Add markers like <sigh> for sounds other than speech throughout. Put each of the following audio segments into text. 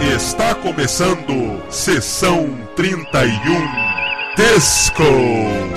Está começando Sessão 31 Disco.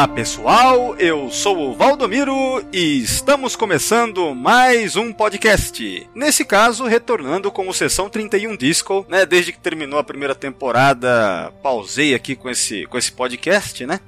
Olá pessoal, eu sou o Valdomiro e estamos começando mais um podcast. Nesse caso, retornando com o Sessão 31 Disco, né? Desde que terminou a primeira temporada, pausei aqui com esse, com esse podcast, né?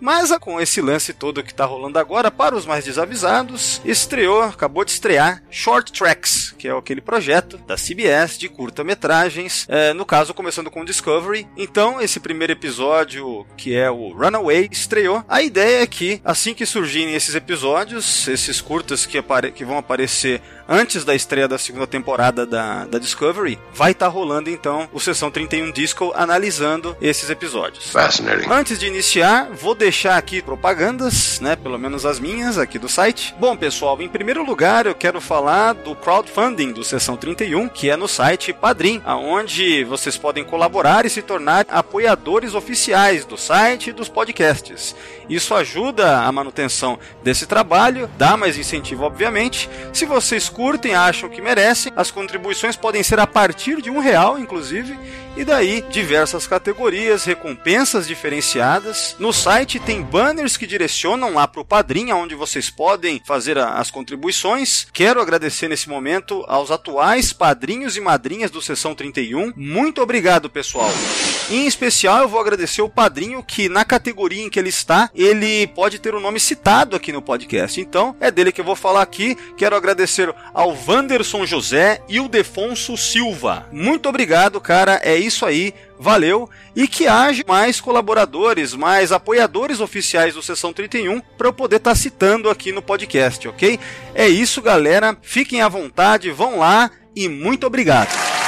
Mas com esse lance todo que tá rolando agora, para os mais desavisados, estreou, acabou de estrear Short Tracks, que é aquele projeto da CBS de curta-metragens, é, no caso começando com Discovery. Então, esse primeiro episódio, que é o Runaway, estreou. A ideia é que, assim que surgirem esses episódios, esses curtas que, que vão aparecer antes da estreia da segunda temporada da, da Discovery, vai estar tá rolando então o Sessão 31 Disco analisando esses episódios. Antes de iniciar, vou deixar aqui propagandas, né, pelo menos as minhas aqui do site. Bom, pessoal, em primeiro lugar eu quero falar do crowdfunding do Sessão 31, que é no site Padrim, aonde vocês podem colaborar e se tornar apoiadores oficiais do site e dos podcasts. Isso ajuda a manutenção desse trabalho, dá mais incentivo, obviamente. Se vocês curtem, acham que merecem, as contribuições podem ser a partir de um real, inclusive, e daí diversas categorias, recompensas diferenciadas. No site tem banners que direcionam lá para o Padrim, onde vocês podem fazer a, as contribuições. Quero agradecer nesse momento aos atuais padrinhos e madrinhas do Sessão 31. Muito obrigado, pessoal. Em especial, eu vou agradecer o padrinho que, na categoria em que ele está, ele pode ter o nome citado aqui no podcast. Então, é dele que eu vou falar aqui. Quero agradecer ao Wanderson José e o Defonso Silva. Muito obrigado, cara. É isso aí, valeu e que haja mais colaboradores, mais apoiadores oficiais do Sessão 31 para eu poder estar tá citando aqui no podcast, ok? É isso, galera. Fiquem à vontade, vão lá e muito obrigado.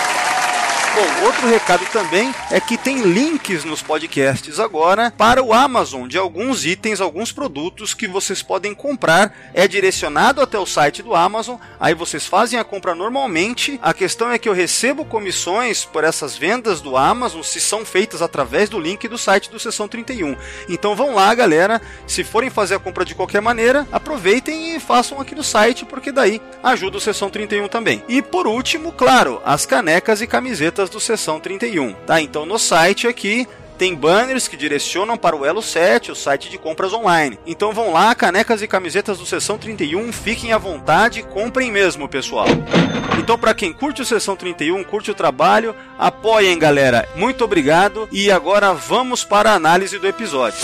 Bom, outro recado também é que tem links nos podcasts agora para o Amazon de alguns itens, alguns produtos que vocês podem comprar. É direcionado até o site do Amazon, aí vocês fazem a compra normalmente. A questão é que eu recebo comissões por essas vendas do Amazon se são feitas através do link do site do Sessão 31. Então vão lá, galera. Se forem fazer a compra de qualquer maneira, aproveitem e façam aqui no site, porque daí ajuda o Sessão 31 também. E por último, claro, as canecas e camisetas do Sessão 31. Tá? Então no site aqui tem banners que direcionam para o Elo 7, o site de compras online. Então vão lá, canecas e camisetas do Sessão 31, fiquem à vontade, comprem mesmo, pessoal. Então para quem curte o Sessão 31, curte o trabalho, apoiem, galera. Muito obrigado e agora vamos para a análise do episódio.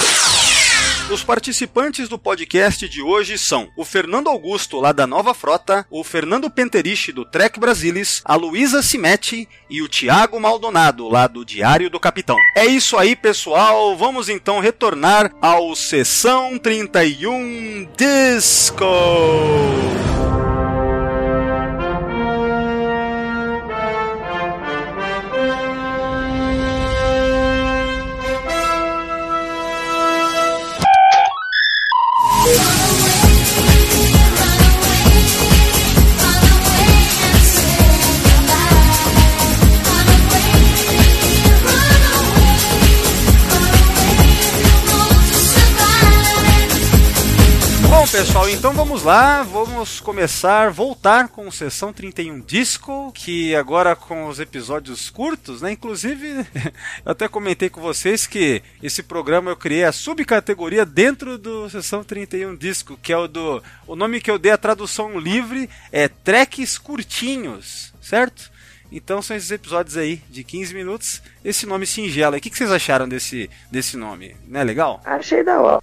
Os participantes do podcast de hoje são o Fernando Augusto, lá da Nova Frota, o Fernando Penteriche, do Trek Brasilis, a Luísa Simetti e o Tiago Maldonado, lá do Diário do Capitão. É isso aí, pessoal. Vamos então retornar ao Sessão 31 Disco. Pessoal, então vamos lá, vamos começar, voltar com sessão 31 disco, que agora com os episódios curtos, né? Inclusive, <laughs> eu até comentei com vocês que esse programa eu criei a subcategoria dentro do sessão 31 disco, que é o do o nome que eu dei a tradução livre é tracks curtinhos, certo? Então são esses episódios aí de 15 minutos. Esse nome singelo. O que, que vocês acharam desse, desse nome? Não é legal? <laughs> Achei da hora.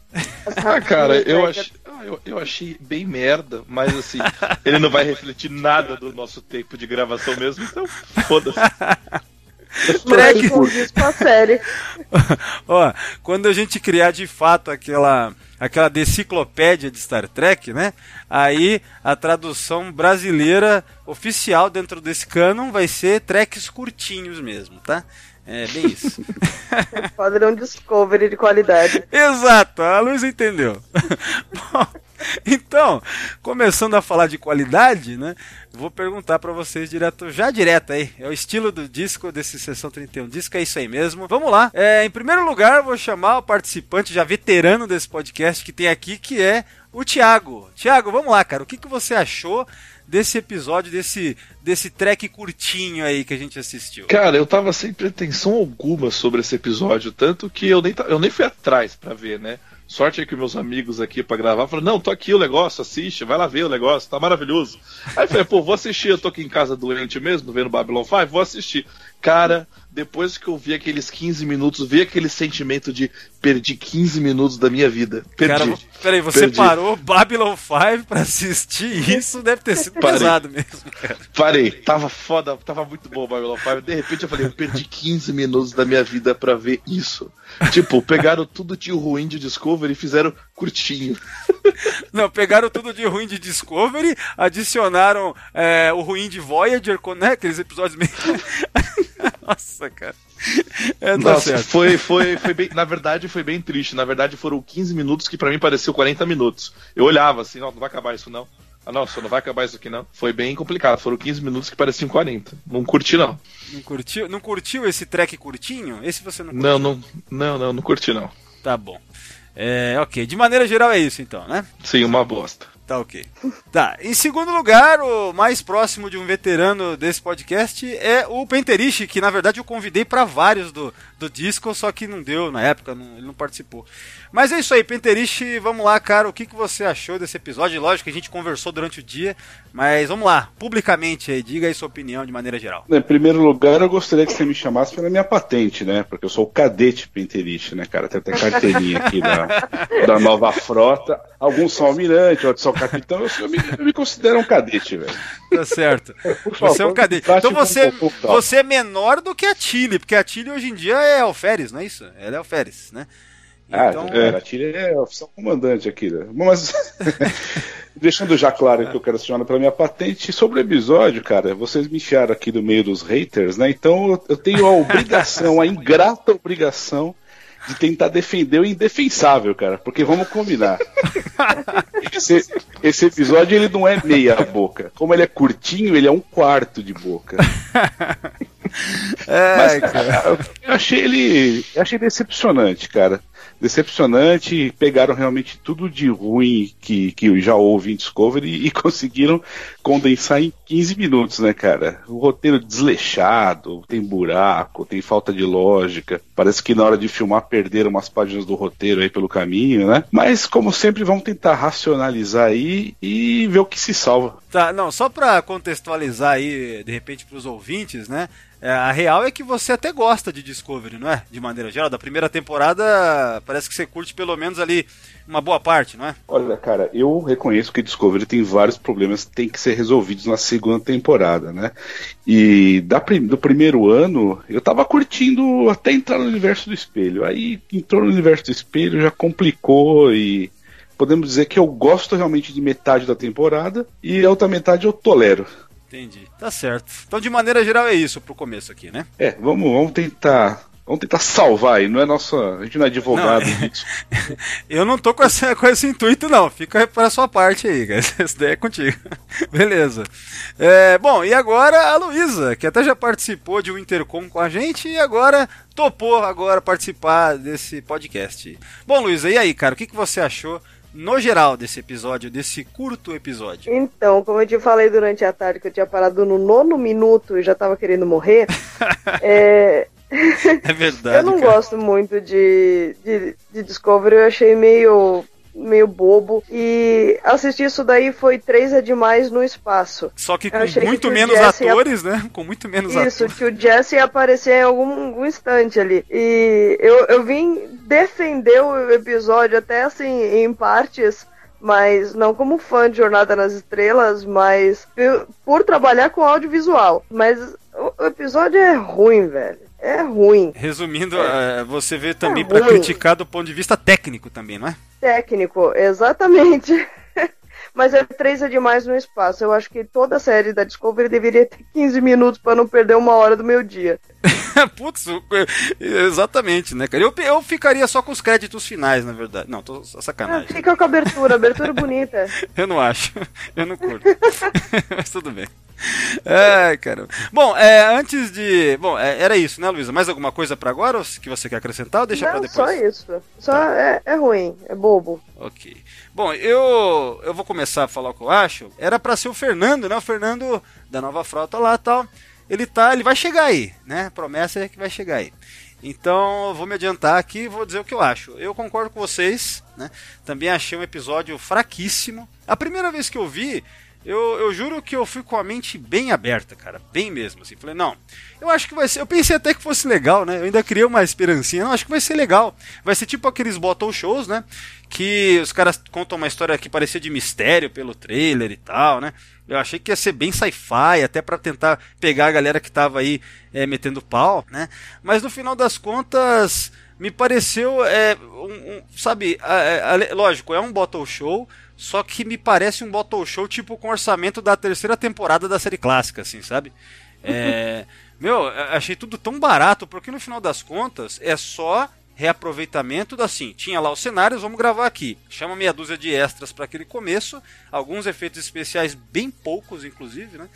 ah, cara, eu achei eu, eu achei bem merda, mas assim, <laughs> ele não vai refletir nada do nosso tempo de gravação mesmo, então foda-se. <laughs> Trek. série. <laughs> Ó, quando a gente criar de fato aquela aquela deciclopédia de Star Trek, né? Aí a tradução brasileira oficial dentro desse canon vai ser treks curtinhos mesmo, tá? É bem isso. <laughs> Padrão Discovery de qualidade. Exato, a Luiz entendeu. <laughs> Bom, <laughs> Então, começando a falar de qualidade, né? Vou perguntar para vocês direto, já direto aí. É o estilo do disco desse Sessão 31 Disco, é isso aí mesmo. Vamos lá. É, em primeiro lugar, vou chamar o participante já veterano desse podcast que tem aqui, que é o Thiago. Thiago, vamos lá, cara. O que, que você achou desse episódio, desse, desse track curtinho aí que a gente assistiu? Cara, eu tava sem pretensão alguma sobre esse episódio, tanto que eu nem, eu nem fui atrás para ver, né? Sorte é que meus amigos aqui para gravar falaram: Não, tô aqui o negócio, assiste, vai lá ver o negócio, tá maravilhoso. Aí eu falei: Pô, vou assistir, eu tô aqui em casa doente mesmo, vendo Babylon 5, vou assistir. Cara, depois que eu vi aqueles 15 minutos, vi aquele sentimento de perdi 15 minutos da minha vida. Perdi. Cara, peraí, você perdi. parou Babylon 5 pra assistir isso? Deve ter sido Parei. pesado mesmo, cara. Parei, tava foda, tava muito bom Babylon 5. De repente eu falei, eu perdi 15 minutos da minha vida pra ver isso. Tipo, pegaram tudo de ruim de Discovery e fizeram curtinho. Não, pegaram tudo de ruim de Discovery, adicionaram é, o ruim de Voyager, né? Aqueles episódios meio. <laughs> Nossa, cara. <laughs> É, tá Nossa, foi, foi, foi bem. Na verdade, foi bem triste. Na verdade, foram 15 minutos que para mim pareceu 40 minutos. Eu olhava assim, não, não vai acabar isso não. Ah, nossa, não vai acabar isso aqui não. Foi bem complicado. Foram 15 minutos que pareciam 40. Não curti não. Não curtiu, não curtiu esse track curtinho? Esse você não curtiu? Não, não, não, não, não curti não. Tá bom. É, ok. De maneira geral é isso então, né? Sim, uma bosta. Tá ok. Tá, em segundo lugar, o mais próximo de um veterano desse podcast é o Penteriche, que na verdade eu convidei para vários do, do disco, só que não deu na época, não, ele não participou. Mas é isso aí, Penteriche, vamos lá, cara, o que, que você achou desse episódio? Lógico que a gente conversou durante o dia, mas vamos lá, publicamente aí, diga aí sua opinião de maneira geral. Em primeiro lugar, eu gostaria que você me chamasse pela minha patente, né? Porque eu sou o cadete Penteriche, né, cara? Tem até carteirinha aqui da, da nova frota. Alguns são almirante, outros são capitão, eu, eu, me, eu me considero um cadete, velho. Tá certo. <laughs> Favor, você é um cadete. Então você, um você é menor do que a Tilly, porque a Tilly hoje em dia é alferes, não é isso? Ela é alferes, né? Ah, então... é, a Tilly é oficial comandante aqui. Né? Mas, <laughs> deixando já claro que eu quero chamado pela minha patente, sobre o episódio, cara, vocês me enfiaram aqui no meio dos haters, né? Então eu tenho a obrigação, a <laughs> ingrata obrigação de tentar defender o indefensável, cara. Porque vamos combinar. Esse, esse, episódio ele não é meia boca. Como ele é curtinho, ele é um quarto de boca. <laughs> É, Mas, cara, eu achei ele. Eu achei decepcionante, cara decepcionante. Pegaram realmente tudo de ruim que, que já houve em Discovery e <laughs> conseguiram condensar em 15 minutos, né, cara? O roteiro desleixado, tem buraco, tem falta de lógica. Parece que na hora de filmar perderam umas páginas do roteiro aí pelo caminho, né? Mas, como sempre, vamos tentar racionalizar aí e ver o que se salva. Tá, não, só para contextualizar aí, de repente, para os ouvintes, né? É, a real é que você até gosta de Discovery, não é? De maneira geral. Da primeira temporada, parece que você curte pelo menos ali uma boa parte, não é? Olha, cara, eu reconheço que Discovery tem vários problemas que tem que ser resolvidos na segunda temporada, né? E da, do primeiro ano, eu tava curtindo até entrar no universo do espelho. Aí entrou no universo do espelho, já complicou e podemos dizer que eu gosto realmente de metade da temporada e a outra metade eu tolero. Entendi. Tá certo. Então, de maneira geral, é isso pro começo aqui, né? É, vamos, vamos tentar. Vamos tentar salvar aí, não é nossa. A gente não é advogado. Não, <laughs> eu não tô com, essa, com esse intuito, não. Fica para sua parte aí, cara. <laughs> Essa ideia é contigo. <laughs> Beleza. É, bom, e agora a Luísa, que até já participou de um Intercom com a gente e agora topou agora participar desse podcast. Bom, Luísa, e aí, cara, o que, que você achou no geral desse episódio, desse curto episódio? Então, como eu te falei durante a tarde que eu tinha parado no nono minuto e já tava querendo morrer, <laughs> é... é verdade. eu não cara. gosto muito de, de, de Discovery, eu achei meio meio bobo. E assistir isso daí foi três é demais no espaço. Só que com muito que menos atores, ia... né? Com muito menos isso, atores. Isso, que o Jesse ia aparecer em algum, algum instante ali. E eu, eu vim defender o episódio até assim, em partes mas não como fã de Jornada nas Estrelas, mas por, por trabalhar com audiovisual. Mas o episódio é ruim, velho. É ruim. Resumindo, é. Uh, você vê também é para criticar do ponto de vista técnico também, não é? Técnico, exatamente. <laughs> mas é três é demais no espaço. Eu acho que toda a série da Discovery deveria ter 15 minutos para não perder uma hora do meu dia. <laughs> Putz, exatamente, né, cara? Eu, eu ficaria só com os créditos finais, na verdade. Não, tô sacanagem. Ah, fica com a abertura, abertura bonita. <laughs> eu não acho. Eu não curto. Mas tudo bem. É, cara. Bom, é, antes de. Bom, é, era isso, né, Luísa? Mais alguma coisa para agora que você quer acrescentar ou deixa para depois? Só isso. Só tá. é, é ruim, é bobo. Ok. Bom, eu, eu vou começar a falar o que eu acho. Era para ser o Fernando, né? O Fernando da nova frota lá tal. Ele tá. Ele vai chegar aí, né? Promessa é que vai chegar aí. Então, vou me adiantar aqui e vou dizer o que eu acho. Eu concordo com vocês, né? Também achei um episódio fraquíssimo. A primeira vez que eu vi, eu, eu juro que eu fui com a mente bem aberta, cara. Bem mesmo, assim. Falei, não, eu acho que vai ser. Eu pensei até que fosse legal, né? Eu ainda criei uma esperancinha. Não, acho que vai ser legal. Vai ser tipo aqueles bottle shows, né? Que os caras contam uma história que parecia de mistério pelo trailer e tal, né? Eu achei que ia ser bem sci-fi, até para tentar pegar a galera que tava aí é, metendo pau, né? Mas no final das contas, me pareceu, é, um, um, sabe, lógico, é um bottle show, só que me parece um bottle show tipo com orçamento da terceira temporada da série clássica, assim, sabe? É, <laughs> meu, achei tudo tão barato, porque no final das contas é só reaproveitamento da assim, tinha lá os cenários, vamos gravar aqui. Chama meia dúzia de extras para aquele começo, alguns efeitos especiais bem poucos inclusive, né?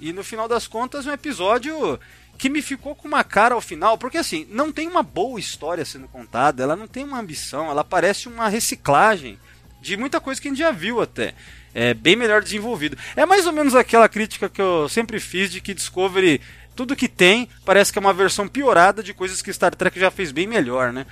E no final das contas um episódio que me ficou com uma cara ao final, porque assim, não tem uma boa história sendo contada, ela não tem uma ambição, ela parece uma reciclagem de muita coisa que a gente já viu até. É bem melhor desenvolvido. É mais ou menos aquela crítica que eu sempre fiz de que Discovery, tudo que tem, parece que é uma versão piorada de coisas que Star Trek já fez bem melhor, né?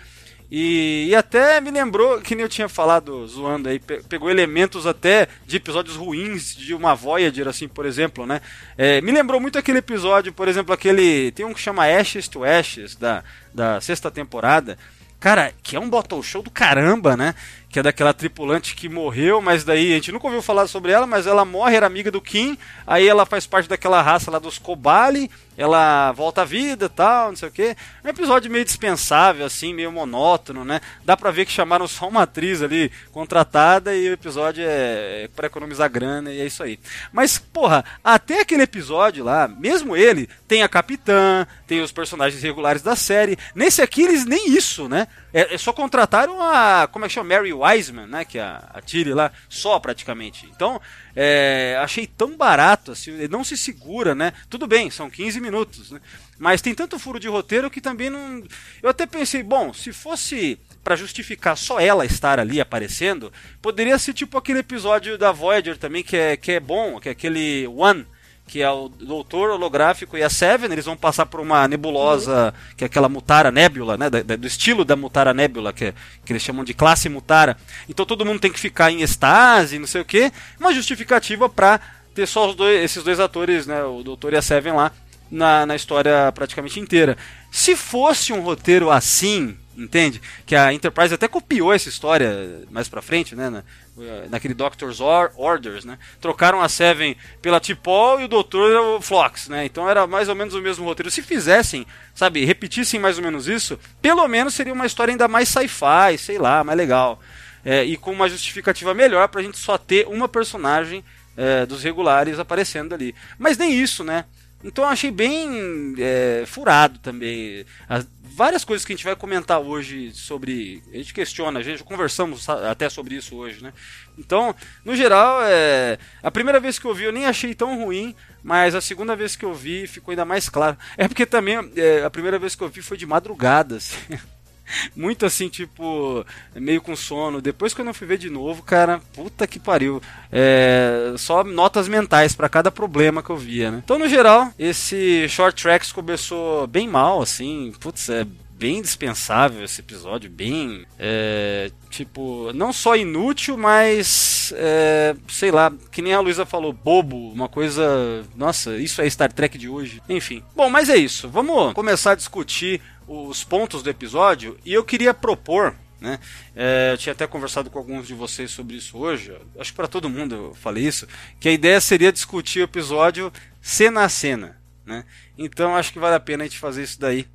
E, e, até me lembrou, que nem eu tinha falado, zoando aí, pegou elementos até de episódios ruins de uma Voyager, assim, por exemplo, né? É, me lembrou muito aquele episódio, por exemplo, aquele. Tem um que chama Ashes to Ashes, da, da sexta temporada. Cara, que é um bottle show do caramba, né? Que é daquela tripulante que morreu, mas daí a gente nunca ouviu falar sobre ela, mas ela morre, era amiga do Kim, aí ela faz parte daquela raça lá dos Kobali, ela volta à vida tal, não sei o que. Um episódio meio dispensável, assim, meio monótono, né? Dá pra ver que chamaram só uma atriz ali contratada e o episódio é, é para economizar grana e é isso aí. Mas, porra, até aquele episódio lá, mesmo ele, tem a capitã, tem os personagens regulares da série. Nesse aqui eles nem isso, né? É, é só contrataram a. Como é que chama? Mary Wiseman, né? Que é a, a Tilly lá, só praticamente. Então, é, achei tão barato, assim, não se segura, né? Tudo bem, são 15 minutos, né? Mas tem tanto furo de roteiro que também não. Eu até pensei, bom, se fosse para justificar só ela estar ali aparecendo, poderia ser tipo aquele episódio da Voyager também, que é, que é bom, que é aquele One, que é o Doutor Holográfico e a Seven, eles vão passar por uma nebulosa, uhum. que é aquela Mutara Nebula, né, do estilo da Mutara Nebula, que, é, que eles chamam de classe Mutara. Então todo mundo tem que ficar em estase, não sei o que, uma justificativa para ter só dois, esses dois atores, né, o Doutor e a Seven lá, na, na história praticamente inteira. Se fosse um roteiro assim, entende? Que a Enterprise até copiou essa história mais pra frente, né? Eh, naquele Doctor's Orders, né? Trocaram a Seven pela T'Pol e o Doutor era o Flox, né? Então era mais ou menos o mesmo roteiro. Se fizessem, sabe, repetissem mais ou menos isso, pelo menos seria uma história ainda mais sci-fi, sei lá, mais legal. É, e com uma justificativa melhor pra gente só ter uma personagem é, dos regulares aparecendo ali. Mas nem isso, né? Então eu achei bem é, furado também. As, várias coisas que a gente vai comentar hoje sobre. A gente questiona, a gente conversamos até sobre isso hoje, né? Então, no geral, é, a primeira vez que eu vi eu nem achei tão ruim, mas a segunda vez que eu vi ficou ainda mais claro. É porque também é, a primeira vez que eu vi foi de madrugada. Assim. <laughs> <laughs> muito assim, tipo, meio com sono. Depois que eu não fui ver de novo, cara, puta que pariu. É, só notas mentais para cada problema que eu via, né? Então, no geral, esse Short Tracks começou bem mal, assim, putz, é bem dispensável esse episódio, bem. É, tipo, não só inútil, mas. É, sei lá, que nem a Luísa falou, bobo, uma coisa. Nossa, isso é Star Trek de hoje. Enfim. Bom, mas é isso. Vamos começar a discutir os pontos do episódio e eu queria propor. Né? É, eu tinha até conversado com alguns de vocês sobre isso hoje. Acho que para todo mundo eu falei isso. Que a ideia seria discutir o episódio cena a cena. Né? Então acho que vale a pena a gente fazer isso daí.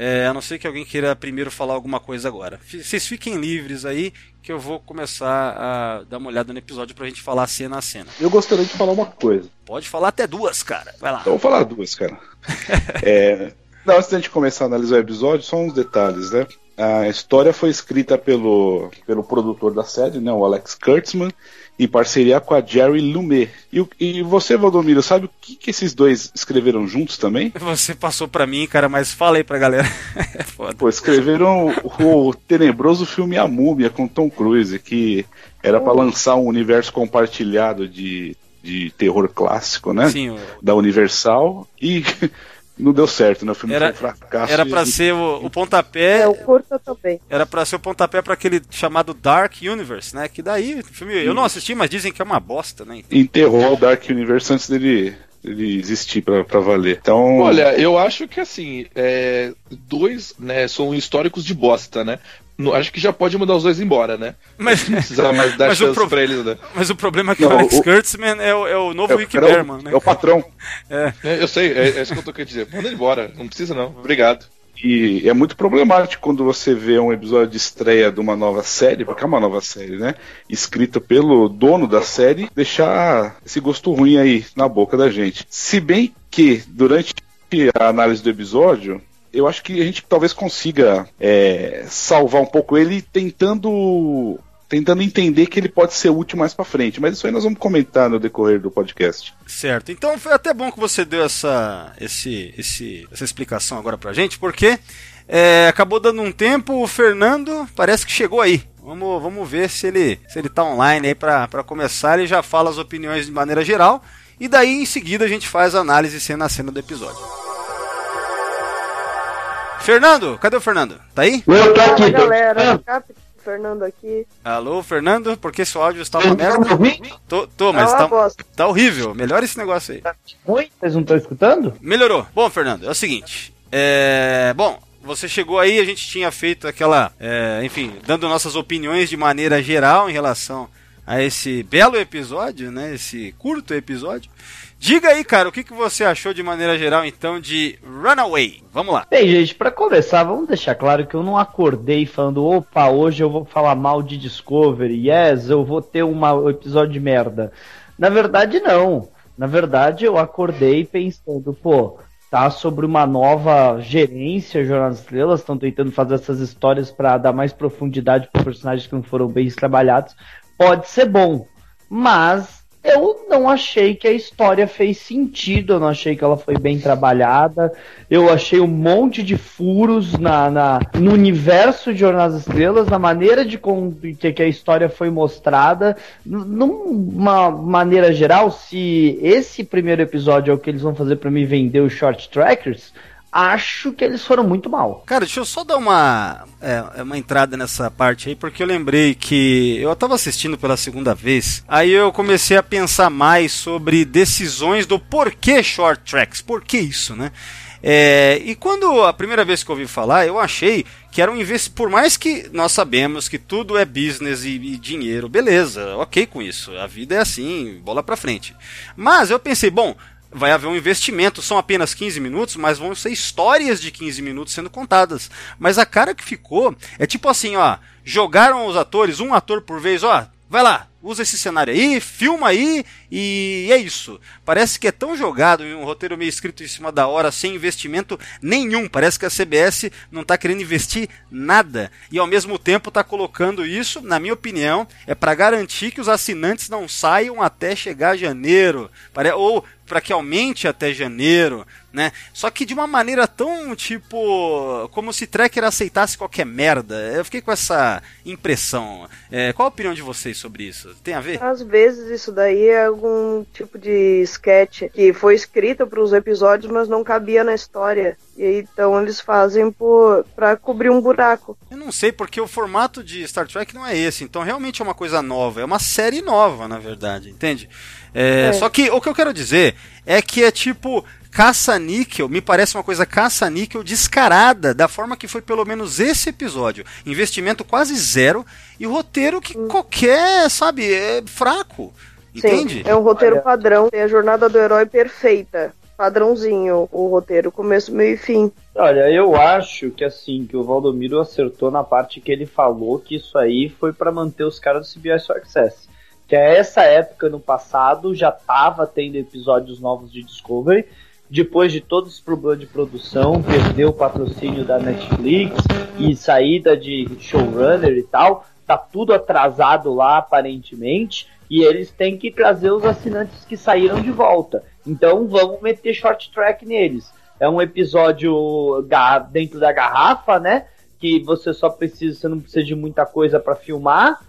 É, a não ser que alguém queira primeiro falar alguma coisa agora. Vocês fiquem livres aí, que eu vou começar a dar uma olhada no episódio pra gente falar cena a cena. Eu gostaria de falar uma coisa. Pode falar até duas, cara. Vai lá. Então vou falar duas, cara. é, <laughs> não, antes da gente começar a analisar o episódio, só uns detalhes, né? A história foi escrita pelo, pelo produtor da série, né, o Alex Kurtzman, em parceria com a Jerry Lumet. E, e você, Valdomiro, sabe o que, que esses dois escreveram juntos também? Você passou para mim, cara, mas fala aí pra galera. <laughs> é foda. Pô, escreveram o, o tenebroso filme A Múmia com Tom Cruise, que era para lançar um universo compartilhado de, de terror clássico, né? Sim, o... Da Universal. E não deu certo, né? O filme era, foi um fracasso. Era pra ser o, o pontapé. É, o curta também. Era pra ser o pontapé pra aquele chamado Dark Universe, né? Que daí, filme, eu não assisti, mas dizem que é uma bosta, né? Enterrou o Dark Universe antes dele ele existir pra, pra valer. Então. Olha, eu acho que assim, é, dois, né, são históricos de bosta, né? Acho que já pode mandar os dois embora, né? Mas não precisa mais dar <laughs> chance pro... pra eles, né? Mas o problema é que não, o Alex o... Kurtzman é o, é o novo é, Rick Berman, né? É o patrão. É. é. Eu sei, é, é isso que eu tô querendo dizer. Manda ele embora, não precisa não. Obrigado. E é muito problemático quando você vê um episódio de estreia de uma nova série, porque é uma nova série, né? Escrita pelo dono da série, deixar esse gosto ruim aí na boca da gente. Se bem que, durante a análise do episódio, eu acho que a gente talvez consiga é, salvar um pouco ele tentando tentando entender que ele pode ser útil mais para frente, mas isso aí nós vamos comentar no decorrer do podcast. Certo. Então foi até bom que você deu essa esse, esse essa explicação agora pra gente, porque é, acabou dando um tempo, o Fernando parece que chegou aí. Vamos, vamos ver se ele se ele tá online aí para começar, ele já fala as opiniões de maneira geral e daí em seguida a gente faz a análise cena a cena do episódio. Fernando, cadê o Fernando? Tá aí? Eu tô aqui, tô galera. Fernando aqui. Alô, Fernando, por que seu áudio está uma merda? Tô, tô mas tá, tá horrível. Melhora esse negócio aí. Tá ruim? Vocês não estão escutando? Melhorou. Bom, Fernando, é o seguinte. É. Bom, você chegou aí, a gente tinha feito aquela. É, enfim, dando nossas opiniões de maneira geral em relação a esse belo episódio, né? Esse curto episódio. Diga aí, cara, o que, que você achou de maneira geral, então, de Runaway? Vamos lá. Bem, gente, para começar, vamos deixar claro que eu não acordei falando, opa, hoje eu vou falar mal de Discovery, yes, eu vou ter um episódio de merda. Na verdade, não. Na verdade, eu acordei pensando, pô, tá sobre uma nova gerência, Jornal das Estrelas, estão tentando fazer essas histórias para dar mais profundidade para personagens que não foram bem trabalhados. Pode ser bom, mas eu não achei que a história fez sentido, eu não achei que ela foi bem trabalhada. Eu achei um monte de furos na, na no universo de Jornada das Estrelas, na maneira de com, que, que a história foi mostrada. Numa maneira geral, se esse primeiro episódio é o que eles vão fazer para me vender os short trackers, acho que eles foram muito mal. Cara, deixa eu só dar uma, é, uma entrada nessa parte aí, porque eu lembrei que eu estava assistindo pela segunda vez, aí eu comecei a pensar mais sobre decisões do porquê short tracks, por que isso, né? É, e quando a primeira vez que eu ouvi falar, eu achei que era um investimento. Por mais que nós sabemos que tudo é business e, e, dinheiro, beleza, ok com isso. A vida é assim, bola pra frente. Mas eu pensei, bom, vai haver um investimento, são apenas 15 minutos, mas vão ser histórias de 15 minutos sendo contadas. Mas a cara que ficou é tipo assim, ó, jogaram os atores, um ator por vez, ó, vai lá, usa esse cenário aí, filma aí e é isso. Parece que é tão jogado um roteiro meio escrito em cima da hora, sem investimento nenhum. Parece que a CBS não está querendo investir nada e ao mesmo tempo está colocando isso, na minha opinião, é para garantir que os assinantes não saiam até chegar janeiro, ou para que aumente até janeiro, né? Só que de uma maneira tão tipo como se Trekker aceitasse qualquer merda. Eu fiquei com essa impressão. É, qual a opinião de vocês sobre isso? Tem a ver? Às vezes isso daí é algum tipo de sketch que foi escrito para os episódios, mas não cabia na história. E aí, então eles fazem para cobrir um buraco. Eu não sei porque o formato de Star Trek não é esse. Então realmente é uma coisa nova, é uma série nova, na verdade, entende? É, é. Só que o que eu quero dizer é que é tipo caça-níquel, me parece uma coisa caça-níquel descarada, da forma que foi pelo menos esse episódio. Investimento quase zero e roteiro que hum. qualquer, sabe, é fraco. Entende? Sim, é um roteiro Olha. padrão, tem a jornada do herói perfeita. padrãozinho o roteiro, começo, meio e fim. Olha, eu acho que assim, que o Valdomiro acertou na parte que ele falou que isso aí foi para manter os caras do CBS Access. Que a essa época no passado já tava tendo episódios novos de Discovery, depois de todos os problemas de produção, perdeu o patrocínio da Netflix e saída de showrunner e tal, tá tudo atrasado lá aparentemente, e eles têm que trazer os assinantes que saíram de volta. Então vamos meter short track neles. É um episódio dentro da garrafa, né? Que você só precisa, você não precisa de muita coisa para filmar.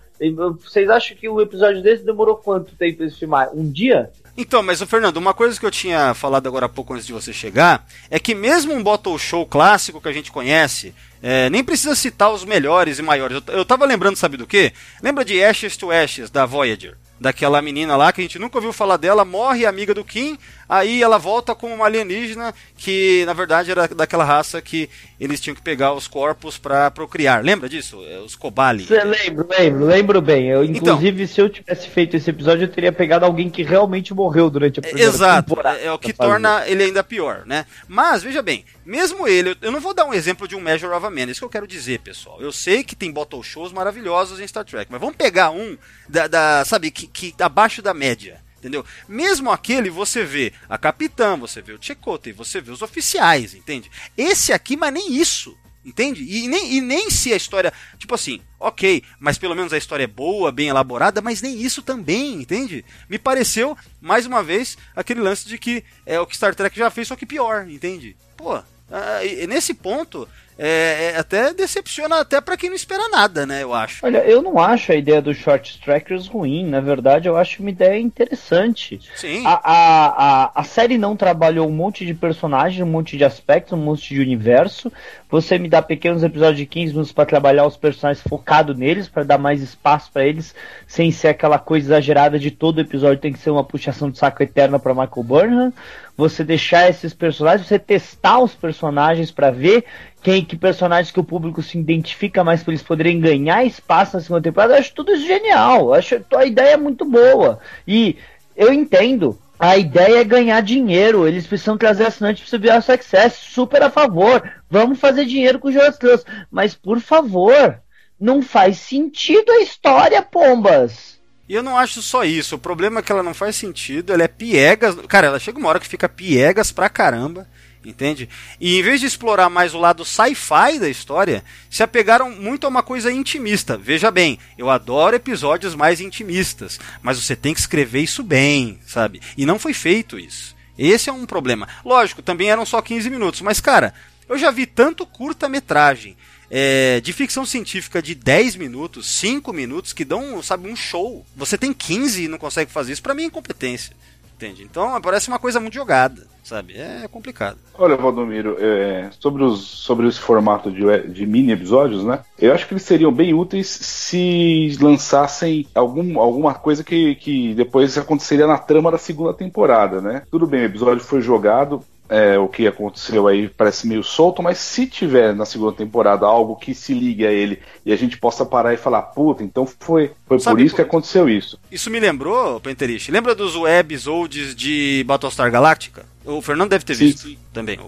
Vocês acham que o episódio desse demorou quanto tempo para filmar? Um dia? Então, mas o Fernando, uma coisa que eu tinha falado agora há pouco antes de você chegar é que mesmo um bottle show clássico que a gente conhece, é, nem precisa citar os melhores e maiores. Eu, eu tava lembrando, sabe do que? Lembra de Ashes to Ashes da Voyager? daquela menina lá que a gente nunca ouviu falar dela, morre amiga do Kim, aí ela volta como uma alienígena que na verdade era daquela raça que eles tinham que pegar os corpos para procriar. Lembra disso? É, os Kobali. Lembro, lembro, lembro bem. Eu, então. inclusive, então, se eu tivesse feito esse episódio, eu teria pegado alguém que realmente morreu durante a primeira exato, temporada. É, é o que torna ele ainda pior, né? Mas, veja bem, mesmo ele, eu não vou dar um exemplo de um Measure of a Man, é isso que eu quero dizer, pessoal. Eu sei que tem bottle shows maravilhosos em Star Trek, mas vamos pegar um da, da sabe, que, que abaixo da média entendeu? Mesmo aquele você vê a capitã, você vê o Chakotay, você vê os oficiais, entende? Esse aqui, mas nem isso, entende? E nem, e nem se a história, tipo assim, ok, mas pelo menos a história é boa, bem elaborada, mas nem isso também, entende? Me pareceu, mais uma vez, aquele lance de que é o que Star Trek já fez, só que pior, entende? Pô, ah, nesse ponto, é, é, até decepciona até para quem não espera nada, né? Eu acho. Olha, eu não acho a ideia dos short trackers ruim. Na verdade, eu acho uma ideia interessante. Sim. A, a, a, a série não trabalhou um monte de personagens, um monte de aspectos, um monte de universo. Você me dá pequenos episódios de 15 minutos para trabalhar os personagens focado neles, para dar mais espaço para eles, sem ser aquela coisa exagerada de todo episódio tem que ser uma puxação de saco eterna para Michael Burnham você deixar esses personagens, você testar os personagens para ver quem que personagens que o público se identifica mais para eles poderem ganhar espaço na segunda temporada. Eu acho tudo isso genial. Eu acho a ideia é muito boa. E eu entendo. A ideia é ganhar dinheiro. Eles precisam trazer assinantes para subir a Success. Super a favor. Vamos fazer dinheiro com os Trans. Mas, por favor, não faz sentido a história, pombas. E eu não acho só isso. O problema é que ela não faz sentido. Ela é piegas. Cara, ela chega uma hora que fica piegas pra caramba. Entende? E em vez de explorar mais o lado sci-fi da história, se apegaram muito a uma coisa intimista. Veja bem, eu adoro episódios mais intimistas, mas você tem que escrever isso bem, sabe? E não foi feito isso. Esse é um problema. Lógico, também eram só 15 minutos, mas cara, eu já vi tanto curta-metragem é, de ficção científica de 10 minutos, 5 minutos, que dão, sabe, um show. Você tem 15 e não consegue fazer isso, para mim é incompetência. Entende? Então parece uma coisa muito jogada, sabe? É complicado. Olha, Valdomiro, é, sobre, os, sobre esse formato de, de mini episódios, né? Eu acho que eles seriam bem úteis se lançassem algum, alguma coisa que, que depois aconteceria na trama da segunda temporada, né? Tudo bem, o episódio foi jogado, é, o que aconteceu aí parece meio solto, mas se tiver na segunda temporada algo que se ligue a ele e a gente possa parar e falar, puta, então foi, foi por isso que aconteceu isso. Isso me lembrou, Penterich, lembra dos webs olds de Battlestar Galactica? O Fernando deve ter sim, visto também.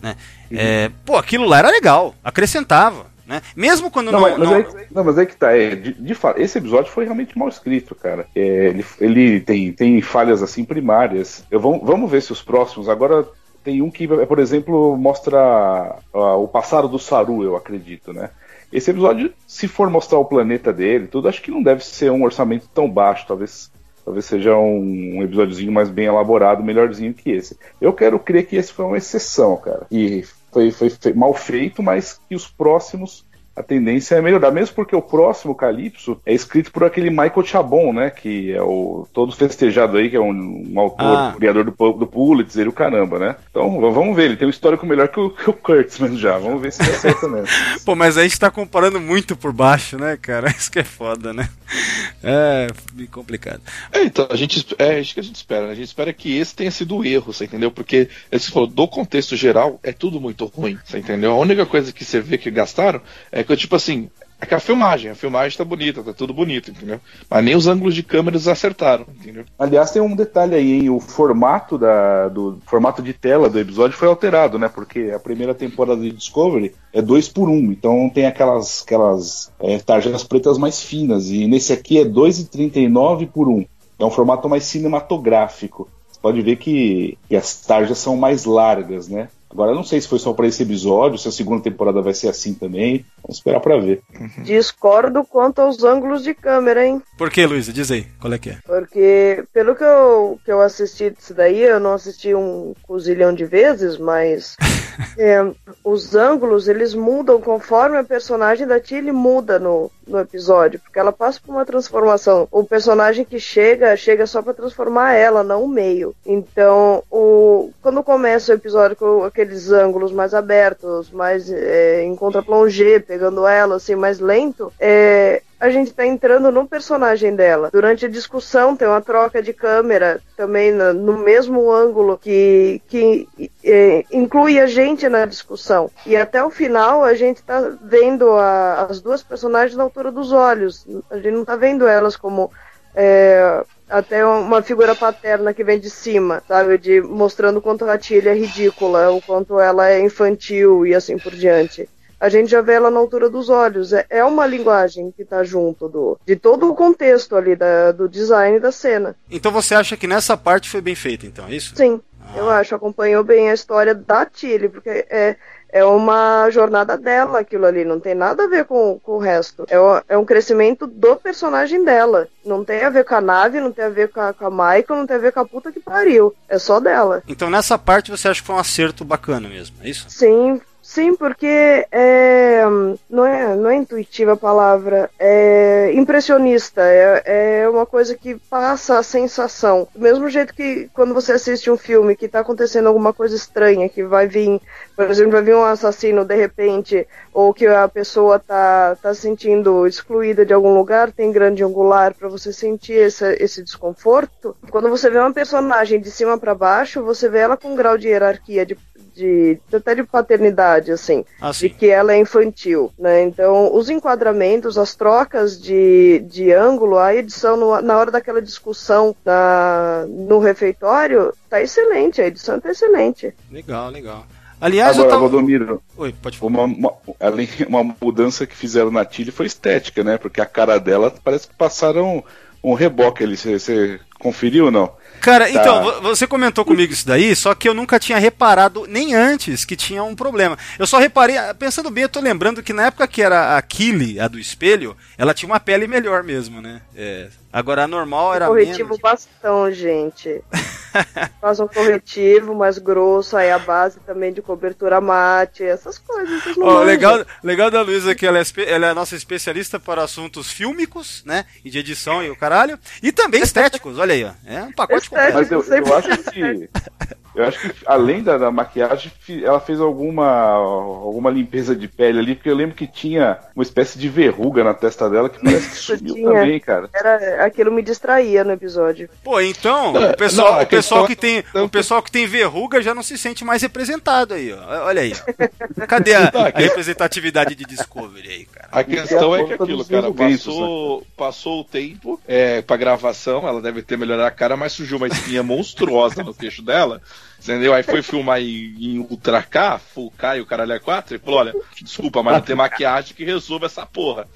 Né? Uhum. É, pô, aquilo lá era legal, acrescentava. Né? Mesmo quando não. não, mas, não... É, não, mas é que tá. É, de, de esse episódio foi realmente mal escrito, cara. É, ele, ele tem, tem falhas assim primárias. Eu, vamos, vamos ver se os próximos. Agora tem um que, por exemplo, mostra uh, o passado do Saru, eu acredito, né? Esse episódio, se for mostrar o planeta dele, tudo, acho que não deve ser um orçamento tão baixo, talvez talvez seja um, um episódiozinho mais bem elaborado, melhorzinho que esse. Eu quero crer que esse foi uma exceção, cara. E foi, foi, foi mal feito, mas que os próximos a tendência é melhorar, mesmo porque o próximo Calypso é escrito por aquele Michael Chabon, né, que é o todo festejado aí, que é um, um autor, ah. criador do, do Pulitzer e o caramba, né? Então, vamos ver, ele tem um histórico melhor que o, que o Kurtzman já, vamos ver se dá certo mesmo. <laughs> Pô, mas a gente tá comparando muito por baixo, né, cara? <laughs> Isso que é foda, né? É, complicado. É, então, a gente, é isso que a gente espera, né? A gente espera que esse tenha sido o erro, você entendeu? Porque, você falou, do contexto geral, é tudo muito ruim, você entendeu? A única coisa que você vê que gastaram é que, tipo assim, É que a filmagem, a filmagem tá bonita, tá tudo bonito, entendeu? Mas nem os ângulos de câmeras acertaram, entendeu? Aliás, tem um detalhe aí, hein? O formato da, do formato de tela do episódio foi alterado, né? Porque a primeira temporada de Discovery é 2 por 1 um, então tem aquelas, aquelas é, tarjas pretas mais finas. E nesse aqui é 2,39 por 1. Um. É um formato mais cinematográfico. Você pode ver que, que as tarjas são mais largas, né? Agora, eu não sei se foi só para esse episódio, se a segunda temporada vai ser assim também. Vamos esperar para ver. Uhum. Discordo quanto aos ângulos de câmera, hein? Por que, Luísa? Diz aí, qual é que é? Porque, pelo que eu, que eu assisti disso daí, eu não assisti um cozilhão de vezes, mas <laughs> é, os ângulos, eles mudam conforme a personagem da Tilly muda no, no episódio, porque ela passa por uma transformação. O personagem que chega, chega só para transformar ela, não o meio. Então, o, quando começa o episódio com aqueles ângulos mais abertos, mais é, em contra-plongé, pegando ela assim mais lento, é, a gente tá entrando no personagem dela. Durante a discussão tem uma troca de câmera também no, no mesmo ângulo que, que é, inclui a gente na discussão. E até o final a gente tá vendo a, as duas personagens na altura dos olhos. A gente não tá vendo elas como é, até uma figura paterna que vem de cima, sabe? De mostrando o quanto a Tilly é ridícula, o quanto ela é infantil e assim por diante. A gente já vê ela na altura dos olhos. É, é uma linguagem que está junto do, de todo o contexto ali da, do design da cena. Então você acha que nessa parte foi bem feita, então, é isso? Sim, ah. eu acho. Acompanhou bem a história da Tilly, porque é, é uma jornada dela aquilo ali, não tem nada a ver com, com o resto. É, é um crescimento do personagem dela. Não tem a ver com a nave, não tem a ver com a, com a Michael, não tem a ver com a puta que pariu. É só dela. Então nessa parte você acha que foi um acerto bacana mesmo, é isso? Sim, Sim, porque é, não, é, não é intuitiva a palavra, é impressionista, é, é uma coisa que passa a sensação. Do mesmo jeito que quando você assiste um filme que está acontecendo alguma coisa estranha, que vai vir, por exemplo, vai vir um assassino de repente, ou que a pessoa tá, tá sentindo excluída de algum lugar, tem grande angular para você sentir esse, esse desconforto. Quando você vê uma personagem de cima para baixo, você vê ela com um grau de hierarquia, de de até de paternidade, assim, ah, de que ela é infantil, né? Então, os enquadramentos, as trocas de, de ângulo, a edição no, na hora daquela discussão na, no refeitório, tá excelente, a edição tá excelente. Legal, legal. Aliás, Agora, eu tava... Valdomiro, Oi, pode falar. Uma, uma, além, uma mudança que fizeram na Tilly foi estética, né? Porque a cara dela parece que passaram um reboque ali. Você conferiu ou não? Cara, tá. então, você comentou comigo isso daí, só que eu nunca tinha reparado nem antes que tinha um problema. Eu só reparei, pensando bem, eu tô lembrando que na época que era a Killy, a do espelho, ela tinha uma pele melhor mesmo, né? É, agora a normal era corretivo menos. bastão, gente. <laughs> Faz um corretivo mais grosso, aí a base também de cobertura mate, essas coisas. Oh, legal, legal da Luísa que ela é, ela é a nossa especialista para assuntos fílmicos, né? E de edição e o caralho. E também estéticos, olha aí, ó. É um pacote completo. Mas eu, eu acho que. <laughs> Eu acho que além da, da, maquiagem, ela fez alguma, alguma limpeza de pele ali, porque eu lembro que tinha uma espécie de verruga na testa dela que parece que sumiu tinha. também, cara. Era, aquilo me distraía no episódio. Pô, então, o pessoal, não, o pessoal que tem, o pessoal que tem verruga já não se sente mais representado aí, ó. Olha aí. Cadê a, a representatividade de Discovery aí, cara? A questão é que aquilo, cara, passou, passou o tempo é, pra gravação, ela deve ter melhorado a cara, mas surgiu uma espinha monstruosa no queixo dela. Entendeu? Aí foi filmar em, em Ultra K, Full K e o caralho é 4 e falou: olha, desculpa, mas não tem maquiagem que resolva essa porra.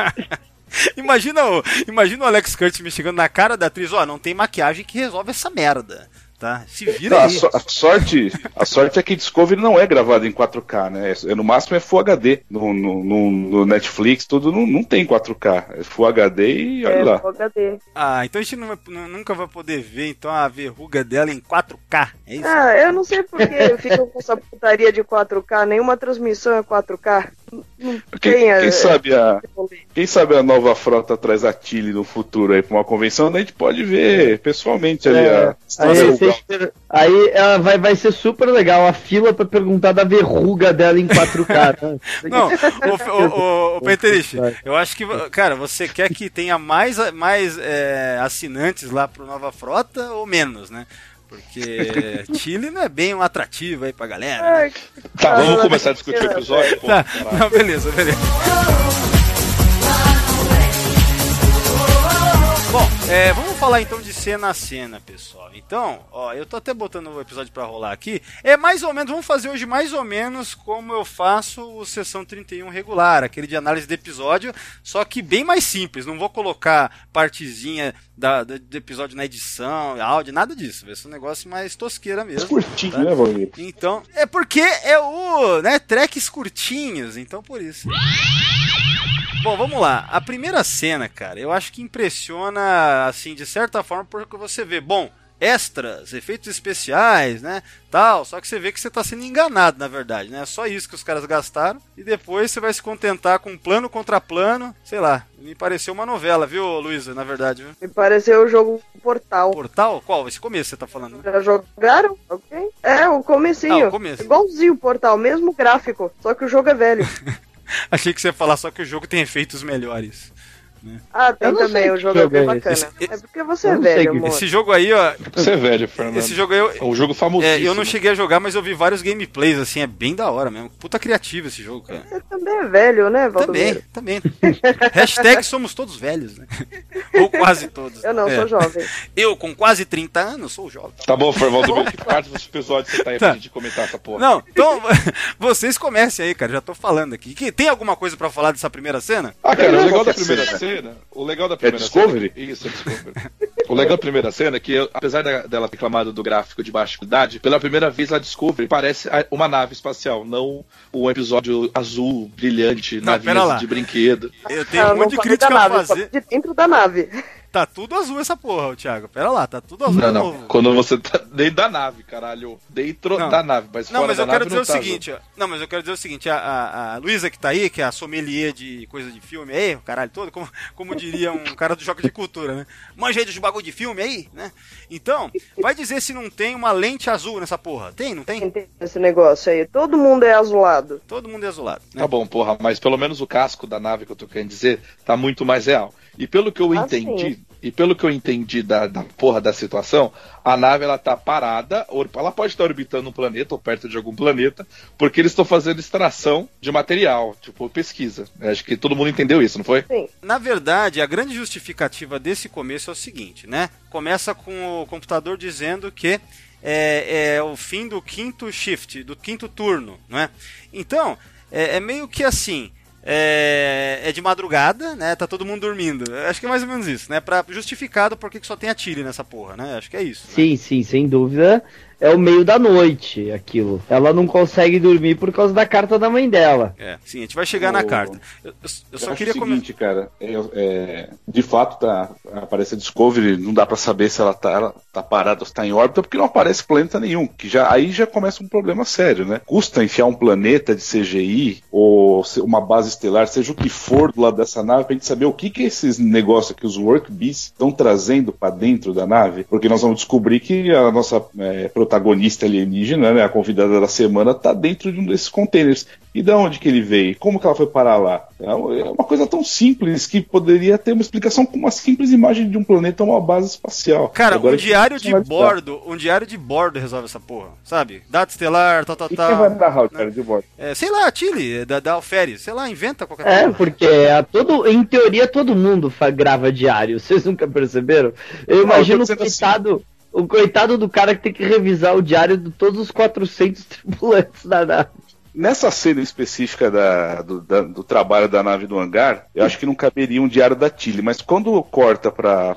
<laughs> imagina, o, imagina o Alex Curtis me chegando na cara da atriz: ó, oh, não tem maquiagem que resolve essa merda tá? Se vira não, aí. A, so, a, sorte, a sorte é que Discovery não é gravado em 4K, né? É, no máximo é Full HD. No, no, no, no Netflix, tudo não, não tem 4K. É Full HD e olha é, lá. Full HD. Ah, então a gente não vai, nunca vai poder ver então a verruga dela em 4K. É isso? Ah, eu não sei porque ficam com essa putaria de 4K. Nenhuma transmissão é 4K. Quem, quem, sabe a, quem sabe a nova frota traz a Tilly no futuro aí pra uma convenção, a gente pode ver pessoalmente ali é, a aí, aí ela vai, vai ser super legal a fila pra perguntar da verruga dela em 4K. Né? <laughs> Não, o, o, o, o Peterich, eu acho que, cara, você quer que tenha mais, mais é, assinantes lá pro Nova Frota ou menos, né? Porque Chile não é bem um atrativo aí pra galera. Né? Tá, vamos começar a discutir o episódio. Tá, não, beleza, beleza. Bom, é, vamos falar então de cena a cena, pessoal. Então, ó, eu tô até botando o episódio pra rolar aqui. É mais ou menos, vamos fazer hoje mais ou menos como eu faço o Sessão 31 regular, aquele de análise de episódio, só que bem mais simples. Não vou colocar partezinha da, do episódio na edição, áudio, nada disso. Vai ser um negócio mais tosqueira mesmo. Curtinho, tá? né, Valmir? Então, é porque é o, né, tracks curtinhos, então por isso. Bom, vamos lá. A primeira cena, cara, eu acho que impressiona, assim, de certa forma, porque você vê, bom, extras, efeitos especiais, né, tal, só que você vê que você está sendo enganado, na verdade, né, é só isso que os caras gastaram, e depois você vai se contentar com plano contra plano, sei lá, me pareceu uma novela, viu, Luísa, na verdade, viu? Me pareceu o jogo Portal. Portal? Qual? Esse começo você tá falando, né? Já jogaram? Ok. É, o comecinho. Ah, o começo. Igualzinho o Portal, mesmo gráfico, só que o jogo é velho. <laughs> Achei que você ia falar só que o jogo tem efeitos melhores. Ah, tem também, o jogo é jogo bem é bacana. esse. É porque você é velho, amor. Esse jogo aí, ó, Você é velho, Fernando. esse jogo aí eu, É um jogo famosíssimo. É, eu não cheguei a jogar, mas eu vi vários gameplays, assim, é bem da hora mesmo. Puta criativo esse jogo, cara. Você também é velho, né, Também, Valdomiro? também. <laughs> Hashtag somos todos velhos, né? <laughs> Ou quase todos. Eu não, É. sou jovem. Eu, com quase 30 anos, sou jovem. Tá bom, Fernando, que <laughs> parte dos episódios você tá aí Tá. pra gente comentar essa porra? Não, então, vocês comecem aí, cara, já tô falando aqui. Que, tem alguma coisa pra falar dessa primeira cena? Ah, cara, o legal da primeira cena? Cena, o legal da primeira Discovery? cena, isso, é Discovery. o legal da primeira cena é que, apesar da- dela ter reclamado do gráfico de baixa qualidade, pela primeira vez a Discovery parece uma nave espacial, não um episódio azul, brilhante, Não, navinha de brinquedo. Eu tenho Ah, um de falo crítica a nave, fazer. de dentro da nave. Tá tudo azul essa porra, ô, Thiago. Pera lá, tá tudo azul Não, de não. novo. Quando você tá dentro da nave, caralho. Dentro Não. da nave, mas Não, fora mas da eu quero nave dizer não o tá seguinte, ó. Não, mas eu quero dizer o seguinte, a, a, a Luísa que tá aí, que é a sommelier de coisa de filme aí, o caralho todo, como, como diria um cara do Choque de Cultura, né? Manja aí dos bagulho de filme aí, né? Então, vai dizer se não tem uma lente azul nessa porra. Tem, não tem? Entende Esse negócio aí. Todo mundo é azulado. Todo mundo é azulado. Né? Tá bom, porra, mas pelo menos o casco da nave que eu tô querendo dizer tá muito mais real. E pelo que eu Ah, entendi, e pelo que eu entendi da, da porra da situação, a nave ela tá parada, or- ela pode estar orbitando um planeta ou perto de algum planeta, porque eles estão fazendo extração de material, tipo pesquisa. Acho que todo mundo entendeu isso, não foi? Sim. Na verdade, a grande justificativa desse começo é o seguinte, né? Começa com o computador dizendo que é, é o fim do quinto shift, do quinto turno, não é? Então, é, é meio que assim. É, é de madrugada, né? Tá todo mundo dormindo. Acho que é mais ou menos isso, né? Pra, justificado por que que só tem a Tilly nessa porra, né? Acho que é isso. né? Sim, sim, sem dúvida. É o meio da noite aquilo. Ela não consegue dormir por causa da carta da mãe dela. É, sim, a gente vai chegar na carta. Eu, eu- eu Eu só queria o comentar. seguinte, cara, é, é, de fato tá, aparece a Discovery, não dá pra saber se ela tá, ela tá parada ou se tá em órbita, porque não aparece planeta nenhum, que já aí já começa um problema sério, né? Custa enfiar um planeta de CGI ou uma base estelar, seja o que for do lado dessa nave, pra gente saber o que que esses negócios que os Work Beasts estão trazendo pra dentro da nave, porque nós vamos descobrir que a nossa é, protagonista alienígena, né, a convidada da semana, tá dentro de um desses containers. E da onde que ele veio? Como que ela foi parar lá? É uma coisa tão simples que poderia ter uma explicação com uma simples imagem de um planeta ou uma base espacial. Cara, Agora um diário não de bordo, um diário de bordo resolve essa porra, sabe? Data estelar, tal, tal, E tal. quem vai narrar o né? diário de bordo? É, sei lá, Tilly, da, da Alferes, sei lá, inventa qualquer É, coisa. porque a todo, em teoria todo mundo grava diário. <laughs> Vocês nunca perceberam? Eu imagino o dizendo assim. O coitado do cara que tem que revisar o diário de todos os 400 <laughs> tripulantes da nave. Nessa cena específica da- do, da- do trabalho da nave do hangar, eu acho que não caberia um diário da Tilly, mas quando corta para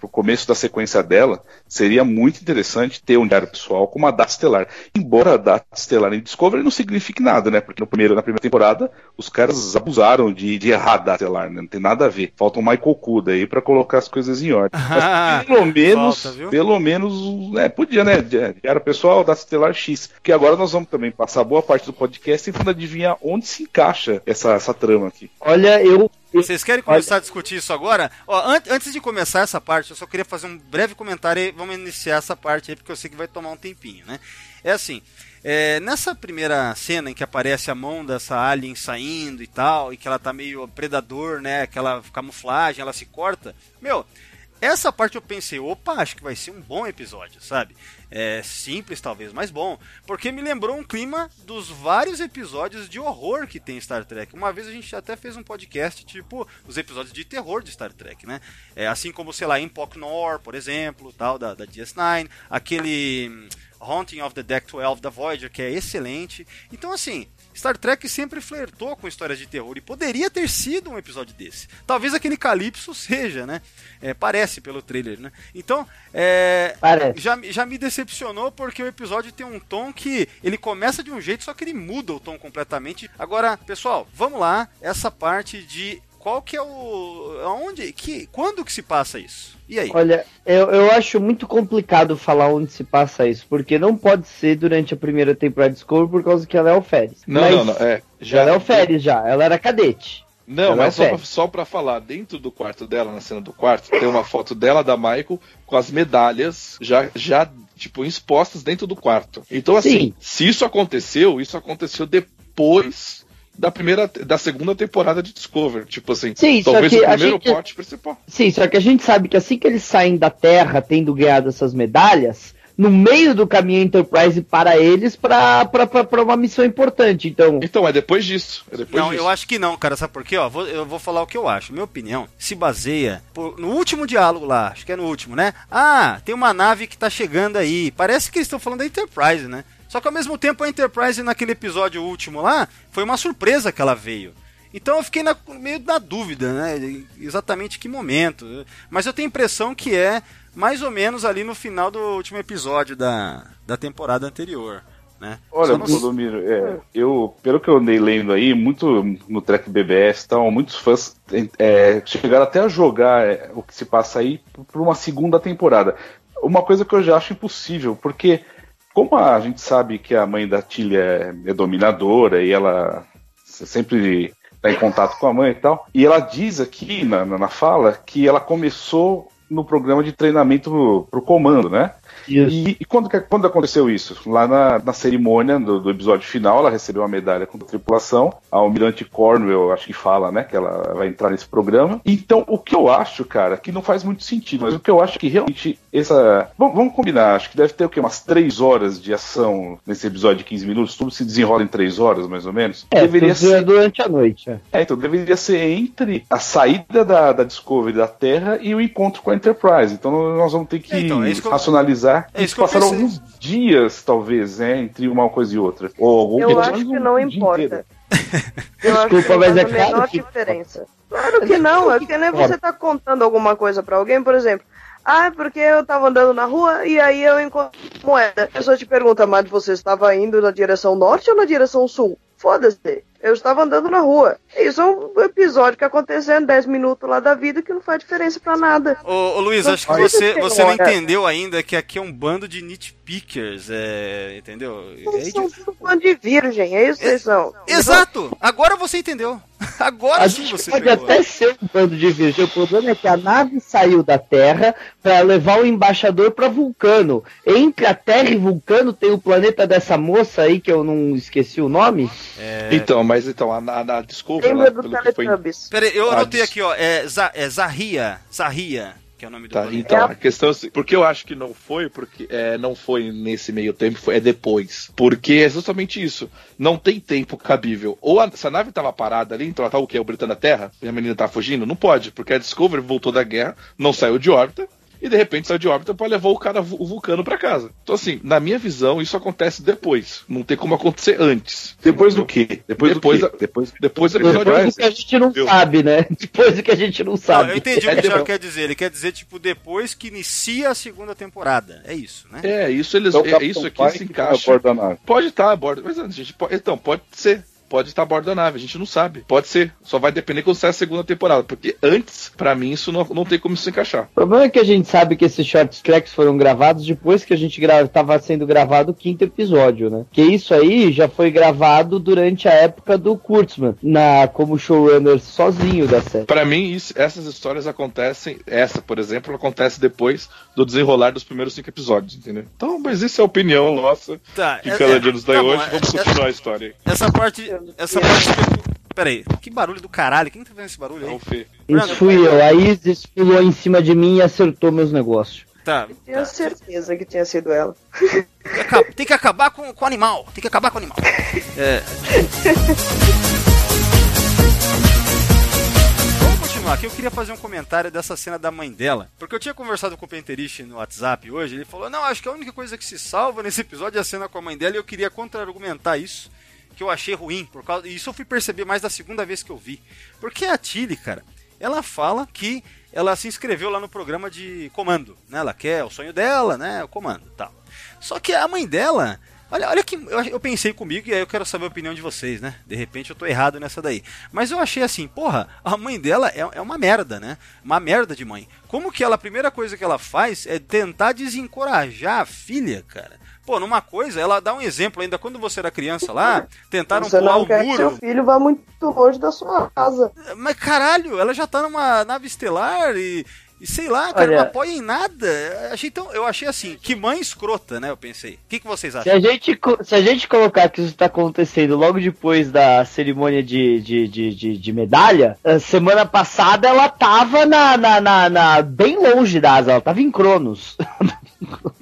o começo da sequência dela, seria muito interessante ter um diário pessoal com uma data estelar. Embora a data estelar em Discovery não signifique nada, né? Porque no primeiro, na primeira temporada, os caras abusaram de, de errar a data estelar, né? Não tem nada a ver. Falta um Michael Kuda aí para colocar as coisas em ordem. Mas pelo menos, viu? pelo menos, é, podia, né? Di- Diário pessoal, data estelar X. Que agora nós vamos também passar boa parte do podcast tentando adivinhar onde se encaixa essa, essa trama aqui. Olha, eu. Vocês querem começar a discutir isso agora? Ó, an- antes de começar essa parte, eu só queria fazer um breve comentário e vamos iniciar essa parte aí, porque eu sei que vai tomar um tempinho, né? É assim, é, nessa primeira cena em que aparece a mão dessa alien saindo e tal, e que ela tá meio predador, né? Aquela camuflagem, ela se corta. Meu, essa parte eu pensei, opa, acho que vai ser um bom episódio, sabe? É simples talvez, mas bom, porque me lembrou um clima dos vários episódios de horror que tem Star Trek. Uma vez a gente até fez um podcast tipo os episódios de terror de Star Trek, né? É, assim como, sei lá, Empok Nor, por exemplo, tal da, da DS9, aquele hum, Haunting of the Deck 12 da Voyager, que é excelente. Então assim, Star Trek sempre flertou com histórias de terror e poderia ter sido um episódio desse. Talvez aquele Calypso seja, né? É, parece pelo trailer, né? Então, é, já, já me decepcionou porque o episódio tem um tom que ele começa de um jeito, só que ele muda o tom completamente. Agora, pessoal, vamos lá, essa parte de qual que é o aonde que quando que se passa isso? E aí? Olha, eu, eu acho muito complicado falar onde se passa isso, porque não pode ser durante a primeira temporada de Discovery por causa que ela é alferes. Não, Mas não, não. É, já Ela é alferes já, ela era cadete. Não, Ela mas é só pra, só pra falar, dentro do quarto dela, na cena do quarto, tem uma foto dela, da Michael, com as medalhas já, já tipo, expostas dentro do quarto. Então, assim, Sim. se isso aconteceu, isso aconteceu depois da primeira, da segunda temporada de Discovery. Tipo assim, Sim, só talvez que o a primeiro gente- pote principal. Sim, só que a gente sabe que assim que eles saem da Terra, tendo ganhado essas medalhas, no meio do caminho Enterprise para eles pra uma missão importante. Então, Então, é depois disso. É depois Não, disso. eu acho que não, cara. Sabe por quê? Ó, vou- eu vou falar o que eu acho. Minha opinião se baseia por- no último diálogo lá. Acho que é no último, né? Ah, tem uma nave que tá chegando aí. Parece que eles estão falando da Enterprise, né? Só que ao mesmo tempo a Enterprise naquele episódio último lá foi uma surpresa que ela veio. Então eu fiquei na- meio na dúvida, né? Exatamente que momento. Mas eu tenho a impressão que é mais ou menos ali no final do último episódio da, da temporada anterior. Né? Olha, não- é, eu, pelo que eu andei lendo aí, muito no Trek BBS e tal, muitos fãs é, chegaram até a jogar é, o que se passa aí por uma segunda temporada. Uma coisa que eu já acho impossível, porque como a gente sabe que a mãe da Tilly é, é dominadora e ela sempre está em contato com a mãe e tal, e ela diz aqui na, na fala que ela começou no programa de treinamento pro, pro comando, né? E, e quando, que- quando aconteceu isso? Lá na, na cerimônia do, do episódio final, ela recebeu uma medalha com a tripulação. A Almirante Cornwell, acho que fala, né? Que ela vai entrar nesse programa. Então, o que eu acho, cara, que não faz muito sentido, mas o que eu acho que realmente essa. Vamos, vamos combinar, acho que deve ter o quê? Umas três horas de ação nesse episódio de 15 minutos. Tudo se desenrola em três horas, mais ou menos. É, deveria tudo ser. durante a noite. é. É, então deveria ser entre a saída da, da Discovery da Terra e o encontro com a Enterprise. Então nós vamos ter que É, então, é que eu- racionalizar. é isso que passaram alguns dias, talvez, né, entre uma coisa e outra. Ou algum Eu acho que não importa. Eu acho que Desculpa, não mas é a claro menor que- diferença. Claro que não, é que nem você tá contando alguma coisa pra alguém, por exemplo. Ah, porque eu tava andando na rua e aí eu encontro moeda. A pessoa te pergunta, mas você estava indo na direção norte ou na direção sul? Foda-se. Eu estava andando na rua. Isso é um episódio que aconteceu em 10 minutos lá da vida que não faz diferença pra nada. Ô, ô Luiz, acho que você, você não entendeu ainda que aqui é um bando de nitpickers, é, entendeu? É Vocês idi- são tudo fã de virgem, é isso que vocês são. Exato! Agora você entendeu. <laughs> Agora A sim gente você pode pegou. até ser um bando de virgem. O problema é que a nave saiu da Terra para levar o embaixador para Vulcano. Entre a Terra e Vulcano tem o planeta dessa moça aí que eu não esqueci o nome. Então, mas então, a, a, a Discovery, Lembra ela, do pelo que foi Teletubbies. Pera aí, eu Ah, anotei aqui, ó. É, Za- é Zahria. Zahria, que é o nome do Tá, então, É a- a questão é assim, porque eu acho que não foi, porque é, não foi nesse meio tempo, foi, é depois. Porque é justamente isso. Não tem tempo cabível. Ou a, se a nave tava parada ali, então ela tá o quê? Orbitando a Terra, e a menina tá fugindo? Não pode, porque a Discovery voltou da guerra, não saiu de órbita, e de repente saiu de órbita pra levar o cara, o vulcano pra casa. Então, assim, na minha visão, isso acontece depois. Não tem como acontecer antes. Depois do quê? Depois, Depois do da- quê? Depois, Depois do Depois episódio. do que a gente não Entendeu? sabe, né? <laughs> Depois do que a gente não Não, sabe. eu entendi o É que o Thiago depois- quer dizer. Ele quer dizer, tipo, depois que inicia a segunda temporada. É isso, né? É, isso eles. Então, o é, isso aqui se encaixa. Pode estar a bordo. Mas a gente pode, então, pode ser. Pode estar a bordo da nave, a gente não sabe. Pode ser. Só vai depender quando sair a segunda temporada. Porque antes, pra mim, isso não, não tem como se encaixar. O problema é que a gente sabe que esses short tracks foram gravados depois que a gente gra tava sendo gravado o quinto episódio, né? Que isso aí já foi gravado durante a época do Kurtzman, na, como showrunner sozinho da série. Pra mim, isso- essas histórias acontecem. Essa, por exemplo, acontece depois do desenrolar dos primeiros cinco episódios, entendeu? Então, mas isso é a opinião nossa Tá, que é- cada é- dia nos daí tá bom, hoje. é- Vamos é- continuar a história aí. Essa parte. Essa parte. Peraí, que barulho do caralho. Quem tá fazendo esse barulho É aí? o Fê. Isso fui eu. A Isis pulou em cima de mim e acertou meus negócios. Tá. Tinha certeza que tinha sido ela. Tem que acabar com, com o animal. Tem que acabar com o animal. É. Vamos continuar aqui. Eu queria fazer um comentário dessa cena da mãe dela. Porque eu tinha conversado com o Penteriche no WhatsApp hoje. Ele falou: Não, acho que a única coisa que se salva nesse episódio é a cena com a mãe dela. E eu queria contra-argumentar isso. Que eu achei ruim. Por causa... Isso eu fui perceber mais da segunda vez que eu vi. Porque a Tilly, cara, ela fala que ela se inscreveu lá no programa de comando, né? Ela quer o sonho dela, né? O comando, tal. Só que a mãe dela, olha, olha que eu, pensei comigo e aí eu quero saber a opinião de vocês, né? De repente eu tô errado nessa daí. Mas eu achei assim, porra, a mãe dela é, é uma merda, né? Uma merda de mãe. Como que ela, a primeira coisa que ela faz é tentar desencorajar a filha, cara? Pô, numa coisa, ela dá um exemplo ainda quando você era criança lá, tentaram Você pular não o quer que muro. seu filho vá muito longe da sua casa. Mas caralho, ela já tá numa nave estelar e, e sei lá, cara, Olha- não apoia em nada. Eu achei, tão, eu achei assim, que mãe escrota, né? Eu pensei. O que, que vocês Se acham? a, gente, se a gente colocar que isso está acontecendo logo depois da cerimônia de, de, de, de, de medalha, a semana passada ela tava na, na, na, na- bem longe da asa, ela tava em Cronos. <laughs>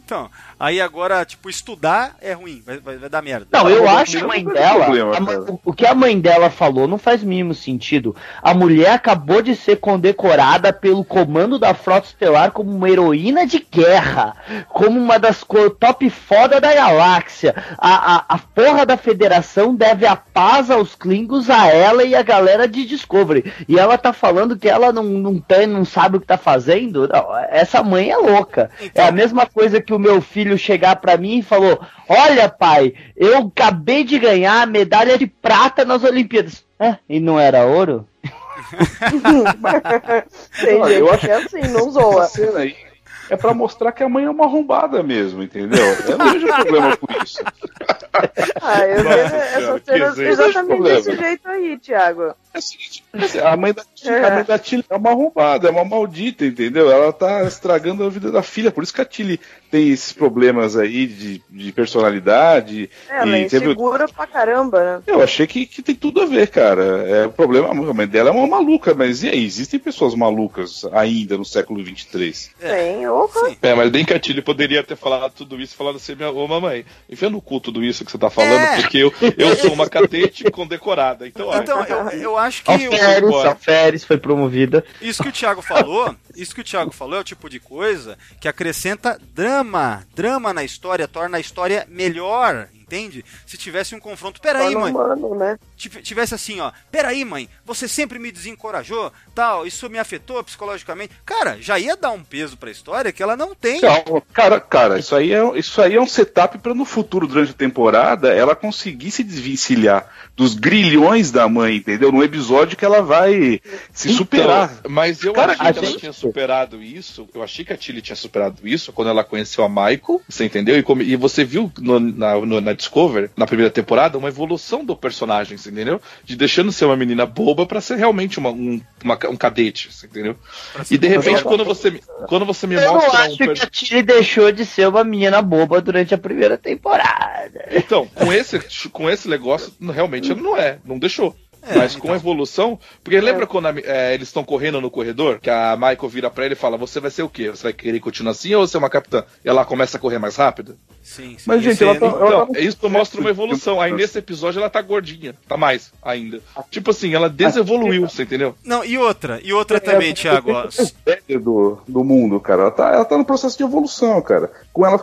Então, aí agora, tipo, estudar é ruim, vai, vai, vai dar merda. Não, eu Não, acho a mãe dela. problema, a mãe- o- que a mãe dela falou não faz mínimo sentido. A mulher acabou de ser condecorada pelo comando da Frota Estelar como uma heroína de guerra, como uma das top foda da galáxia. A, a, a porra da federação deve a paz aos Klingons, a ela e a galera de Discovery. E ela tá falando que ela não, não, tem, não sabe o que tá fazendo. Não, essa mãe é louca. Então- É a mesma coisa que o meu filho chegar pra mim e falou: Olha, pai, eu acabei de ganhar a medalha de prata nas Olimpíadas. É, e não era ouro? <laughs> Tem eu que é assim, não zoa. Essa cena aí é pra mostrar que a mãe é uma arrombada mesmo, entendeu? Eu não vejo problema com isso. Ah, eu vejo essa cena exatamente desse jeito aí, Thiago. É o seguinte, a mãe da Tilly, É. a mãe da Tilly é uma arrombada, é uma maldita, entendeu? Ela tá estragando a vida da filha, por isso que a Tilly tem esses problemas aí de, de personalidade. Ela é e teve- insegura pra caramba, né? Eu achei que, que tem tudo a ver, cara. É o problema, a mãe dela é uma maluca, mas e aí? Existem pessoas malucas ainda no século 23. Tem, opa. Sim. É, mas bem que a Tilly poderia ter falado tudo isso e falado assim, minha, ô mamãe, enfia no cu tudo isso que você tá falando, É. porque eu, eu sou uma <laughs> cadete condecorada. Então, Então, eu, eu acho que Alferes. Alferes foi promovida. isso que o Thiago falou, isso que o Thiago falou é o tipo de coisa que acrescenta drama, drama na história, torna a história melhor, entende? Se tivesse um confronto, peraí, mãe, humano, né? tive- tivesse assim, ó, peraí, mãe, você sempre me desencorajou, tal, isso me afetou psicologicamente. Cara, já ia dar um peso pra história que ela não tem. Cara, cara, isso aí é, isso aí é um setup para no futuro, durante a temporada, ela conseguir se desvencilhar dos grilhões da mãe, entendeu? Num episódio que ela vai se Então, superar. Mas eu Cara, achei que ela gente- tinha superado isso. Eu achei que a Tilly tinha superado isso quando ela conheceu a Michael, você entendeu? E, come- e você viu no- na, no- na Discover, na primeira temporada, uma evolução do personagem, você entendeu? De deixando de ser uma menina boba pra ser realmente uma, um, uma- um cadete, você entendeu? E de repente, quando você, me- quando você me Eu mostra acho um. per- que a Tilly deixou de ser uma menina boba durante a primeira temporada. Então, com esse, com esse negócio, realmente não é, não deixou. É, Mas com então. a evolução. Porque lembra quando a- é, eles estão correndo no corredor? Que a Michael vira pra ele e fala: Você vai ser o quê? Você vai querer continuar assim ou você é uma capitã? E ela começa a correr mais rápido? Sim, sim. Mas, gente, ela tá- Então, não- isso mostra uma evolução. Aí nesse episódio ela tá gordinha. Tá mais ainda. Tipo assim, ela desevoluiu, você entendeu? Não, e outra, e outra também, Thiago. É do, do mundo, cara. Ela tá, ela tá no processo de evolução, cara. Com ela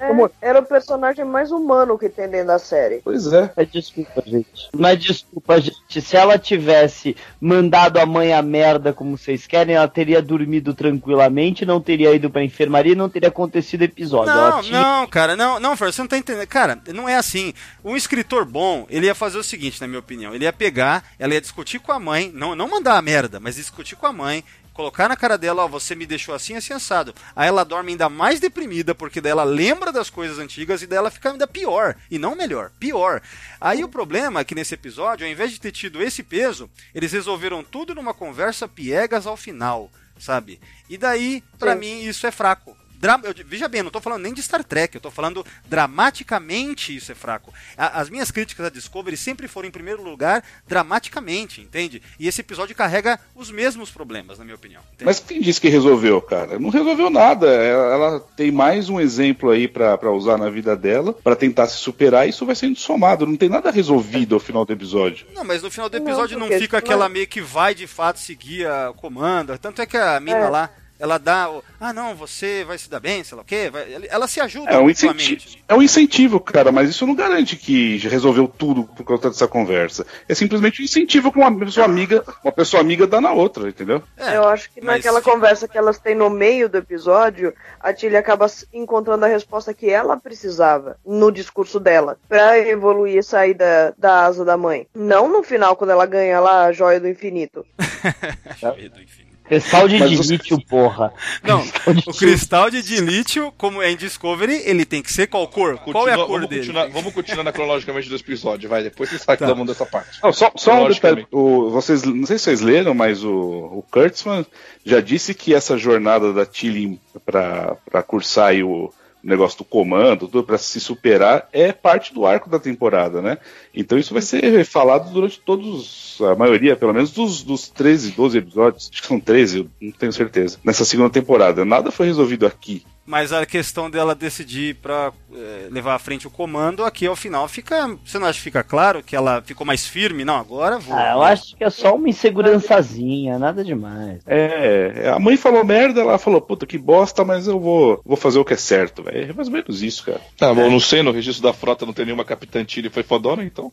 É, era o personagem mais humano que tem dentro da série. Pois é. Mas desculpa, gente. Mas desculpa, gente. Se ela tivesse mandado a mãe a merda como vocês querem, ela teria dormido tranquilamente, não teria ido pra enfermaria e não teria acontecido episódio. Não, tinha- não, cara, não, não, Fer, você não tá entendendo. Cara, não é assim. Um escritor bom, ele ia fazer o seguinte, na minha opinião. Ele ia pegar, ela ia discutir com a mãe, não, não mandar a merda, mas discutir com a mãe, colocar na cara dela, ó, você me deixou assim, assim, assado. Aí ela dorme ainda mais deprimida, porque daí ela lembra das coisas antigas e daí ela fica ainda pior. E não melhor, pior. Aí o problema é que nesse episódio, ao invés de ter tido esse peso, eles resolveram tudo numa conversa piegas ao final, sabe? E daí, pra Sim. mim, isso é fraco. Dra eu, veja bem, eu não tô falando nem de Star Trek, eu tô falando dramaticamente isso é fraco. A, as minhas críticas a Discovery sempre foram, em primeiro lugar, dramaticamente, entende? E esse episódio carrega os mesmos problemas, na minha opinião. Entende? Mas quem disse que resolveu, cara? Não resolveu nada. Ela, ela tem mais um exemplo aí para usar na vida dela, para tentar se superar, e isso vai sendo somado. Não tem nada resolvido ao final do episódio. Não, mas no final do episódio não, não fica aquela meio que vai de fato seguir a comanda. Tanto é que a mina é. lá ela dá o, ah não, você vai se dar bem, sei lá o quê, vai, ela se ajuda é um, incentivo, é um incentivo, cara, mas isso não garante que resolveu tudo por conta dessa conversa. É simplesmente um incentivo que uma pessoa amiga, uma pessoa amiga dá na outra, entendeu? É, eu acho que mas... naquela conversa que elas têm no meio do episódio, a Tilly acaba encontrando a resposta que ela precisava no discurso dela para evoluir e sair da, da asa da mãe. Não no final, quando ela ganha lá a joia do infinito. <laughs> joia do infinito. Cristal de dilítio, você... porra. Não, o cristal de dilítio, como é em Discovery, ele tem que ser qual cor? Continua, qual é a cor vamos dele? Continuar, vamos continuar na cronologicamente do episódio, vai. Depois você sabe tá. mundo dessa parte. Não, só só um detalhe. O, vocês, não sei se vocês leram, mas o, o Kurtzman já disse que essa jornada da Tilly para cursar o negócio do comando, tudo para se superar, é parte do arco da temporada, né? Então isso vai ser falado durante todos, a maioria, pelo menos, dos, dos 13, 12 episódios, acho que são 13, eu não tenho certeza, nessa segunda temporada. Nada foi resolvido aqui. Mas a questão dela decidir para é, levar à frente o comando, aqui ao final fica. Você não acha que fica claro que ela ficou mais firme? Não, agora vou. Ah, eu acho que é só uma insegurançazinha, nada demais. É, a mãe falou merda, ela falou, puta que bosta, mas eu vou, vou fazer o que é certo, velho. É mais ou menos isso, cara. Tá bom, é. não sei, no registro da frota não tem nenhuma capitã e foi fodona, então.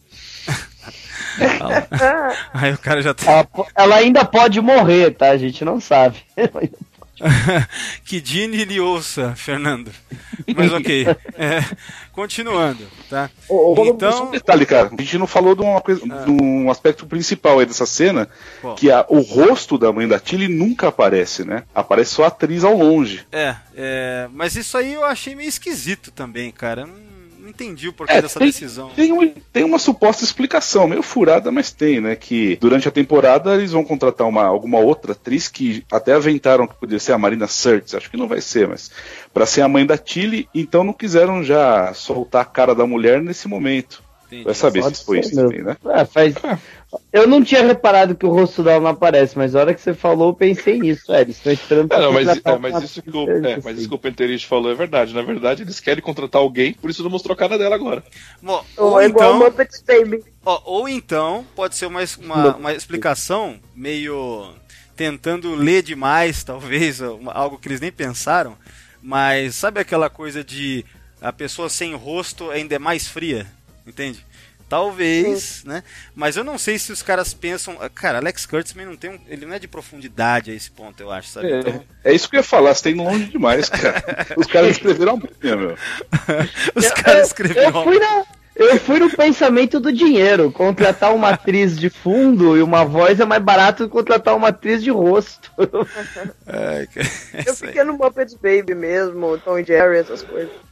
<laughs> Aí o cara já tá. Ela, ela, ainda pode morrer, tá? A gente não sabe. <laughs> <laughs> que Dini lhe ouça, Fernando. Mas ok. <laughs> É, continuando, tá? Oh, oh, então... Um detalhe, cara. A gente não falou de, uma coisa, ah. de um aspecto principal aí dessa cena, que a, o rosto da mãe da Tilly nunca aparece, né? Aparece só a atriz ao longe. É, é, mas isso aí eu achei meio esquisito também, cara. Não entendi o porquê é, dessa tem, decisão. Tem uma, tem uma suposta explicação, meio furada, mas tem, né? Que durante a temporada eles vão contratar uma, alguma outra atriz que até aventaram que poderia ser a Marina Sirtis, acho que não vai ser, mas para ser a mãe da Tilly, então não quiseram já soltar a cara da mulher nesse momento. Entendi. Vai saber se foi isso também, né? É, faz... Eu não tinha reparado que o rosto dela não aparece, mas a hora que você falou, eu pensei nisso. É, eles estão esperando é, não, mas, é, mas, isso que o, é, mas isso que o Penterich falou é verdade. Na verdade, eles querem contratar alguém, por isso não mostrou a cara dela agora. Bom, ou, ou então, ó, ou então, pode ser uma, uma, uma explicação meio tentando ler demais, talvez, <laughs> algo que eles nem pensaram. Mas sabe aquela coisa de a pessoa sem rosto ainda é mais fria? Entende? Talvez, Sim. né? Mas eu não sei se os caras pensam. Cara, Alex Kurtzman não tem um, ele não é de profundidade a esse ponto, eu acho, sabe? É, então... é isso que eu ia falar, você tem longe demais, cara. <laughs> os caras escreveram muito, meu. os caras escreveram. Eu, eu, fui na, eu fui no pensamento do dinheiro. Contratar uma atriz de fundo e uma voz é mais barato do que contratar uma atriz de rosto. <laughs> É, eu fiquei no Muppets Baby mesmo, Tom e Jerry, essas coisas.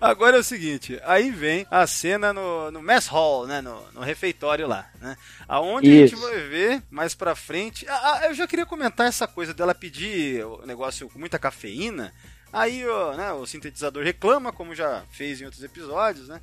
Agora é o seguinte, aí vem a cena no, no mess hall, né, no, no refeitório lá, né, aonde Isso. a gente vai ver mais pra frente, ah, eu já queria comentar essa coisa dela pedir o negócio com muita cafeína, aí o, né, o sintetizador reclama, como já fez em outros episódios, né,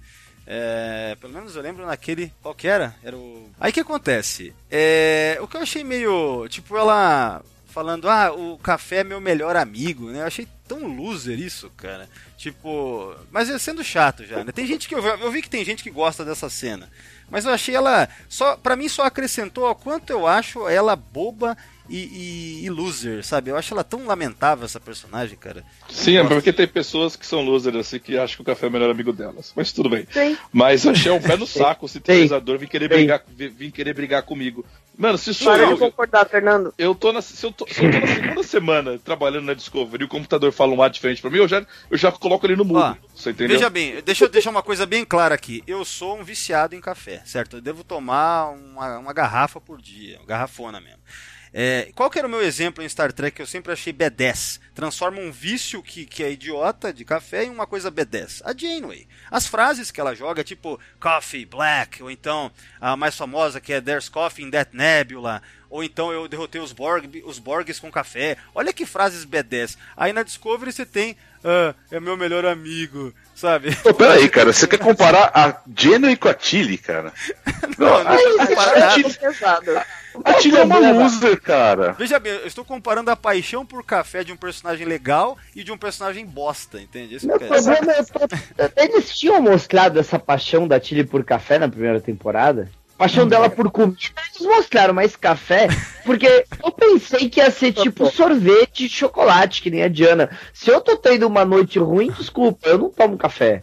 é, pelo menos eu lembro naquele. Qual que era? Era o. Aí que acontece? É, o que eu achei meio. Tipo, ela falando, ah, o café é meu melhor amigo, né? Eu achei tão loser isso, cara. Tipo, mas é sendo chato já, né? Tem gente que eu, eu vi que tem gente que gosta dessa cena, mas eu achei ela só, para mim só acrescentou o quanto eu acho ela boba e, e, e, loser, sabe? Eu acho ela tão lamentável essa personagem, cara. Sim, é porque tem pessoas que são losers assim que acham que o café é o melhor amigo delas. Mas tudo bem. Sim. Mas achei um pé no saco o sintetizador vir querer brigar, vir querer brigar comigo. Mano, se sou Para eu. concordar, Fernando. Eu tô na, se, eu tô, se eu tô na segunda semana trabalhando na Discovery e o computador fala um ar diferente pra mim, eu já, eu já coloco ele no mudo. você entendeu? Veja bem, deixa eu deixar uma coisa bem clara aqui. Eu sou um viciado em café, certo? Eu devo tomar uma, uma garrafa por dia, uma garrafona mesmo. É, qual que era o meu exemplo em Star Trek que eu sempre achei B10? Transforma um vício que, que é idiota de café em uma coisa B10. A Janeway. As frases que ela joga, tipo Coffee, Black, ou então a mais famosa que é There's Coffee in That Nebula, ou então eu derrotei os, Borg, os Borgs com café. Olha que frases B10. Aí na Discovery você tem ah, é meu melhor amigo, sabe? Pô, peraí, <laughs> cara, você quer comparar a Janeway com a Tilly, cara? <laughs> Não, não, não, não comparar nada. pesado. A Tilly é uma loser, cara. Veja bem, eu estou comparando a paixão por café de um personagem legal e de um personagem bosta, entende? Isso Meu problema é. Eles tinham mostrado essa paixão da Tilly por café na primeira temporada? Paixão dela por comida. Eles mostraram mais café, porque eu pensei que ia ser <laughs> tipo sorvete de chocolate, que nem a Diana. Se eu tô tendo uma noite ruim, desculpa, eu não tomo café.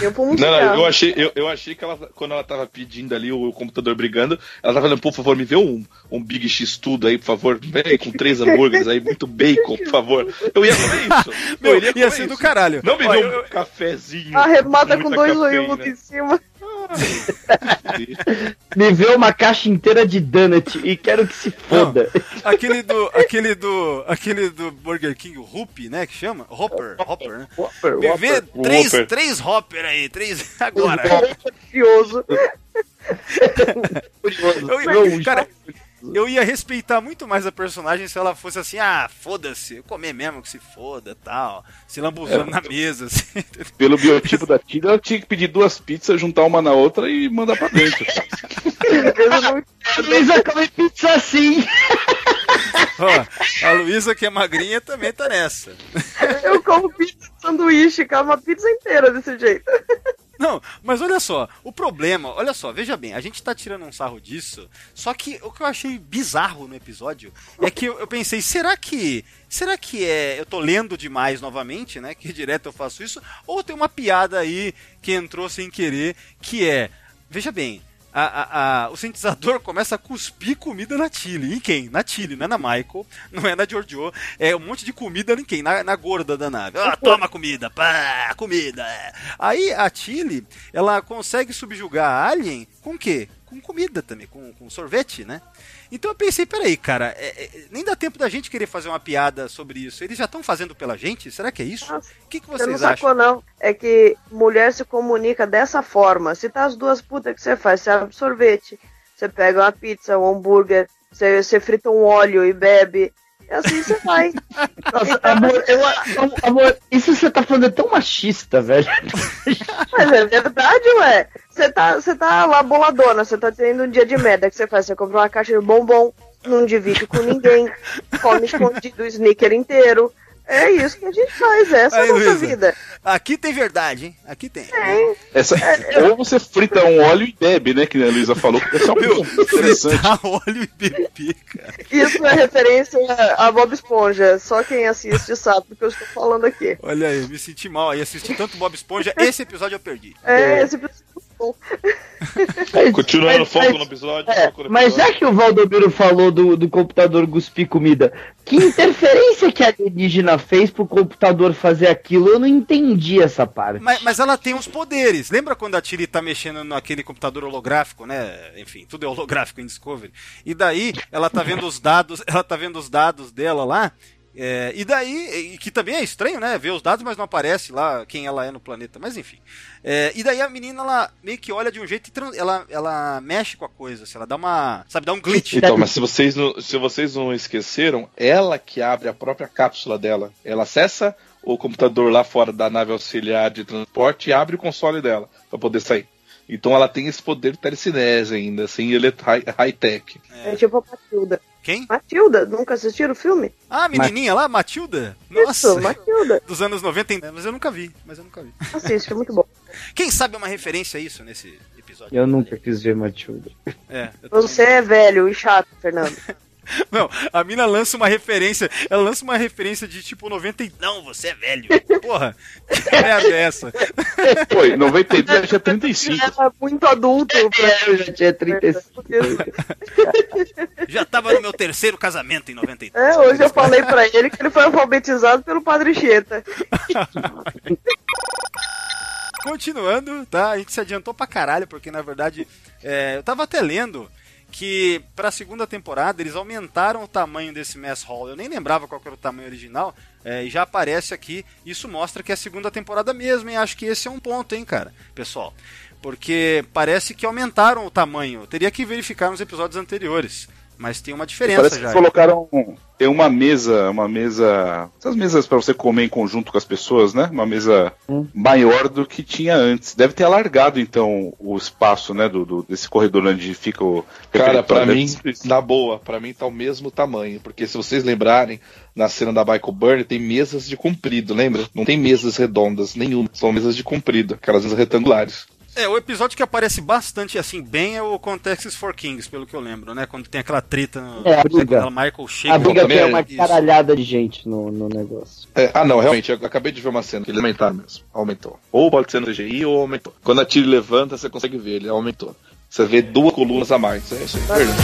Eu um Não, não, eu achei, eu, eu achei que ela, quando ela tava pedindo ali o, computador brigando, ela tava falando, por favor, me vê um, um Big X tudo aí, por favor, vem com três hambúrgueres aí, muito bacon, por favor. Eu ia fazer isso. <laughs> Meu, eu ia comer ser do isso. caralho. Não me Olha, dê um eu- cafezinho. Arremata com dois oiulos em cima. <laughs> Me vê uma caixa inteira de donut e quero que se foda. Aquele do, aquele do, aquele do Burger King, o Hoop, né, que chama? Hopper, Hopper, né? Whopper, Me vê Whopper. três, Whopper. três Hopper aí, três <laughs> agora. Furioso. <laughs> Eu, ia- cara, eu ia respeitar muito mais a personagem se ela fosse assim, ah, foda-se, eu comer mesmo que se foda, tal, se lambuzando na mesa, assim. <laughs> Pelo biotipo da Tilly, ela tinha que pedir duas pizzas, juntar uma na outra e mandar pra dentro. Eu não- A Luísa come pizza assim. Ó, a Luísa, que é magrinha, também tá nessa. Eu como pizza de sanduíche, cara, uma pizza inteira desse jeito. Não, mas olha só, o problema, olha só, veja bem, a gente tá tirando um sarro disso, só que o que eu achei bizarro no episódio é que eu, eu pensei, será que. Será que é. Eu tô lendo demais novamente, né? Que <laughs> direto eu faço isso, ou tem uma piada aí que entrou sem querer, que é. Veja bem. A- a- o sintetizador começa a cuspir comida na Tilly. Em quem? Na Tilly, não é na Michael, não é na Giorgio. É um monte de comida em quem? Na, na gorda da nave. Ah, toma comida, pá, comida. é. Aí a Tilly, ela consegue subjugar a Alien com o quê? Com comida também, com, com sorvete, né? Então eu pensei, peraí, cara, é- é- nem dá tempo da gente querer fazer uma piada sobre isso. Eles já estão fazendo pela gente? Será que é isso? Nossa, O que, que Você não vocês acham? sacou, não. É que mulher se comunica dessa forma. Se tá as duas putas que você faz, você abre sorvete, você pega uma pizza, um hambúrguer, você, você frita um óleo e bebe. E assim você vai. Nossa, amor, eu, amor, isso você tá falando é tão machista, velho. Mas é verdade, ué. Você tá, você tá lá boladona, você tá tendo um dia de merda. Que você faz? Você compra uma caixa de bombom, não divide com ninguém, come escondido o sneaker inteiro. É isso que a gente faz, essa Aí, é a nossa Luísa. vida. Aqui tem verdade, hein? Aqui tem. Tem. Essa, ou você frita um óleo e bebe, né? Que a Luísa falou. Esse é um Meu, interessante. fritar óleo e bebê, cara. Isso é referência a Bob Esponja. Só quem assiste sabe do que eu estou falando aqui. Olha aí, me senti mal aí, assisti tanto Bob Esponja, <laughs> esse episódio eu perdi. É, esse episódio é. Continuando Mas- foco mas- no episódio. É, foco no mas episódio. já que o Valdomiro falou do, do computador cuspir comida, que interferência que a alienígena fez pro computador fazer aquilo? Eu não entendi essa parte. Mas, mas ela tem uns poderes. Lembra quando a Tilly tá mexendo naquele computador holográfico, né? Enfim, tudo é holográfico em Discovery. E daí ela tá vendo os dados, <laughs> ela tá vendo os dados dela lá. É, e daí, e que também é estranho, né? Ver os dados, mas não aparece lá quem ela é no planeta. Mas enfim. É, e daí a menina, ela meio que olha de um jeito e ela, ela mexe com a coisa, assim, ela dá uma. Sabe, dá um glitch. Então, mas se vocês, não, se vocês não esqueceram, ela que abre a própria cápsula dela. Ela acessa o computador lá fora da nave auxiliar de transporte e abre o console dela para poder sair. Então ela tem esse poder de telecinese ainda, assim, ele é high- high-tech. É tipo a Matilda. Quem? Matilda, nunca assistiram o filme? Ah, a menininha lá, Matilda? Isso, Nossa, Matilda. dos anos 90, em- mas eu nunca vi, mas eu nunca vi. Assiste, é muito bom. Quem sabe é uma referência a isso nesse episódio? Eu nunca quis ver Matilda. É, Você é velho e chato, Fernando. <laughs> Não, a mina lança uma referência, ela lança uma referência de tipo 90 e... Não, você é velho. Porra, que <laughs> merda é essa? Foi, 92 já tinha 35. Era muito adulto. É, eu já tinha <laughs> 35. Já tava no meu terceiro casamento em 93. É, hoje eu falei pra ele que ele foi alfabetizado pelo Padre Cheta. Continuando, tá? A gente se adiantou pra caralho, porque na verdade é, eu tava até lendo que para a segunda temporada eles aumentaram o tamanho desse mess hall. Eu nem lembrava qual era o tamanho original, é, e já aparece aqui. Isso mostra que é a segunda temporada mesmo, e acho que esse é um ponto, hein, cara, pessoal. Porque parece que aumentaram o tamanho. Teria que verificar nos episódios anteriores. Mas tem uma diferença Parece já. que colocaram tem uma mesa, uma mesa, essas mesas para você comer em conjunto com as pessoas, né? Uma mesa hum. maior do que tinha antes. Deve ter alargado então o espaço, né, do, do desse corredor onde fica o Cara, para mim, na boa, para mim tá o mesmo tamanho, porque se vocês lembrarem, na cena da Michael Byrne tem mesas de comprido, lembra? Não tem mesas redondas nenhuma, são mesas de comprido, aquelas mesas retangulares. É, o episódio que aparece bastante assim bem é o Contexts for Kings, pelo que eu lembro, né? Quando tem aquela treta no, é, a briga. Michael chega. A briga tem uma caralhada de gente no, no negócio. É, ah, não, realmente, eu acabei de ver uma cena que ele aumentaram mesmo. Aumentou. Ou pode ser no CGI ou aumentou. Quando a tira levanta, você consegue ver, ele aumentou. Você vê duas colunas a mais. É isso aí, verdade.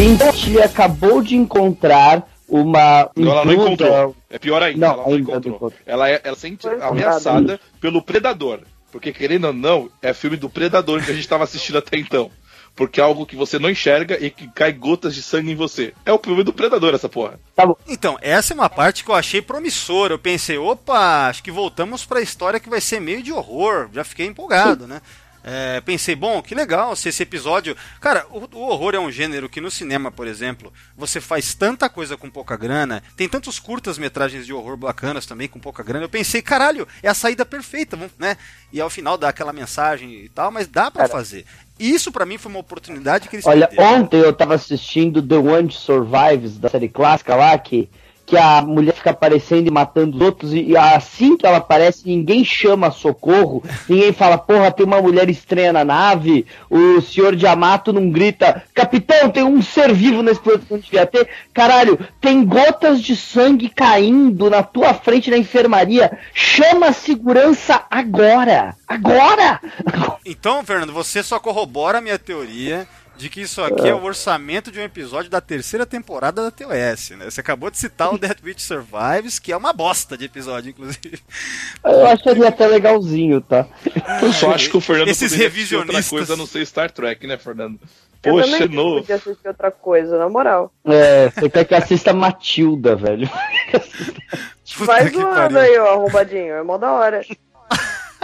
Então, a Tilly acabou de encontrar uma. Ela não encontrou. É pior ainda, não, ela não encontrou. Ela, é, ela sente ameaçada pelo predador. Porque, querendo ou não, é filme do predador que a gente estava assistindo até então. Porque é algo que você não enxerga e que cai gotas de sangue em você. É o filme do predador, essa porra. Tá bom. Então, essa é uma parte que eu achei promissora. Eu pensei, opa, acho que voltamos para a história que vai ser meio de horror. Já fiquei empolgado, né? É, pensei, bom, que legal se esse episódio. Cara, o, o, horror é um gênero que no cinema, por exemplo, você faz tanta coisa com pouca grana, tem tantos curtas-metragens de horror bacanas também com pouca grana. Eu pensei, caralho, é a saída perfeita, né? E ao final dá aquela mensagem e tal, mas dá para fazer. Isso para mim foi uma oportunidade que eles Olha, perderam. ontem eu tava assistindo The One Survives da série clássica lá, que que a mulher fica aparecendo e matando os outros, e assim que ela aparece, ninguém chama socorro, ninguém fala, porra, tem uma mulher estranha na nave, o senhor Diamato não grita, capitão, tem um ser vivo nesse planeta que não devia ter, caralho, tem gotas de sangue caindo na tua frente na enfermaria, chama a segurança agora, agora! Então, Fernando, você só corrobora a minha teoria de que isso aqui é. é. o orçamento de um episódio da terceira temporada da TOS, né? Você acabou de citar o Dead Witch Survives, que é uma bosta de episódio, inclusive. Eu acharia até legalzinho, tá? Eu só acho que o Fernando Esses revisionistas... outra coisa a não ser Star Trek, né, Fernando? Poxa, eu também novo. podia assistir outra coisa, na moral. É, você quer que assista Matilda, velho. Vai zoando aí, ó, arrombadinho. É mó da hora.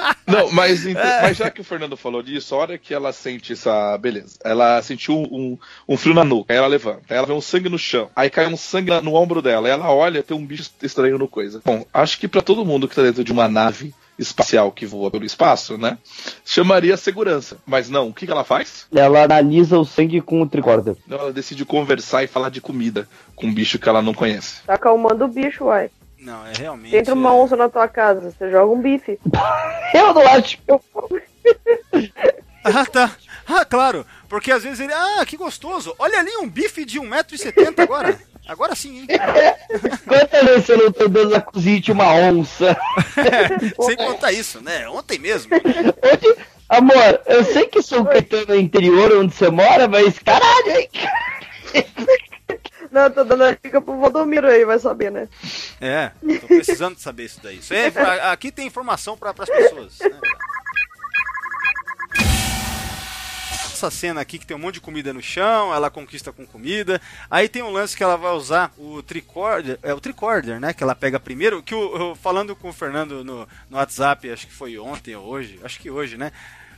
<laughs> Não, mas, é. mas já que o Fernando falou disso, a hora que ela sente essa. Beleza. Ela sentiu um, um frio na nuca, aí ela levanta, aí ela vê um sangue no chão, aí cai um sangue no ombro dela, aí ela olha, tem um bicho estranho no coisa. Bom, acho que para todo mundo que tá dentro de uma nave espacial que voa pelo espaço, né? Chamaria segurança. Mas não, o que, que ela faz? Ela analisa o sangue com o tricorder. Não, ela decide conversar e falar de comida com um bicho que ela não conhece. Tá acalmando o bicho, uai. Não, é realmente. Entra uma onça na tua casa, você joga um bife. <laughs> eu não acho que eu. ah, tá. Ah, claro. Porque às vezes ele. Ah, que gostoso. Olha ali um bife de 1,70m agora. Agora sim, hein? <laughs> Quantas vezes você não tá dando na cozinha de uma onça? É, sem contar isso, né? Ontem mesmo. Ontem... Amor, eu sei que São Caetano é interior onde você mora, mas caralho, hein? Não, tô dando a dica pro Valdomiro aí, vai saber, né? É, tô precisando de saber isso daí. Isso é, <laughs> aqui tem informação para as pessoas. Né? Essa cena aqui que tem um monte de comida no chão, ela conquista com comida. Aí tem um lance que ela vai usar o tricorder, é o tricorder, né? Que ela pega primeiro. Que o, falando com o Fernando no, no WhatsApp, acho que foi ontem ou hoje, acho que hoje, né?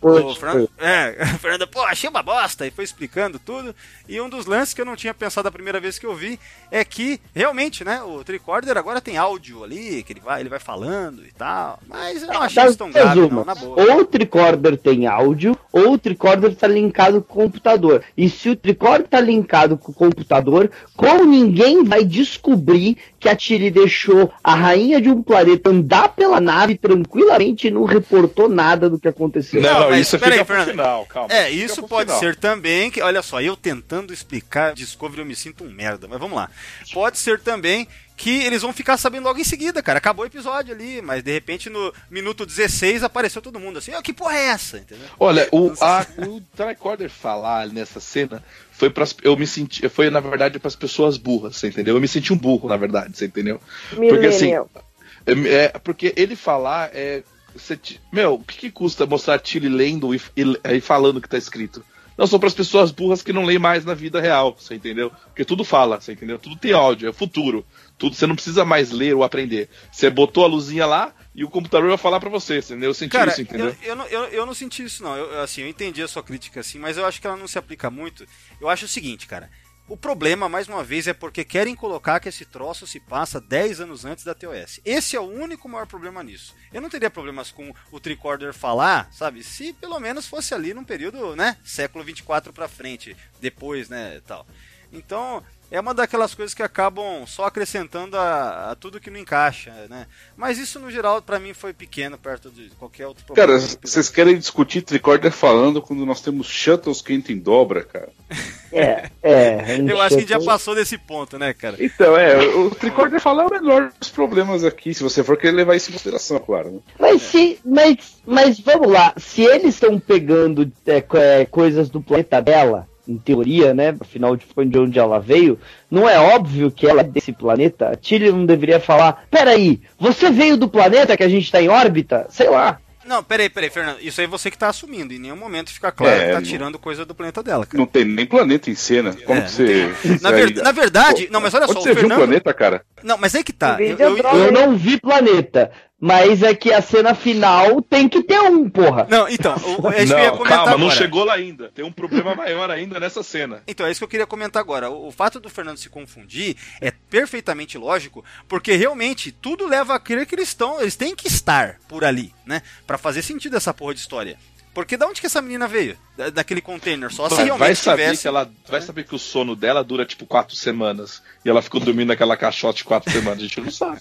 O Fernando, é, <laughs> Fernando, pô, achei uma bosta, e foi explicando tudo. E um dos lances que eu não tinha pensado a primeira vez que eu vi é que, realmente, né, o tricorder agora tem áudio ali, que ele vai, ele vai falando e tal. Mas eu não achei isso tão grave, não, na boa. Ou o tricorder tem áudio, ou o tricorder está linkado com o computador. E se o tricorder está linkado com o computador, como ninguém vai descobrir que a Tiri deixou a rainha de um planeta andar pela nave tranquilamente e não reportou nada do que aconteceu? Não, não mas isso fica aí, Fernando. Final, calma. É, isso pode final. ser também que, olha só, eu tentando explicar Discovery eu me sinto um merda, mas vamos lá. Pode ser também que eles vão ficar sabendo logo em seguida, cara. Acabou o episódio ali, mas de repente no minuto 16 apareceu todo mundo assim, oh, que porra é essa? Entendeu? Olha, o, a, <laughs> o tricorder falar nessa cena foi para eu me senti, foi na verdade para as pessoas burras, você entendeu? Eu me senti um burro, na verdade, você entendeu? Porque assim, é, é, porque ele falar é você, meu, o que, que, custa mostrar Tilly lendo e, e, e, falando o que tá escrito? Não, são para as pessoas burras que não leem mais na vida real, você entendeu? Porque tudo fala, você entendeu? Tudo tem áudio, é o futuro. Tudo, você não precisa mais ler ou aprender. Você botou a luzinha lá e o computador vai falar para você, entendeu? Eu senti Cara, isso, entendeu? Eu, eu, não, eu, eu não senti isso, não. Eu, assim, eu entendi a sua crítica, assim, mas eu acho que ela não se aplica muito. Eu acho o seguinte, cara. O problema, mais uma vez, é porque querem colocar que esse troço se passa 10 anos antes da TOS. Esse é o único maior problema nisso. Eu não teria problemas com o tricorder falar, sabe? Se pelo menos fosse ali num período, né? Século 24 pra frente, depois, né? Tal. Então, é uma daquelas coisas que acabam só acrescentando a, a tudo que não encaixa, né? Mas isso no geral para mim foi pequeno perto de qualquer outro problema. Cara, vocês querem discutir tricorder falando quando nós temos shuttles que entram em dobra, cara? <laughs> É, é. Eu acho que a gente já passou desse ponto, né, cara? Então, é, o tricorder falar é o menor dos problemas aqui, se você for querer levar isso em consideração, claro. Né? Mas se, mas, mas vamos lá, se eles estão pegando é, é, coisas do planeta dela em teoria, né? Afinal de foi de onde ela veio, não é óbvio que ela é desse planeta? A Tilly não deveria falar: peraí, você veio do planeta que a gente tá em órbita? Sei lá. Não, peraí, peraí, Fernando. Isso aí você que tá assumindo. Em nenhum momento fica claro é, que tá não, tirando coisa do planeta dela, cara. Não tem nem planeta em cena. Como é, que você. Na, ver, na, verdade, Pô, não, mas olha só. Você o Fernando... viu um planeta, cara? Não, mas é que tá. Eu, eu, eu, não vi planeta. Mas é que a cena final tem que ter um, porra. Não, então, o, é isso não, que eu ia comentar calma, agora. não chegou lá ainda. Tem um problema maior ainda nessa cena. Então, é isso que eu queria comentar agora. O, o, fato do Fernando se confundir é perfeitamente lógico, porque realmente tudo leva a crer que eles estão, eles têm que estar por ali, né? Para fazer sentido essa porra de história. Porque da onde que essa menina veio? Da, daquele container? Só se realmente vai saber tivesse... que ela Vai saber que o sono dela dura tipo quatro semanas. E ela ficou dormindo naquela caixote quatro semanas. A gente não sabe.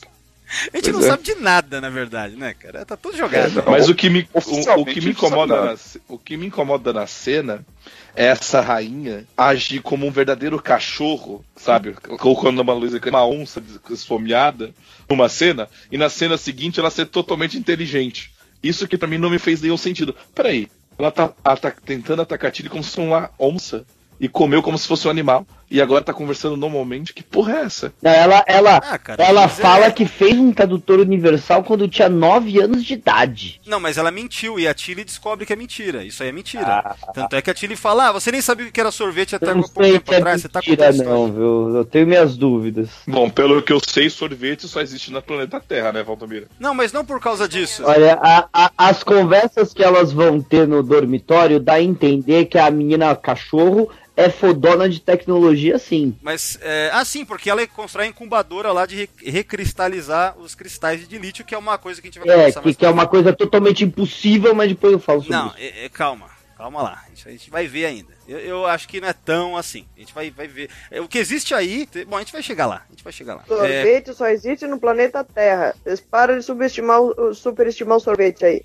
A gente pois não é. sabe de nada, na verdade, né, cara? Tá tudo jogado. É, mas o que me, o, o, que me incomoda na, o que me incomoda na cena é essa rainha agir como um verdadeiro cachorro, sabe? Colocando uma luz uma onça esfomeada numa cena, e na cena seguinte ela ser totalmente inteligente. Isso que para mim não me fez nenhum sentido. Peraí, ela tá, ela tá tentando atacar a Tilly como se fosse uma onça e comeu como se fosse um animal e agora tá conversando normalmente. Que porra é essa? Ela, ela, ah, cara, ela fala é... que fez um tradutor universal quando tinha 9 anos de idade. Não, mas ela mentiu e a Tilly descobre que é mentira. Isso aí é mentira. Ah, Tanto é que a Tilly fala: ah, você nem sabia o que era sorvete até pouco tempo é atrás. Mentira, você tá com não, viu? Eu tenho minhas dúvidas. Bom, pelo que eu sei, sorvete só existe na planeta Terra, né, Valdomira? Não, mas não por causa disso. Olha, a, a, as conversas que elas vão ter no dormitório dá a entender que a menina cachorro é fodona de tecnologia, sim. Mas, é, ah, sim, porque ela constrói a incubadora lá de recristalizar os cristais de lítio, que é uma coisa que a gente vai é, conversar que, mais que é uma coisa totalmente impossível, mas depois eu falo sobre Não, isso. É, é, calma, calma lá. A gente vai ver ainda. Eu, eu, acho que não é tão assim. A gente vai, vai ver. É, o que existe aí. Bom, a gente vai chegar lá. A gente vai chegar lá. Sorvete é... só existe no planeta Terra. Vocês param de subestimar, superestimar o sorvete aí.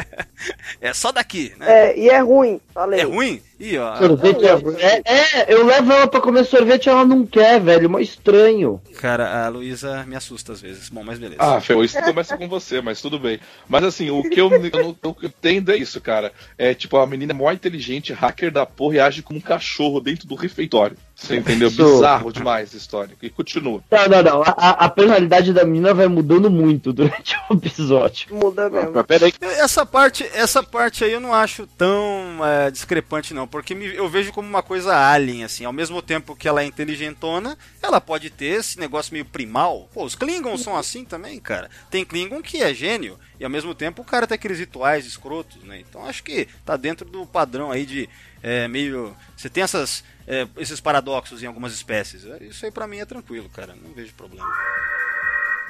<laughs> é só daqui, né? É, e é ruim, falei. É ruim? Ih, ó. Sorvete é, ruim. É, é, eu levo ela pra comer sorvete e ela não quer, velho. Mó estranho. Cara, a Luísa me assusta às vezes. Bom, mas beleza. Ah, Fel, isso começa com você, mas tudo bem. Mas assim, o que eu, eu, eu entendo é isso, cara. É tipo, a menina é mó inteligente, hacker da porra e age como um cachorro dentro do refeitório. Você entendeu? Bizarro demais a história. E continua. Não, não, não. A, a, personalidade da menina vai mudando muito durante o episódio. Muda mesmo. Mas peraí. Essa parte, essa parte aí eu não acho tão é, discrepante, não. Porque me, eu vejo como uma coisa alien, assim. Ao mesmo tempo que ela é inteligentona, ela pode ter esse negócio meio primal. Pô, os Klingons são assim também, cara. Tem Klingon que é gênio. E ao mesmo tempo o cara tem aqueles rituais escrotos, né? Então acho que tá dentro do padrão aí de é, meio. Você tem essas, é, esses paradoxos em algumas espécies. Isso aí para mim é tranquilo, cara. Não vejo problema.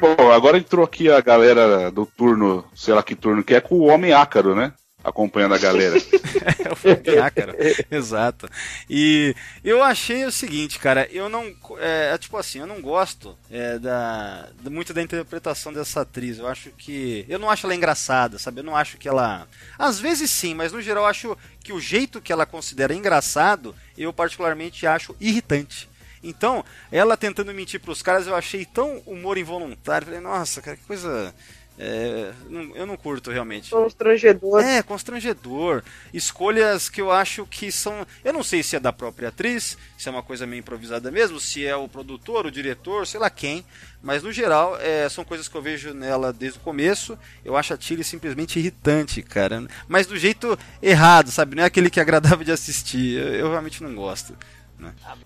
Bom, agora entrou aqui a galera do turno, sei lá que turno que é, com o Homem Ácaro, né? Acompanhando a galera. <laughs> é o FBA, cara. Exato. E eu achei o seguinte, cara, eu não. É, é tipo assim, eu não gosto é, da, muito da interpretação dessa atriz. Eu acho que. Eu não acho ela engraçada, sabe? Eu não acho que ela. Às vezes sim, mas no geral eu acho que o jeito que ela considera engraçado, eu particularmente acho irritante. Então, ela tentando mentir pros caras, eu achei tão humor involuntário. Falei, nossa, cara, que coisa É, não- eu não curto realmente. Constrangedor. É, constrangedor. Escolhas que eu acho que são. Eu não sei se é da própria atriz, se é uma coisa meio improvisada mesmo, se é o produtor, o diretor, sei lá quem. Mas no geral, é, são coisas que eu vejo nela desde o começo. Eu acho a Tilly simplesmente irritante, cara. Mas do jeito errado, sabe? Não é aquele que é agradável de assistir. Eu, eu realmente não gosto.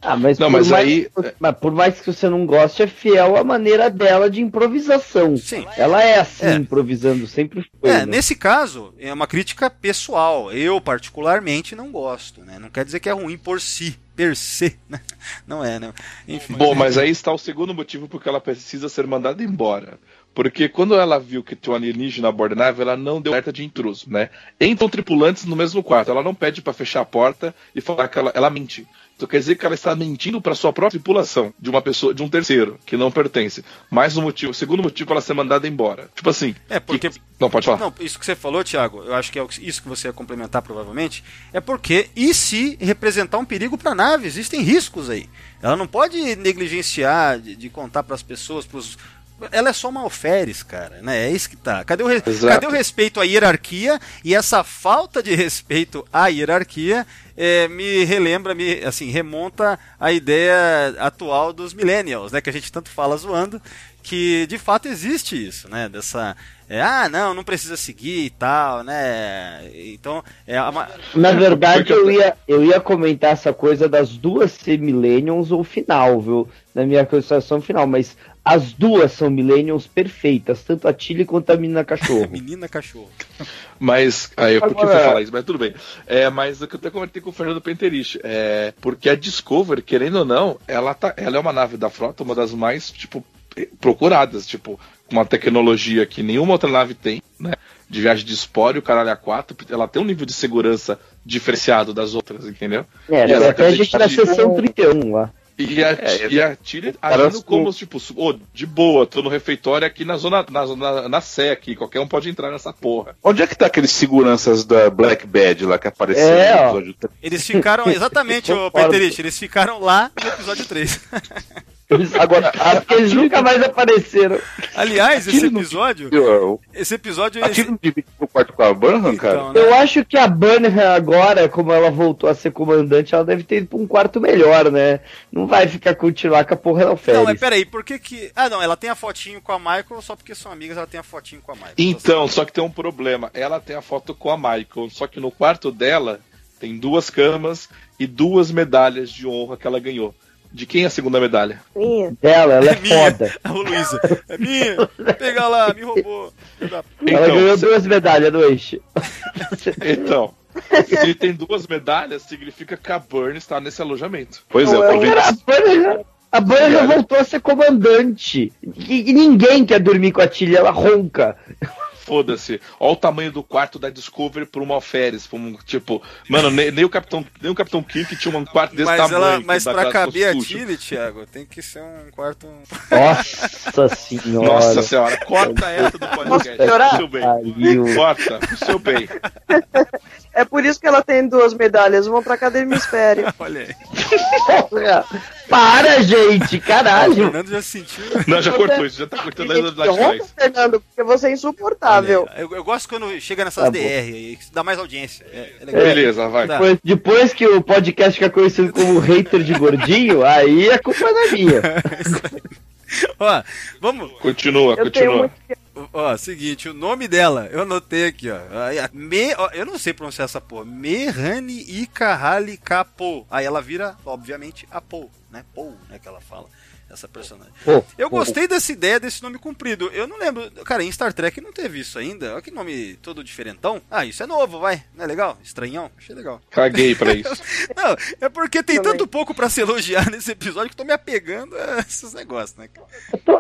Ah, mas, Não, por mas mais, aí- mas por mais que você não goste, é fiel à maneira dela de improvisação. Sim. Ela é assim, É. improvisando, sempre foi. É, né? nesse caso, é uma crítica pessoal. Eu, particularmente, não gosto, né? Não quer dizer que é ruim por si, per se, né? Não é, né? Enfim. Bom, mas aí está o segundo motivo porque ela precisa ser mandada embora. Porque quando ela viu que tinha um alienígena a bordo da nave, ela não deu alerta de intruso, né? Entram tripulantes no mesmo quarto. Ela não pede pra fechar a porta e falar que ela, ela mente. Então quer dizer que ela está mentindo para sua própria tripulação, de uma pessoa, de um terceiro, que não pertence. Mais um motivo, segundo motivo para ela ser mandada embora. Tipo assim. É, porque- que- Não, pode falar. Não, isso que você falou, Thiago, eu acho que é isso que você ia complementar provavelmente, é porque e se representar um perigo para a nave? Existem riscos aí. Ela não pode negligenciar de, de contar para as pessoas, pros... ela é só uma alferes, cara, né? É isso que tá. Cadê o, re- cadê o respeito à hierarquia? E essa falta de respeito à hierarquia é, me relembra, me assim, remonta à ideia atual dos millennials, né? Que a gente tanto fala zoando, que de fato existe isso, né? Dessa. é, ah, não, não precisa seguir e tal, né? Então, é uma. Na verdade, eu ia, eu ia comentar essa coisa das duas ser Millenniums ou final, viu? Na minha consideração final, mas as duas são Millenniums perfeitas, tanto a Tilly quanto a menina cachorro. <laughs> Menina cachorro. Mas. Aí, por que Agora- você fala isso? Mas tudo bem. É, mas o que eu até comentei com o Fernando Penterich. É, porque a Discovery, querendo ou não, ela, tá, ela é uma nave da frota, uma das mais, tipo, procuradas, tipo, com uma tecnologia que nenhuma outra nave tem, né? De viagem de espólio, caralho a 4, ela tem um nível de segurança diferenciado das outras, entendeu? É, E ela até a gente na sessão 31 lá. E a, É, e a Tilly agindo como, com- tipo, ô, de boa, tô no refeitório aqui na zona, na, zona, na Sé aqui, qualquer um pode entrar nessa porra. Onde é que tá aqueles seguranças da Black Bad lá que apareceram É, no ó. episódio 3? Eles ficaram, <laughs> exatamente, ô Concordo. Peterich, eles ficaram lá no episódio 3. <laughs> Eles- <laughs> Agora, <laughs> Acho que eles nunca mais apareceram. Aliás, esse Aquilo não- episódio. Esse episódio. Aqui esse- não divide o quarto com a Burnham, cara? Então, né? Eu acho que a Burnham agora, como ela voltou a ser comandante, ela deve ter ido pra um quarto melhor, né? Não vai ficar continuar com a porra da Não, Félix. mas peraí, por que que. Ah, não, ela tem a fotinho com a Michael, só porque são amigas, ela tem a fotinho com a Michael. Então, só que tem um problema. Ela tem a foto com a Michael, só que no quarto dela tem duas camas e duas medalhas de honra que ela ganhou. De quem é a segunda medalha? Minha. Dela, ela é, É minha. foda. <laughs> A Luísa. É minha. Pega lá, me roubou. Da- Ela Então, ganhou se- duas medalhas no eixo. <laughs> Então, se tem duas medalhas, significa que a Burn está nesse alojamento. Pois é, eu é tô vendo Cara, a Burnham, a Burnham voltou a ser comandante. E, e ninguém quer dormir com a Tilly, ela ronca. Foda-se. Olha o tamanho do quarto da Discovery por uma alferes. Um, tipo, mano, nem, nem o Capitão, nem o Capitão Kirk tinha um quarto desse Mas, tamanho. ela, mas pra caber a. Tilly, Thiago, tem que ser um quarto. Nossa <laughs> senhora. Nossa senhora, corta essa do podcast. chorar? Pro seu bem. Corta, pro seu bem. <laughs> É por isso que ela tem duas medalhas, uma pra cada hemisfério. <laughs> Olha aí. Porra. Para, gente, O caralho. Fernando já sentiu. Não, já cortou isso, já tá cortando aí lá de trás. Fernando, porque você é insuportável. Eu, eu gosto quando chega nessas Tá. DR aí, que dá mais audiência. É, é legal. Beleza, vai. Tá. Depois, depois que o podcast fica conhecido como hater de gordinho, <laughs> aí a culpa não é minha. <laughs> Ó, vamos. Continua, Eu tenho continua. muito. Ó, seguinte, o nome dela, eu anotei aqui, ó. Me, ó, eu não sei pronunciar essa porra. Mehani Ikahali Kapo. Aí ela vira, obviamente, a Po, né? Po, né? Que ela fala. Essa personagem. Pô, Eu gostei dessa ideia desse nome comprido. Eu não lembro. Cara, em Star Trek não teve isso ainda. Olha que nome todo diferentão. Ah, isso é novo, vai. Não é legal? Estranhão? Achei legal. Caguei pra isso. <laughs> Não, é porque tem Também. tanto pouco pra se elogiar nesse episódio que eu tô me apegando a esses negócios, né?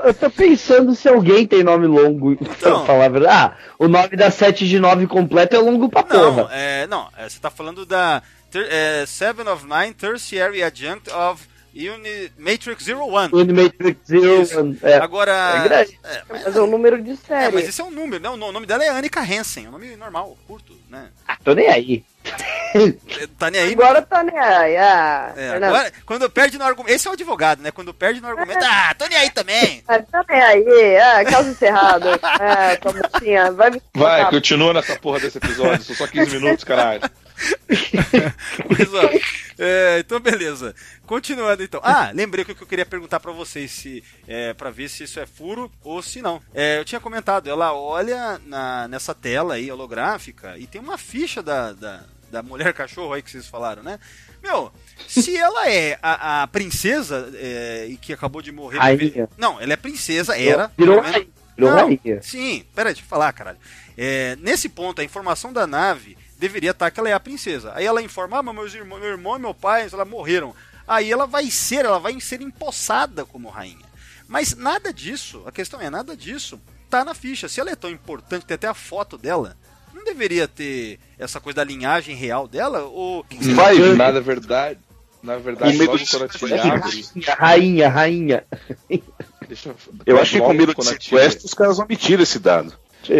Eu tô, pensando se alguém tem nome longo <laughs> pra Então. falar a verdade. Ah, o nome da 7 de 9 completo é longo pra Não, porra. é, não, é, você tá falando da é, Seven of Nine Tertiary Adjunct of Uni, Matrix Zero One. Unimatrix Zero. Isso. É, Agora. é grande. é, mas, Mas é o número de é, série. mas esse é um número, né? O nome dela é Annika Hansen, é um nome normal, curto, né? ah, tô nem aí. <laughs> Tá nem aí. Agora tá nem aí. Ah, É, agora, quando perde no argumento. Esse é o advogado, né? Quando perde no argumento. Ah, tô nem aí também. Ah, <laughs> tá nem aí. Ah, caso encerrado. Ah, tua mocinha. Vai me Vai, continua nessa porra desse episódio. São só 15 minutos, caralho. <laughs> Mas, ó, é, então, beleza. Continuando, então. Ah, lembrei que eu queria perguntar pra vocês se é, para ver se isso é furo ou se não. É, eu tinha comentado, ela olha na, nessa tela aí holográfica e tem uma ficha da, da, da mulher cachorro aí que vocês falaram, né? Meu, se ela é a, a princesa é, e que acabou de morrer. Rainha. Não, ela é princesa, era. Virou rainha. Virou rainha. Sim, peraí, deixa eu falar, caralho. É, nesse ponto, a informação da nave deveria estar que ela é a princesa. Aí ela informa, ah, mas meus irmãos, meu irmão e meu pai, ela morreram. Aí ela vai ser, ela vai ser empossada como rainha. Mas nada disso, a questão é, nada disso tá na ficha. Se ela é tão importante, tem até a foto dela, não deveria ter essa coisa da linhagem real dela? Ou. Vai, Na verdade, na verdade, medo logo de quando a abre. Rainha, rainha, rainha. Deixa, Eu acho que com medo de sequestro os caras omitiram esse dado.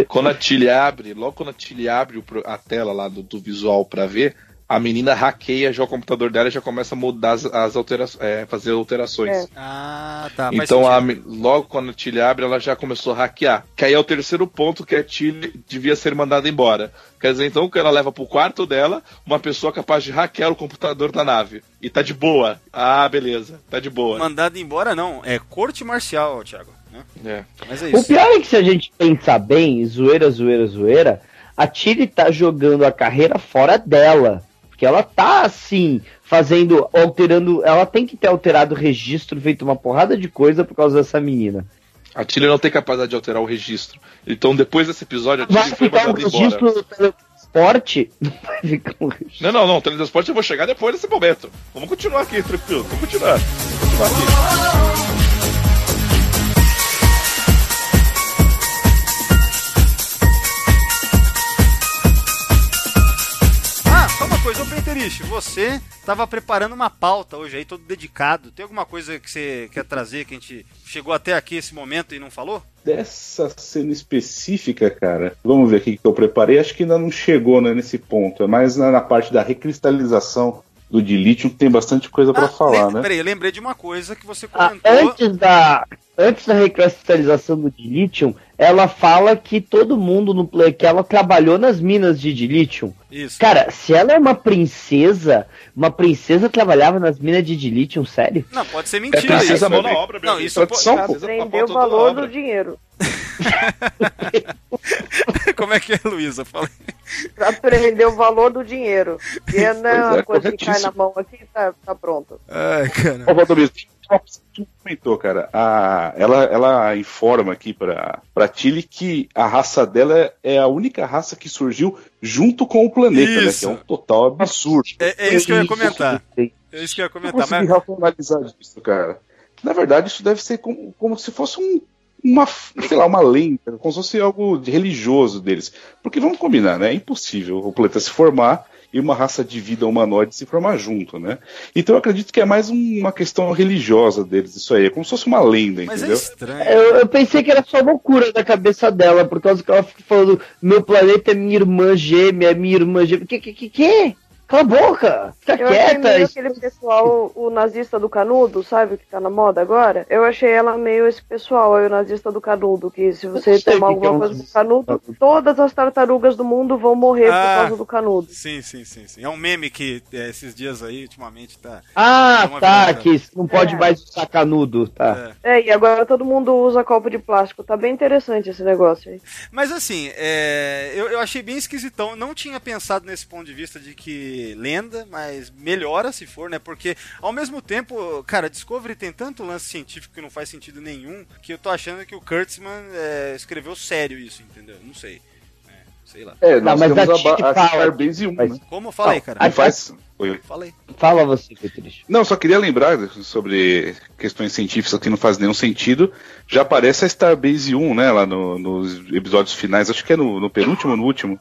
Quando a Tilly abre, logo quando a Tilly abre a tela lá do, do visual pra ver, a menina hackeia já o computador dela e já começa a mudar as, as alterações, é, fazer alterações. É. Ah, tá. Então, a logo quando a Tilly abre, ela já começou a hackear. Que aí é o terceiro ponto que a Tilly devia ser mandada embora. Quer dizer, então, que ela leva pro quarto dela uma pessoa capaz de hackear o computador da nave. E tá de boa. Ah, beleza. Tá de boa. Mandado embora, não. É corte marcial, Thiago. Né? É. Mas é O pior é que se a gente pensar bem, zoeira, zoeira, zoeira, a Tilly tá jogando a carreira fora dela. Porque ela tá assim, fazendo, alterando. Ela tem que ter alterado o registro, feito uma porrada de coisa por causa dessa menina. A Tilly não tem capacidade de alterar o registro. Então, depois desse episódio, a Vai Tilly foi ficar um mandada embora. registro do teletransporte? <laughs> Não vai ficar um registro. Não, não, não. O teletransporte eu vou chegar depois desse momento. Vamos continuar aqui, tranquilo. Vamos continuar. Vamos continuar aqui. Penterich, você tava preparando uma pauta hoje aí, todo dedicado. Tem alguma coisa que você quer trazer que a gente chegou até aqui esse momento e não falou? Dessa cena específica, cara, vamos ver aqui que eu preparei. Acho que ainda não chegou né, nesse ponto. É mais na, na parte da recristalização do dilítio que tem bastante coisa pra Ah, falar, lem- né? Peraí, eu lembrei de uma coisa que você Ah, comentou. antes da antes da recristalização do dilítio, ela fala que todo mundo no play que ela trabalhou nas minas de dilítio. Isso. Cara, se ela é uma princesa, uma princesa trabalhava nas minas de dilítio, sério? Não, pode ser É mentira princesa isso. mão na obra, Não, isso Tradição, Pra pô. Princesa aprender pra o valor do dinheiro. <laughs> Como é que é, Luísa? Fala aí. Pra aprender o valor do dinheiro. <laughs> E não é uma é, coisa que cai na mão aqui tá, tá pronto. Ai, cara. Ô, Valdomiro, comentou, cara. A, ela, ela informa aqui pra, pra Tilly que a raça dela é a única raça que surgiu junto com o planeta, né? Isso. Que é um total absurdo. É, é isso que eu ia comentar. É isso que eu ia Eu comentar. consegui Mas, racionalizar isso, cara. Na verdade, isso deve ser como, como se fosse um, uma, sei lá, uma lenda, como se fosse algo de religioso deles. Porque vamos combinar, né? É impossível o planeta se formar e uma raça de vida humanoide se formar junto, né? Então eu acredito que é mais um- uma questão religiosa deles, isso aí. É como se fosse uma lenda, mas é entendeu? estranho. Eu, eu pensei que era só loucura da cabeça dela, por causa que ela fica falando, meu planeta é minha irmã gêmea, é minha irmã gêmea. Que, que, que, que? Cala a boca! Fica Eu achei quieta! meio isso- aquele pessoal, o nazista do canudo, sabe? O que tá na moda agora? Eu achei ela meio esse pessoal aí, o nazista do canudo. Que se você tomar é alguma um coisa do canudo, todas as tartarugas do mundo vão morrer Ah. por causa do canudo. Sim, sim, sim, sim. É um meme que é, esses dias aí, ultimamente, tá. Ah, É tá, virada. que não pode É. mais usar canudo, tá. É. É, e agora todo mundo usa copo de plástico. Tá bem interessante esse negócio aí. Mas assim, é, eu, eu achei bem esquisitão. Não tinha pensado nesse ponto de vista de que lenda, mas melhora se for, né? Porque ao mesmo tempo, cara, Discovery tem tanto lance científico que não faz sentido nenhum que eu tô achando que o Kurtzman é, escreveu sério isso, entendeu? Não sei. É, sei lá. É, Não, mas temos a a, a. Starbase 1, Mas- né? Como? Fala aí, cara. faz... Oi. Fala aí. Fala você, Petrich. Não, só queria lembrar sobre questões científicas que não faz nenhum sentido. Já aparece a Starbase 1, né, lá no- nos episódios finais, acho que é no, no penúltimo ou no último,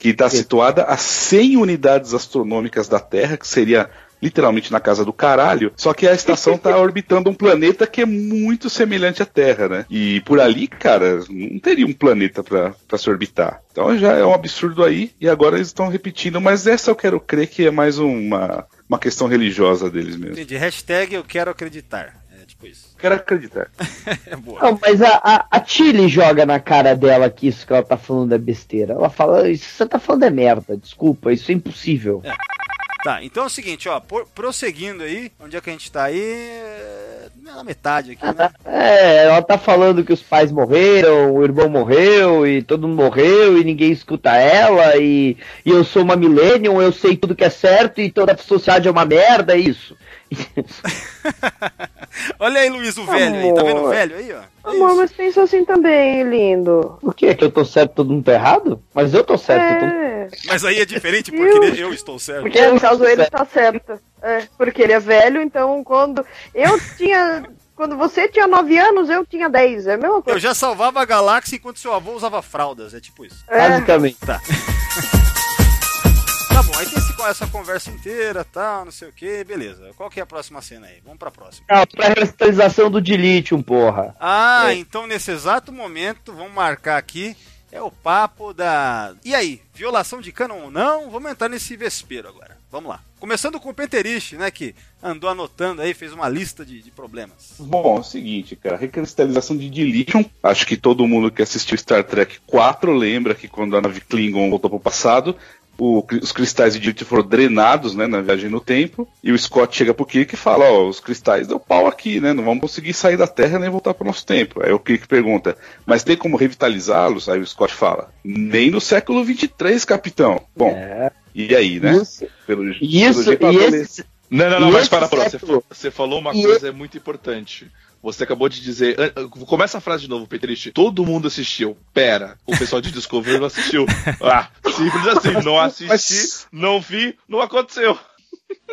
que está situada a 100 unidades astronômicas da Terra, que seria literalmente na casa do caralho, só que a estação tá <laughs> orbitando um planeta que é muito semelhante à Terra, né? E por ali, cara, não teria um planeta para se orbitar. Então já é um absurdo aí, e agora eles estão repetindo, mas essa eu quero crer que é mais uma, uma questão religiosa deles mesmo. Entendi. Hashtag eu quero acreditar. Quero acreditar. é <laughs> boa. Não, mas a, a, a Chile joga na cara dela que isso que ela tá falando é besteira. Ela fala, isso que você tá falando é merda, desculpa, isso é impossível. É. Tá, então é o seguinte, ó, por, prosseguindo aí, onde é que a gente tá aí? É, na metade aqui, né? <laughs> É, ela tá falando que os pais morreram, o irmão morreu, e todo mundo morreu, e ninguém escuta ela, e, e eu sou uma millennium, eu sei tudo que é certo, e toda a sociedade é uma merda, é isso. <laughs> Olha aí, Luiz, o velho Amor. aí. Tá vendo o velho aí, ó? É Amor, mas pensa assim também, lindo. Por quê? Que eu tô certo todo mundo tá errado? Mas eu tô certo. É. Tô... Mas aí é diferente porque eu, eu estou certo. Porque no caso ele está certo. É, porque ele é velho, então quando eu tinha quando você tinha 9 anos, eu tinha 10. É a mesma coisa. Eu já salvava a galáxia enquanto seu avô usava fraldas. É tipo isso. É. Basicamente. Tá. <laughs> Tá bom, aí tem essa conversa inteira, tal, não sei o que, beleza. Qual que é a próxima cena aí? Vamos pra próxima. Ah, pra revitalização do Dilithium, porra. Ah, é. então nesse exato momento, vamos marcar aqui, é o papo da... E aí, violação de canon ou não? Vamos entrar nesse vespeiro agora. Vamos lá. Começando com o Penterich, né, que andou anotando aí, fez uma lista de, de problemas. Bom, é o seguinte, cara, recristalização de dilithium. Acho que todo mundo que assistiu Star Trek 4 lembra que quando a nave Klingon voltou pro passado, o, os cristais de dilítio foram drenados né, na viagem no tempo, e o Scott chega pro Kirk e fala, ó, os cristais deu pau aqui, né? Não vamos conseguir sair da Terra nem voltar pro nosso tempo. Aí o Kirk pergunta, mas tem como revitalizá-los? Aí o Scott fala, nem no século 23, capitão. Bom, é. e aí, né? Isso, pelo, isso pelo e esse... Não, não, não, mas para, para, você, você falou uma coisa e... muito importante. Você acabou de dizer. Começa a frase de novo, Petrich. Todo mundo assistiu. Pera, o pessoal de Discovery não assistiu. <laughs> Ah, simples assim. Não assisti, Mas... não vi, não aconteceu.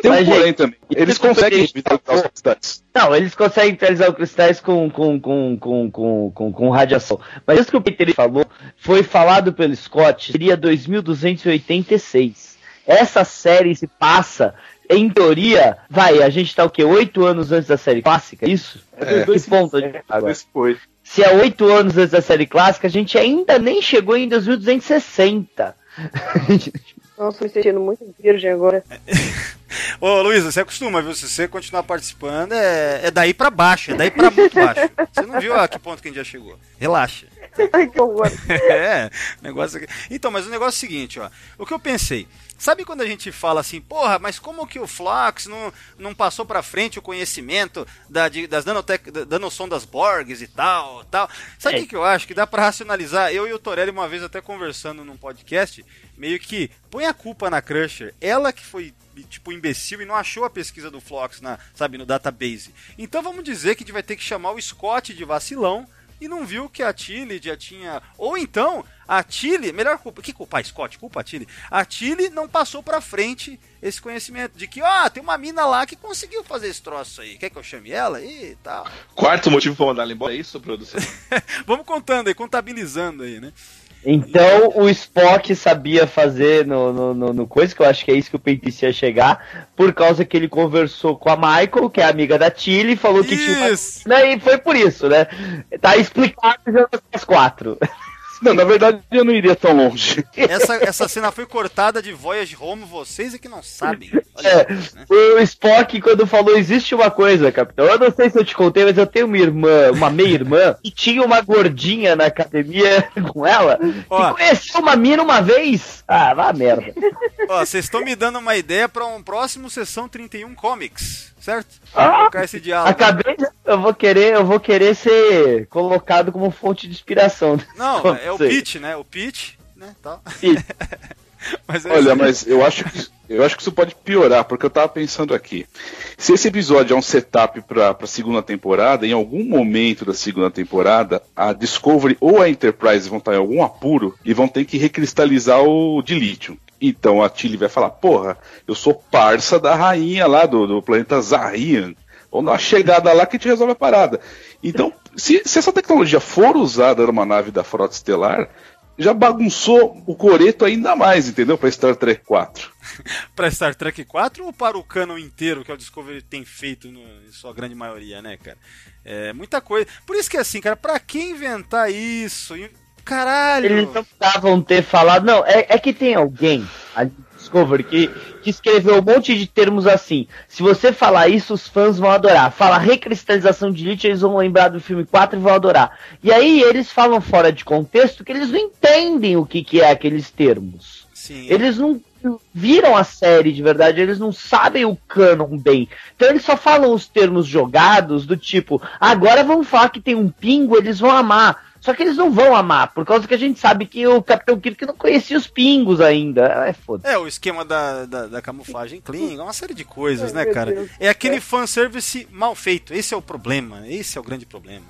Tem um porém também. Eles conseguem revitalizar os cristais. Não, eles conseguem revitalizar os cristais com, com, com, com, com, com, com radiação. Mas isso que o Peter falou foi falado pelo Scott, seria 2286. Essa série se passa em teoria, vai, a gente tá o quê? Oito anos antes da série clássica, isso? É, que ponto a gente agora? Se é oito anos antes da série clássica, a gente ainda nem chegou em 2260. <laughs> Nossa, me sentindo muito virgem agora. <laughs> Ô, Luísa, você acostuma, viu? Se você continuar participando, é, é daí pra baixo, é daí pra muito baixo. Você não viu a que ponto que a gente já chegou. Relaxa. <laughs> Ai, que horror. é, negócio aqui. Então, mas o negócio é o seguinte, ó. O que eu pensei, Sabe quando a gente fala assim, porra, mas como que o Flox não, não passou para frente o conhecimento da, de, das nanotec, da, nanosondas Borgs e tal, tal? Sabe o é. que, que eu acho? Que dá para racionalizar. Eu e o Torelli uma vez até conversando num podcast, meio que põe a culpa na Crusher. Ela que foi tipo imbecil e não achou a pesquisa do Flox na, sabe, no database. Então vamos dizer que a gente vai ter que chamar o Scott de vacilão e não viu que a Tilly já tinha. Ou então, a Tilly, melhor culpa. Que culpa? Scott, culpa a Tilly. A Tilly não passou pra frente esse conhecimento de que, ó, oh, tem uma mina lá que conseguiu fazer esse troço aí. Quer que eu chame ela e tal? Quarto motivo pra mandar ela embora é isso, produção? <laughs> Vamos contando aí, contabilizando aí, né? Então o Spock sabia fazer no, no, no, no, coisa, que eu acho que é isso que o Peitice ia chegar, por causa que ele conversou com a Michael, que é amiga da Tilly, falou que isso. tinha uma... E foi por isso, né? Tá explicado já as quatro. <laughs> Não, na verdade eu não iria tão longe. <laughs> Essa, essa cena foi cortada de Voyage Home, vocês é que não sabem. Olha é, né? O Spock, quando falou, existe uma coisa, capitão. Eu não sei se eu te contei, mas eu tenho uma irmã, uma meia-irmã, que <laughs> tinha uma gordinha na academia <laughs> com ela, Ó, conheceu uma mina uma vez. Ah, vá merda. Ó, vocês estão me dando uma ideia para um próximo Sessão 31 Comics certo? Ah, colocar esse diálogo. Acabei de, eu vou querer, eu vou querer ser colocado como fonte de inspiração. Não, <laughs> é o pitch, né? O pitch, né? Tal. <laughs> mas é Olha, mas eu acho que eu acho que isso pode piorar, porque eu tava pensando aqui. Se esse episódio é um setup para a segunda temporada, em algum momento da segunda temporada, a Discovery ou a Enterprise vão estar em algum apuro e vão ter que recristalizar o dilítio. Então a Tilly vai falar: Porra, eu sou parça da rainha lá do, do planeta Zarian. Vamos dar uma chegada lá que a gente resolve a parada. Então, se, se essa tecnologia for usada numa nave da Frota Estelar, já bagunçou o coreto ainda mais, entendeu? Pra Star Trek 4. <laughs> pra Star Trek 4 ou para o canon inteiro que o Discovery tem feito no, em sua grande maioria, né, cara? É muita coisa. Por isso que assim, cara, pra que inventar isso? Caralho! Eles não precisavam ter falado. Não, é, é que tem alguém ali Discovery que, que escreveu um monte de termos assim. Se você falar isso, os fãs vão adorar. Fala recristalização de Lich, eles vão lembrar do filme 4 e vão adorar. E aí eles falam fora de contexto que eles não entendem o que, que é aqueles termos. Sim. Eles não viram a série de verdade, eles não sabem o canon bem. Então eles só falam os termos jogados do tipo, agora vamos falar que tem um pingo, eles vão amar. Só que eles não vão amar, por causa que a gente sabe que o Capitão Kirk não conhecia os pingos ainda. É foda. É, o esquema da, da, da camuflagem Klingon, uma série de coisas, <laughs> né, cara? É aquele fanservice mal feito. Esse é o problema. Esse é o grande problema.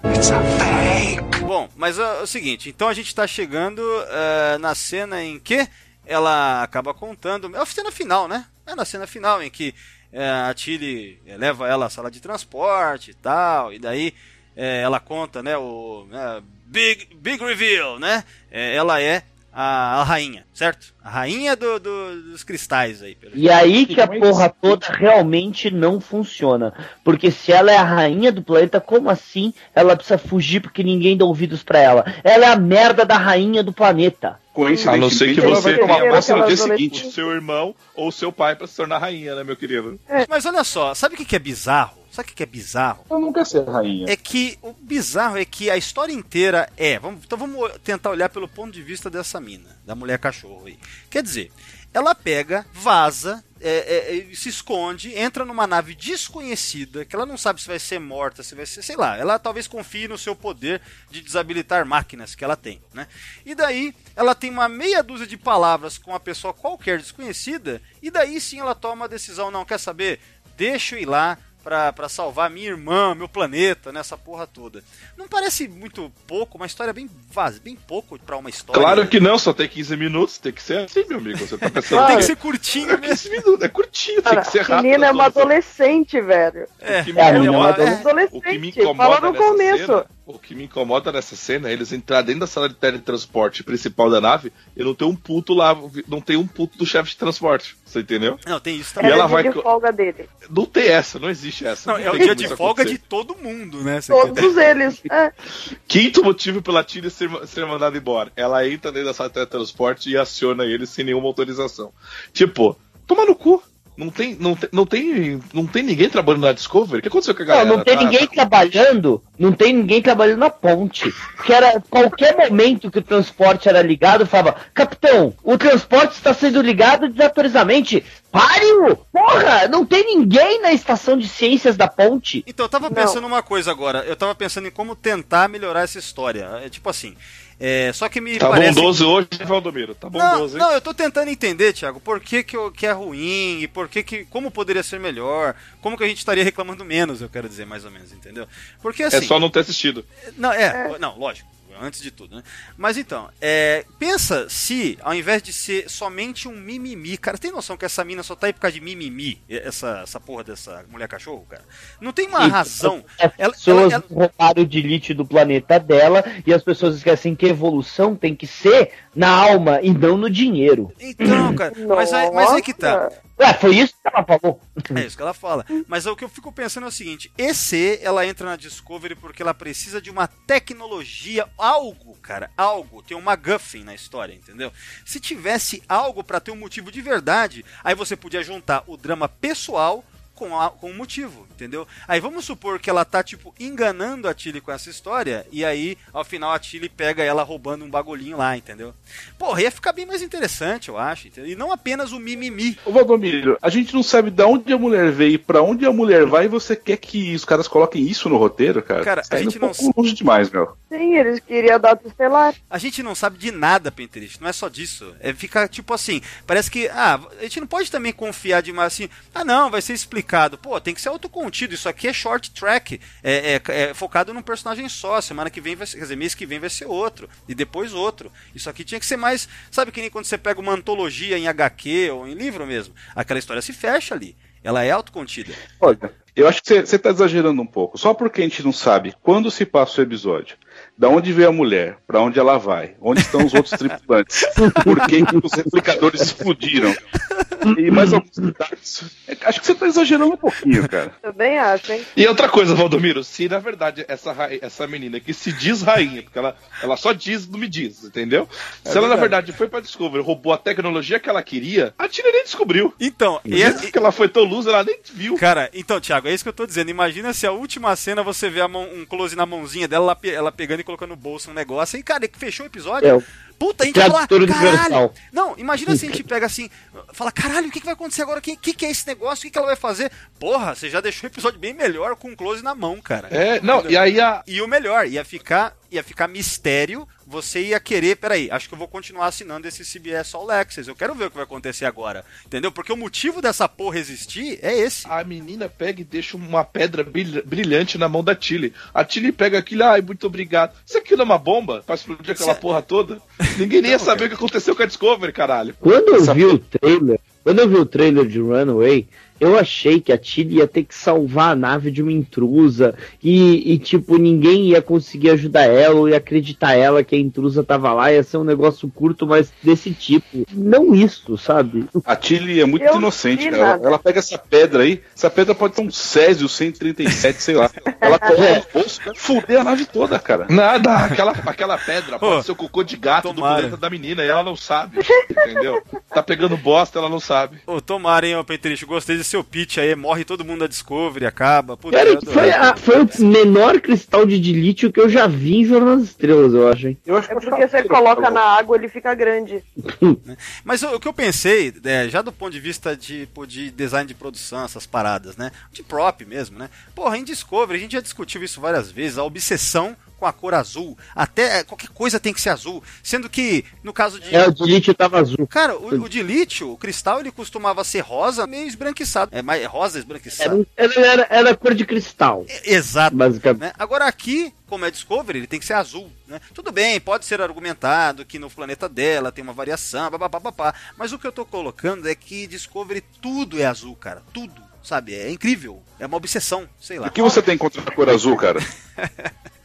Bom, mas é o seguinte, então a gente tá chegando uh, na cena em que ela acaba contando. É a cena final, né? É na cena final em que uh, a Tilly leva ela à sala de transporte e tal, e daí é, ela conta, né, o né, Big, Big Reveal, né? É, ela é a, a, rainha, certo? A rainha do, do, dos cristais aí. E aí que a porra toda realmente não funciona. Porque se ela é a rainha do planeta, como assim ela precisa fugir porque ninguém dá ouvidos para ela? Ela é a merda da rainha do planeta. A não ser que você tenha posse no dia seguinte, seu irmão ou seu pai para se tornar rainha, né, meu querido? É. Mas olha só, sabe o que é bizarro? Sabe o que é bizarro? Eu nunca ser rainha. É que o bizarro é que a história inteira é. Vamos, então vamos tentar olhar pelo ponto de vista dessa mina, da mulher cachorro aí. Quer dizer, ela pega, vaza, é, é, se esconde, entra numa nave desconhecida, que ela não sabe se vai ser morta, se vai ser, sei lá, ela talvez confie no seu poder de desabilitar máquinas que ela tem, né? E daí ela tem uma meia dúzia de palavras com uma pessoa qualquer desconhecida, e daí sim ela toma a decisão, não quer saber? Deixa eu ir lá, para salvar minha irmã, meu planeta, nessa porra toda. Não parece muito pouco, uma história bem vazia, bem pouco para uma história. Claro que não, só tem 15 minutos, tem que ser assim, meu amigo. Você tá <laughs> pensando. tem que ser curtinho, é 15 minutos, é curtinho, Cara, tem que ser rápido. A menina é uma adolescente, velho. É, o que me é, incomoda, é, adolescente. O que me incomoda Fala no começo. Cena, o que me incomoda nessa cena é eles entrar dentro da sala de teletransporte principal da nave e não ter um puto lá, não tem um puto do chefe de transporte. Você entendeu? Não, tem isso também. E ela vai de folga dele. Não tem essa, não existe essa. Não, não é o dia de folga acontecer. de todo mundo, né? Todos eles. É. Quinto motivo pela Tilly ser, ser mandada embora. Ela entra dentro da sala de teletransporte e aciona ele sem nenhuma autorização. Tipo, toma no cu. Não tem, não, tem, não, tem, não tem ninguém trabalhando na Discovery? O que aconteceu com a galera? Não, não tem tá, ninguém tá... trabalhando, não tem ninguém trabalhando na ponte. Que era qualquer momento que o transporte era ligado, falava, capitão, o transporte está sendo ligado desautorizadamente. Pare-o! Porra, não tem ninguém na estação de ciências da ponte. Então, eu tava pensando não. uma coisa agora. Eu tava pensando em como tentar melhorar essa história. É tipo assim, é, só que me tá parece... bondoso hoje, Valdomiro. Tá bondoso, não, Não, eu tô tentando entender, Thiago, por que, que, eu, que é ruim e por que, que. Como poderia ser melhor, como que a gente estaria reclamando menos, eu quero dizer, mais ou menos, entendeu? Porque assim. É só não ter assistido. Não, é, é. não, lógico antes de tudo, né? Mas então, é, pensa se, ao invés de ser somente um mimimi, cara, tem noção que essa mina só tá aí por causa de mimimi, essa, essa porra dessa mulher cachorro, cara? Não tem uma Sim, razão. As ela, pessoas ela, ela... roubaram de elite do planeta dela e as pessoas esquecem que evolução tem que ser na alma e não no dinheiro. Então, cara, mas, aí, mas aí que tá. É, foi isso que ela falou. É isso que ela fala. Mas o que eu fico pensando é o seguinte: EC, ela entra na Discovery porque ela precisa de uma tecnologia, algo, cara, algo. Tem uma Guffin na história, entendeu? Se tivesse algo para ter um motivo de verdade, aí você podia juntar o drama pessoal com, a, com um motivo, entendeu? Aí vamos supor que ela tá, tipo, enganando a Tilly com essa história, e aí, ao final, a Tilly pega ela roubando um bagulhinho lá, entendeu? Porra, ia ficar bem mais interessante, eu acho, entendeu? E não apenas o mimimi. Ô Valdomiro, a gente não sabe de onde a mulher veio e pra onde a mulher vai, e você quer que os caras coloquem isso no roteiro, cara? Cara, tá a gente um não... pouco longe demais, meu. Sim, eles queriam data estelar. A gente não sabe de nada, Pinterest, não é só disso. É fica, tipo assim, parece que, ah, a gente não pode também confiar demais assim, ah não, vai ser explicado Pô, tem que ser autocontido. Isso aqui é short track. É, é, é, focado num personagem só. Semana que vem vai ser, quer dizer, mês que vem vai ser outro. E depois outro. Isso aqui tinha que ser mais. Sabe que nem quando você pega uma antologia em HQ ou em livro mesmo? Aquela história se fecha ali. Ela é autocontida. Olha, eu acho que você está exagerando um pouco. Só porque a gente não sabe quando se passa o episódio. Da onde veio a mulher? Pra onde ela vai? Onde estão os outros tripulantes? Por que, que os replicadores explodiram? E mais alguns detalhes. É, Acho que você tá exagerando um pouquinho, cara. Também acho, hein? E outra coisa, Valdomiro, se na verdade essa, essa menina que se diz rainha, porque ela, ela só diz, não me diz, entendeu? se ela na verdade foi pra Discovery, roubou a tecnologia que ela queria, a Tina nem descobriu. Então, e, Mesmo que ela foi tão luz, ela nem viu. Cara, então, Thiago, é isso que eu tô dizendo. Imagina se a última cena você vê a mão- um close na mãozinha dela, ela, ela pegando e colocando no bolso um negócio. E, cara, que fechou o episódio. É, Puta, a gente fala, tradutor caralho. Não, imagina se a gente <laughs> pega assim, fala, caralho, o que, que vai acontecer agora? O que, que, que é esse negócio? O que, que ela vai fazer? Porra, você já deixou o episódio bem melhor com o close na mão, cara. É, não, e aí a. E o melhor, ia ficar, ia ficar mistério. Você ia querer, peraí, acho que eu vou continuar assinando esse CBS All Access. Eu quero ver o que vai acontecer agora. Entendeu? Porque o motivo dessa porra existir é esse. A menina pega e deixa uma pedra brilha- brilhante na mão da Tilly. A Tilly pega aquilo, ai, muito obrigado. Isso aquilo é uma bomba pra explodir aquela Cê- porra toda? Ninguém nem ia saber o que aconteceu com a Discovery, caralho. Quando eu Essa vi o trailer, quando eu vi o trailer de Runaway, eu achei que a Tilly ia ter que salvar a nave de uma intrusa e, e, tipo, ninguém ia conseguir ajudar ela ou ia acreditar ela que a intrusa tava lá, ia ser um negócio curto, mas desse tipo. Não isso, sabe? A Tilly é muito Eu inocente, cara. Ela, ela pega essa pedra aí, essa pedra pode ter um Césio 137, sei lá. Ela coloca no bolso, fuder a nave toda, cara. Nada, aquela, aquela pedra Pô, pode ser o cocô de gato do tomara. planeta da menina e ela não sabe, entendeu? Tá pegando bosta, ela não sabe. Ô, tomara, hein, ô Peterich, gostei desse seu pitch aí. Morre todo mundo da Discovery, acaba. Puta, Cara, foi, a- foi o menor cristal de dilítio que eu já vi em Jornal das Estrelas, eu acho, hein? Eu acho É porque você coloca na água, ele fica grande. Mas o, o que eu pensei, é, já do ponto de vista de, pô, de design de produção, essas paradas, né? De prop mesmo, né? Porra, em Discovery, a gente já discutiu isso várias vezes, a obsessão com a cor azul. Até é, qualquer coisa tem que ser azul. Sendo que, no caso de. É, o dilítio tava azul. Cara, o, o de lítio, o cristal, ele costumava ser rosa, meio esbranquiçado. É mais rosa Era, esbranquiçado. era, era, era cor de cristal, É, Exato. basicamente. né? Agora aqui, como é Discovery, ele tem que ser azul, né? Tudo bem, pode ser argumentado que no planeta dela tem uma variação, papapá, mas o que eu tô colocando é que Discovery tudo é azul, cara, tudo, sabe? É incrível, é uma obsessão, sei lá. O que você tem contra a cor azul, cara? <laughs>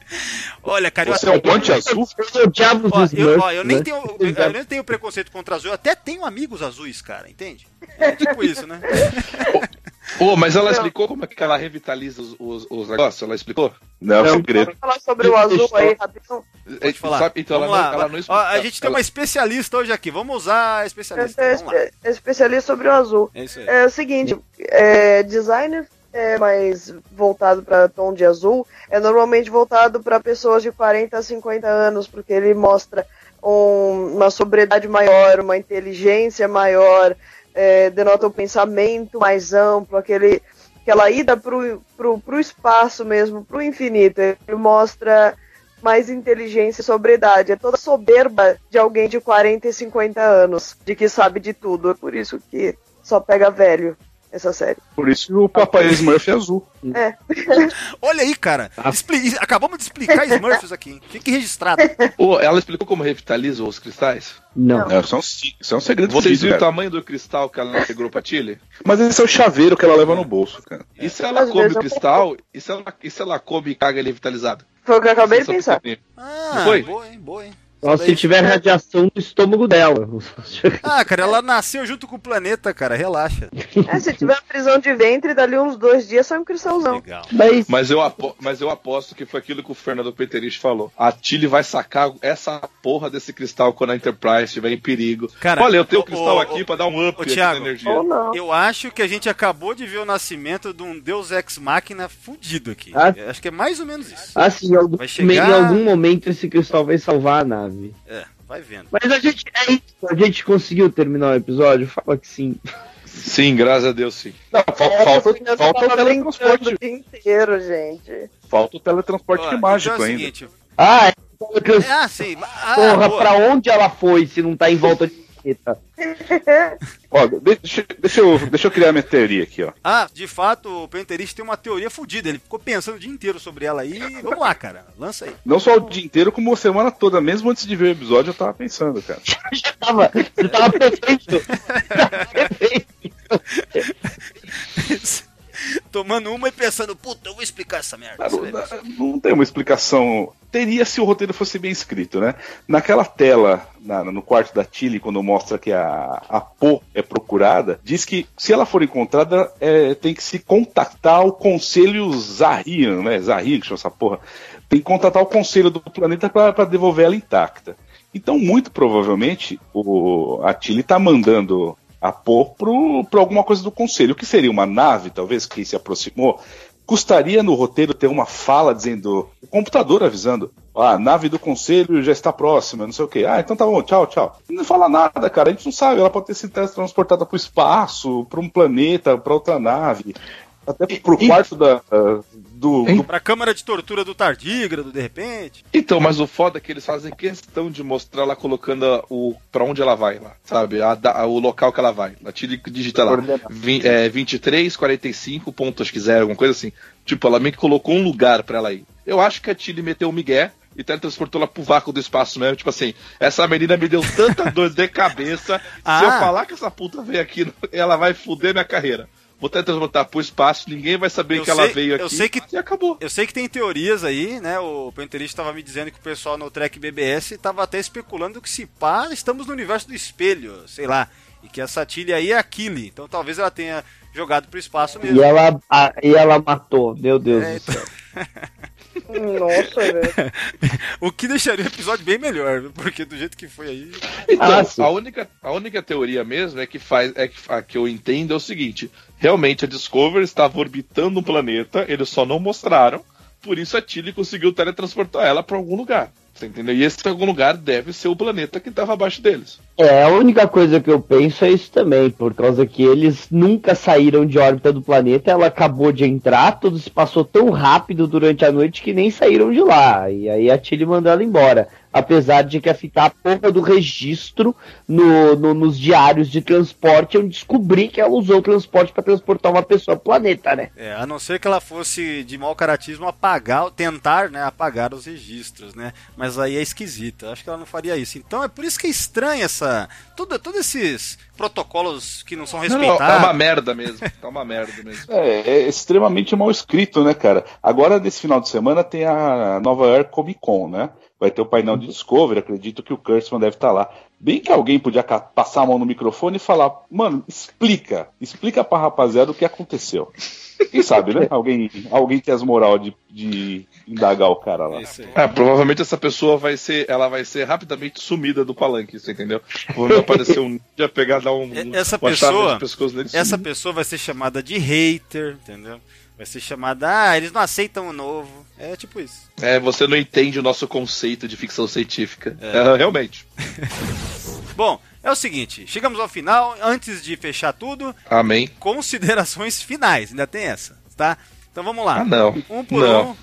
Olha, cara, eu Você é um anti-azul? <laughs> Eu odiava os Ó, eu, ó, eu nem né? tenho, eu, eu nem tenho preconceito contra azul, eu até tenho amigos azuis, cara, entende? É tipo isso, né? Ô, mas ela explicou como é que ela revitaliza os, os, os negócios? Ela explicou? Não, é um Não, segredo. Vamos falar sobre o azul aí, rapidão. Pode falar. Sabe? Então Vamos ela, lá. não, ela não Ó, explicou. a gente tem uma especialista hoje aqui, vamos usar a Eu especialista. Vamos lá. espe- especialista sobre o azul. É isso aí. É o seguinte, é, design é mais voltado para tom de azul é normalmente voltado para pessoas de 40 a 50 anos, porque ele mostra um- uma sobriedade maior, uma inteligência maior, é, denota um pensamento mais amplo, aquele, aquela ida pro, pro espaço mesmo, pro infinito. Ele mostra mais inteligência e sobriedade. É toda soberba de alguém de 40 e 50 anos, de que sabe de tudo. É por isso que só pega velho essa série. Por isso que o papai Smurf é azul. É. <laughs> Olha aí, cara. Ah. Expli- Acabamos de explicar Smurfs aqui. hein? Fique registrado. Ô, ela explicou como revitaliza os cristais? Não. É, isso, é um, si- isso é um segredo Vocês viram o tamanho do cristal que ela integrou pra Tilly? Mas esse é o chaveiro que ela leva no bolso, cara. E se ela Às come o cristal, e se ela, e se ela come e caga ele revitalizado? Foi o que eu acabei de pensar. Ah, Foi? boa, hein? Boa, hein? Só se tiver radiação no estômago dela. <laughs> Ah, cara, ela nasceu junto com o planeta, cara. Relaxa. É, se tiver prisão de ventre, dali uns dois dias sai um cristalzão. Legal. Mas Mas eu, apo- mas eu aposto que foi aquilo que o Fernando Peterich falou. A Tilly vai sacar essa porra desse cristal quando a Enterprise estiver em perigo. Cara, Olha, eu tenho o cristal ô, aqui ô, pra dar um up ô, Thiago, na energia. Eu acho que a gente acabou de ver o nascimento de um Deus Ex Machina fudido aqui. Ah. Acho que é mais ou menos isso. assim, algum, Vai chegar- em algum momento esse cristal vai salvar a nave. É, vai vendo. Mas a gente é isso. A gente conseguiu terminar o episódio? Fala que sim. Sim, graças a Deus, sim. Não, fal- É, falta, falta o teletransporte. o inteiro, gente. Falta o teletransporte Ó, mágico então é o ainda. seguinte. Ah, é. Ah, sim. Ah, Porra, boa. pra onde ela foi se não tá em volta de Ó, deixa, deixa eu, deixa eu criar minha teoria aqui, ó. Ah, de fato, o Penterist tem uma teoria fodida. Ele ficou pensando o dia inteiro sobre ela aí. Vamos lá, cara. Lança aí. Não só o dia inteiro, como a semana toda. Mesmo antes de ver o episódio, eu tava pensando, cara. <laughs> Já tava, você <laughs> tava perfeito. Tava <laughs> perfeito. Tomando uma e pensando, puta, eu vou explicar essa merda. Não, não, não tem uma explicação. Teria se o roteiro fosse bem escrito, né? Naquela tela, na- no quarto da Tilly, quando mostra que a, a Po é procurada, diz que se ela for encontrada, é, tem que se contactar o conselho Zahrian, né? Zahrian, que chama essa porra. Tem que contatar o conselho do planeta para devolver ela intacta. Então, muito provavelmente, o, a Tilly tá mandando a Po para alguma coisa do conselho. O que seria uma nave, talvez, que se aproximou? Custaria no roteiro ter uma fala dizendo, o computador avisando, ah, a nave do conselho já está próxima, não sei o quê. Ah, então tá bom, tchau, tchau. Não fala nada, cara, a gente não sabe, ela pode ter sido transportada para o espaço, para um planeta, para outra nave, até pro E- quarto da, ah, do, do Pra câmara de tortura do tardígrado, de repente. Então, mas o foda é que eles fazem questão de mostrar ela colocando a- o para onde ela vai lá, sabe? A a- o local que ela vai. A Tilly digita lá é, 23, 45, ponto, acho que zero, alguma coisa assim. Tipo, ela meio que colocou um lugar pra ela ir. Eu acho que a Tilly meteu o Miguel e teletransportou ela pro vácuo do espaço mesmo. Tipo assim, essa menina me deu tanta dor de cabeça. Ah. <laughs> Se eu falar que essa puta veio aqui, <laughs> ela vai foder minha carreira. Vou teletransportar pro espaço, ninguém vai saber Eu que ela sei- veio eu aqui. sei que- E acabou. Eu sei que tem teorias aí, né? O Penterista estava me dizendo que o pessoal no Trek BBS estava até especulando que se pá, estamos no universo do espelho, sei lá. E que essa Tilly aí é a Killy. Então talvez ela tenha jogado pro espaço mesmo. E ela, a- e ela matou, meu Deus É, do céu. <laughs> Nossa, velho. O que deixaria o episódio bem melhor, porque do jeito que foi aí. Então, Ah, a, única, a única teoria mesmo é que faz é que, a que eu entendo é o seguinte: realmente a Discovery estava orbitando um planeta, eles só não mostraram, por isso a Tilly conseguiu teletransportar ela para algum lugar. Você entendeu? E esse algum lugar deve ser o planeta que estava abaixo deles. É, a única coisa que eu penso é isso também, por causa que eles nunca saíram de órbita do planeta, ela acabou de entrar, tudo se passou tão rápido durante a noite que nem saíram de lá. E aí a Tilly mandou ela embora. Apesar de que a fitar a porra do registro no, no- nos diários de transporte, eu descobri que ela usou o transporte para transportar uma pessoa pro planeta, né? É, a não ser que ela fosse de mau caratismo apagar, tentar, né, apagar os registros, né? Mas aí é esquisita. Acho que ela não faria isso. Então é por isso que é estranha essa. Tudo, todos esses protocolos que não são Não, não, respeitados. é uma merda mesmo. Tá uma merda mesmo. É, é extremamente mal escrito, né, cara? Agora, nesse final de semana, tem a Nova York Comic Con, né? Vai ter o painel de Discovery, acredito que o Kurtzman deve estar lá. Bem que alguém podia passar a mão no microfone e falar, mano, explica, explica pra rapaziada o que aconteceu. Quem sabe, né? Alguém, alguém tem as moral de, de indagar o cara lá. Ah, provavelmente essa pessoa vai ser, ela vai ser rapidamente sumida do palanque, você entendeu? Quando aparecer um dia pegar dar um essa pessoa- de pescoço nele, Essa sumir. pessoa vai ser chamada de hater, entendeu? Vai ser chamada, ah, eles não aceitam o novo. É tipo isso. É, você não entende o nosso conceito de ficção científica. É, realmente. <laughs> Bom, é o seguinte, chegamos ao final. Antes de fechar tudo, Amém. considerações finais. Ainda tem essa, tá? Então vamos lá. Ah, não. Um por Não. um.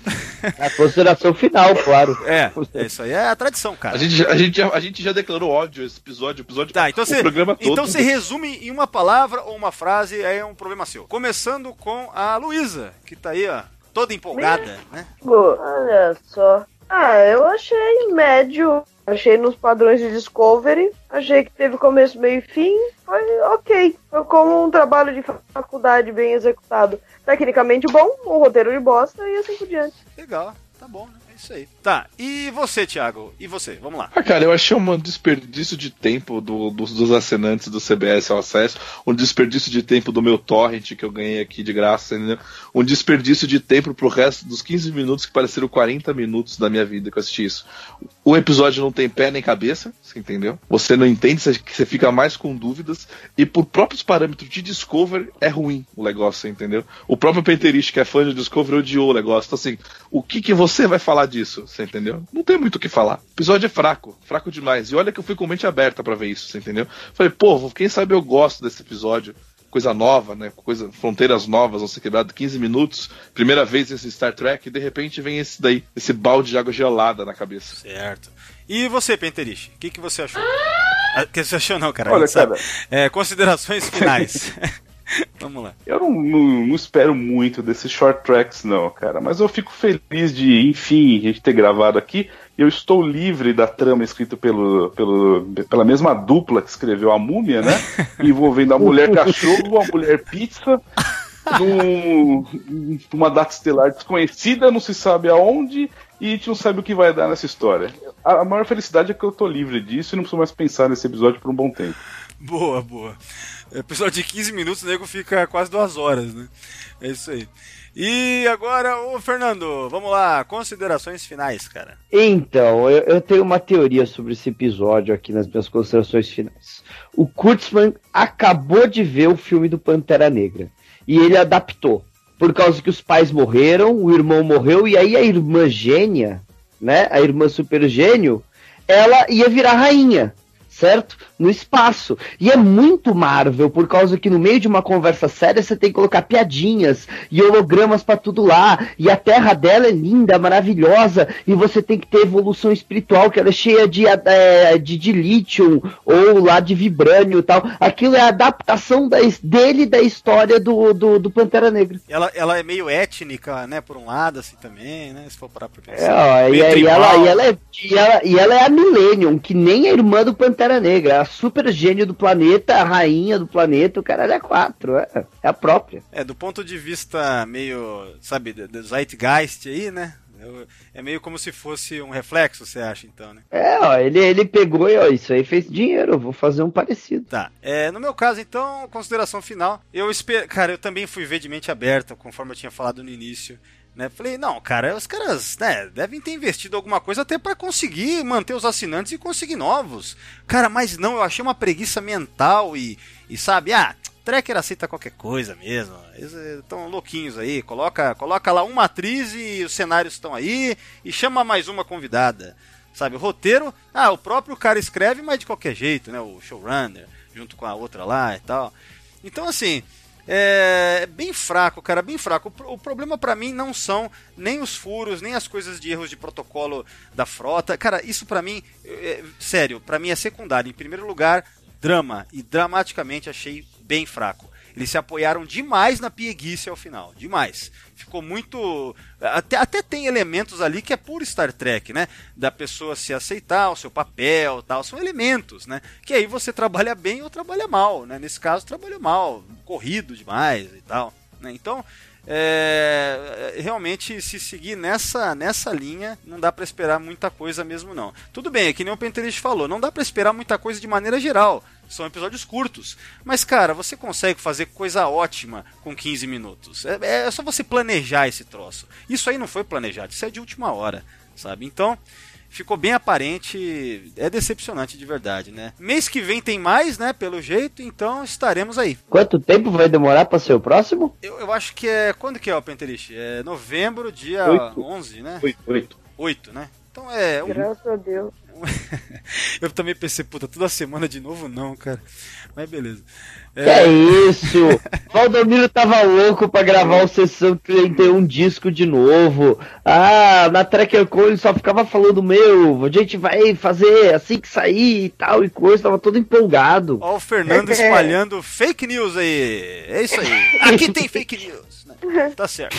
A consideração final, claro. É, isso aí é a tradição, cara. A gente, já- a, gente já, a gente já declarou ódio esse episódio, o episódio Tá, então o você, programa todo. então você resume em uma palavra ou uma frase, aí é um problema seu. Começando com a Luísa, que tá aí, ó, toda empolgada, né? Pô, Olha só. Ah, eu achei médio. Achei nos padrões de Discovery. Achei que teve começo, meio e fim. Foi ok. Foi como um trabalho de faculdade bem executado. Tecnicamente bom, um roteiro de bosta e assim por diante. Legal, tá bom, né? Isso aí. Tá, e você, Thiago? E você? Vamos lá. Ah, cara, eu achei um desperdício de tempo do- dos, dos assinantes do CBS ao acesso, um desperdício de tempo do meu torrent que eu ganhei aqui de graça, entendeu? Um desperdício de tempo pro resto dos 15 minutos que pareceram 40 minutos da minha vida que eu assisti isso. O episódio não tem pé nem cabeça, você entendeu? Você não entende, você, fica mais com dúvidas, e por próprios parâmetros de Discovery é ruim o negócio, entendeu? O próprio Penterist, que é fã de Discovery, odiou o negócio. Então, assim, o que, que você vai falar disso, você entendeu? Não tem muito o que falar. O episódio é fraco, fraco demais. E olha que eu fui com mente aberta pra ver isso, você entendeu? Falei, pô, quem sabe eu gosto desse episódio. Coisa nova, né? Coisa, fronteiras novas vão ser quebradas 15 minutos. Primeira vez esse Star Trek, e de repente vem esse daí, esse balde de água gelada na cabeça. Certo. E você, Penterich? O que, que você achou? Ah, O que você achou não, cara? Olha, cara. É, considerações finais. <laughs> <laughs> Vamos lá. Eu não, não- não espero muito desses short tracks, não, cara. Mas eu fico feliz de, enfim, a gente ter gravado aqui. Eu estou livre da trama escrita pelo, pelo, pela mesma dupla que escreveu a múmia, né? <laughs> Envolvendo a mulher cachorro, a mulher pizza <laughs> num, numa data estelar desconhecida, não se sabe aonde, e a gente não sabe o que vai dar nessa história. A, a maior felicidade é que eu tô livre disso e não preciso mais pensar nesse episódio por um bom tempo. Boa, boa. Episódio de 15 minutos, o nego fica quase duas horas, né? É isso aí. E agora, ô Fernando, vamos lá, considerações finais, cara. Então, eu, eu, tenho uma teoria sobre esse episódio aqui nas minhas considerações finais. O Kurtzman acabou de ver o filme do Pantera Negra e ele adaptou. Por causa que os pais morreram, o irmão morreu, e aí a irmã gênia, né? A irmã super gênio, ela ia virar rainha certo? No espaço. E é muito Marvel, por causa que no meio de uma conversa séria você tem que colocar piadinhas e hologramas para tudo lá. E a terra dela é linda, maravilhosa. E você tem que ter evolução espiritual, que ela é cheia de, é, de, de lítio ou lá de vibrânio e tal. Aquilo é a adaptação da, dele da história do, do, do, Pantera Negra. Ela, ela é meio étnica, né? Por um lado, assim também, né? Se for parar pra pensar. É, ó, e, e, ela, e, ela é, e, ela, e ela é a Millennium, que nem a irmã do Pantera Pantera Negra, a super gênio do planeta, a rainha do planeta, o cara é quatro, é, é a própria. É, do ponto de vista meio, sabe, do Zeitgeist aí, né? É meio como se fosse um reflexo, você acha, então, né? É, ó, ele, ele pegou e ó, isso aí fez dinheiro, vou fazer um parecido. Tá. É, no meu caso, então, consideração final. Eu espero. Cara, eu também fui ver de mente aberta, conforme eu tinha falado no início. Né? Falei, não, cara, os caras né, devem ter investido alguma coisa até para conseguir manter os assinantes e conseguir novos. Cara, mas não, eu achei uma preguiça mental e, e sabe, ah, Trekker aceita qualquer coisa mesmo. Eles estão louquinhos aí. Coloca, coloca lá uma atriz e os cenários estão aí e chama mais uma convidada. Sabe, o roteiro, ah, o próprio cara escreve, mas de qualquer jeito, né? O showrunner, junto com a outra lá e tal. Então, assim, é bem fraco, cara, bem fraco. O, problema para mim não são nem os furos, nem as coisas de erros de protocolo da frota. Cara, isso para mim, é, sério, para mim é secundário. Em primeiro lugar, drama. E dramaticamente achei bem fraco. Eles se apoiaram demais na pieguice ao final. Demais. Ficou muito. Até, até tem elementos ali que é puro Star Trek, né? Da pessoa se aceitar, o seu papel tal. São elementos, né? Que aí você trabalha bem ou trabalha mal, né? Nesse caso, trabalhou mal. Corrido demais e tal. Né? Então. É, realmente se seguir nessa, nessa linha não dá para esperar muita coisa mesmo não. Tudo bem, é que nem o Penterist falou, não dá para esperar muita coisa de maneira geral são episódios curtos. Mas, cara, você consegue fazer coisa ótima com 15 minutos. É, é, só você planejar esse troço. Isso aí não foi planejado, isso é de última hora, sabe? Então, ficou bem aparente, é decepcionante de verdade, né? Mês que vem tem mais, né? Pelo jeito, então estaremos aí. Quanto tempo vai demorar para ser o próximo? Eu, eu acho que é. Quando que é o Penterish? É novembro, dia Oito. 11, né? 8, 8. 8, né? Então é. Graças a Deus. <laughs> eu também pensei, puta, toda semana de novo não, cara. Mas beleza. É... Que é isso? <laughs> Valdomiro tava louco pra gravar o Sessão 31 disco de novo. Ah, na Tracker Cole só ficava falando, meu, a gente vai fazer assim que sair e tal e coisa, tava todo empolgado. Ó o Fernando é. espalhando fake news aí. É isso aí. Aqui tem fake news. Né? <laughs> Tá certo.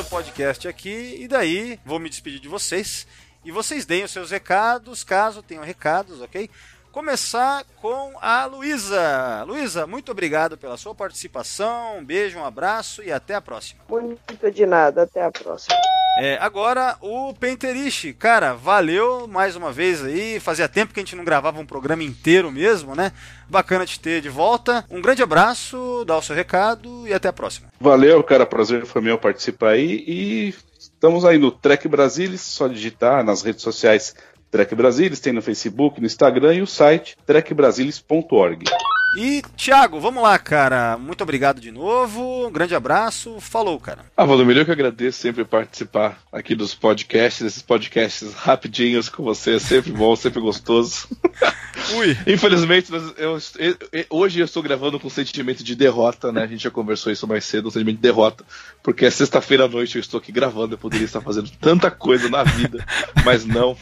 Estamos fechando o podcast aqui e daí vou me despedir de vocês e vocês deem os seus recados, caso tenham recados, ok? começar com a Luísa. Luísa, muito obrigado pela sua participação. Um beijo, um abraço e até a próxima. Muito de nada, até a próxima. É, agora o Penteriche, cara, valeu mais uma vez aí. Fazia tempo que a gente não gravava um programa inteiro mesmo, né? Bacana te ter de volta. Um grande abraço, dá o seu recado e até a próxima. Valeu, cara, prazer foi meu participar aí e estamos aí no Trek Brasilis, só digitar nas redes sociais Trek Brasilis, tem no Facebook, no Instagram e o site trekbrasilis.org. E, Thiago, vamos lá, cara. Muito obrigado de novo. Um grande abraço. Falou, cara. Ah, Valdomiro, eu que agradeço sempre participar aqui dos podcasts, esses podcasts rapidinhos com você. É sempre bom, sempre gostoso. <laughs> Ui. Infelizmente, eu, eu, eu, hoje eu estou gravando com um sentimento de derrota, né? A gente já conversou isso mais cedo, um sentimento de derrota. Porque é sexta-feira à noite eu estou aqui gravando. Eu poderia estar fazendo tanta coisa na vida, mas não.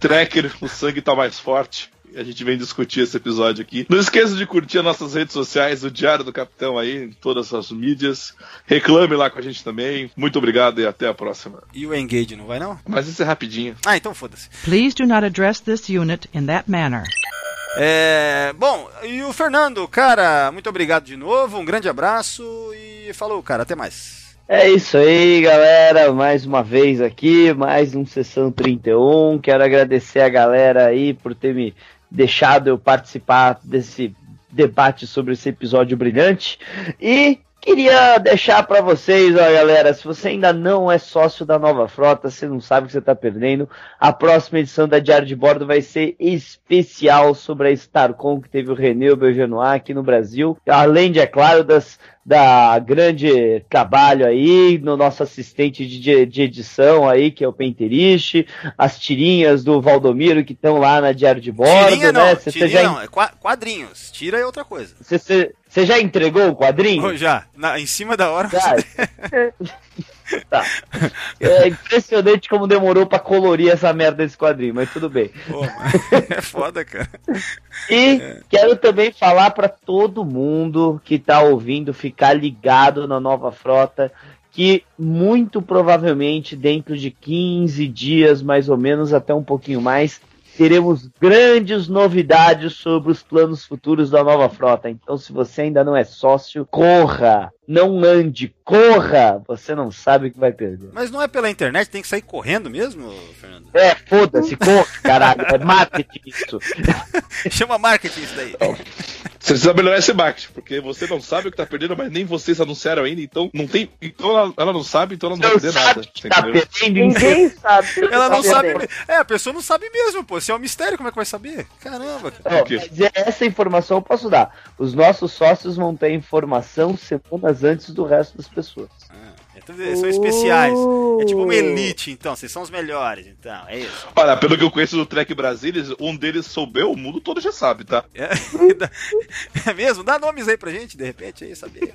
Tracker, o sangue tá mais forte. A gente vem discutir esse episódio aqui. Não esqueça de curtir as nossas redes sociais, o Diário do Capitão aí, em todas as mídias. Reclame lá com a gente também. Muito obrigado e até a próxima. E o Engage não vai não? Mas isso é rapidinho. Ah, então foda-se. Please do not address this unit in that manner. É, bom, e o Fernando, cara, muito obrigado de novo, um grande abraço e falou, cara, até mais. É isso aí, galera. Mais uma vez aqui, mais um Sessão 31. Quero agradecer a galera aí por ter me deixado eu participar desse debate sobre esse episódio brilhante. E queria deixar para vocês, ó, galera, se você ainda não é sócio da Nova Frota, você não sabe o que você está perdendo, a próxima edição da Diário de Bordo vai ser especial sobre a Starcom que teve o René Belgenois aqui no Brasil, além de, é claro, das da grande trabalho aí, no nosso assistente de, de edição aí, que é o Penteriche, as tirinhas do Valdomiro que estão lá na Diário de Bordo, Tirinha né? não, Cê- cê tirinha já, não, é qua- quadrinhos. Tira é outra coisa. Você já entregou o quadrinho? Já, na- em cima da hora. Já. <laughs> tá. É impressionante como demorou pra colorir essa merda desse quadrinho, mas tudo bem. Pô, <laughs> é foda, cara. E quero também falar pra todo mundo que tá ouvindo ficar ligado na nova frota que muito provavelmente dentro de 15 dias, mais ou menos, até um pouquinho mais, teremos grandes novidades sobre os planos futuros da nova frota. Então, se você ainda não é sócio, corra! Não ande, corra! Você não sabe o que vai perder. Mas não é pela internet, tem que sair correndo mesmo, Fernando? É, foda-se, corra, caralho. É marketing isso. <laughs> Chama marketing isso daí. Você precisa melhorar esse marketing, porque você não sabe o que tá perdendo, mas nem vocês anunciaram ainda, então não tem. Então ela, ela não sabe, então ela não vai Não perder sabe nada. tá perdendo, Ninguém sabe. Ela tá não sabe. perdendo. É, a pessoa não sabe mesmo, pô. Se é um mistério, como é que vai saber? Caramba, quê? mas essa informação eu posso dar. Os nossos sócios vão ter informação antes do resto das pessoas. Então, eles são especiais. É tipo uma elite, então. Vocês são os melhores, então. É isso. Olha, pelo que eu conheço do Trek Brasilis, um deles souber, o mundo todo já sabe, tá? É, é mesmo? Dá nomes aí pra gente, de repente, aí, saber.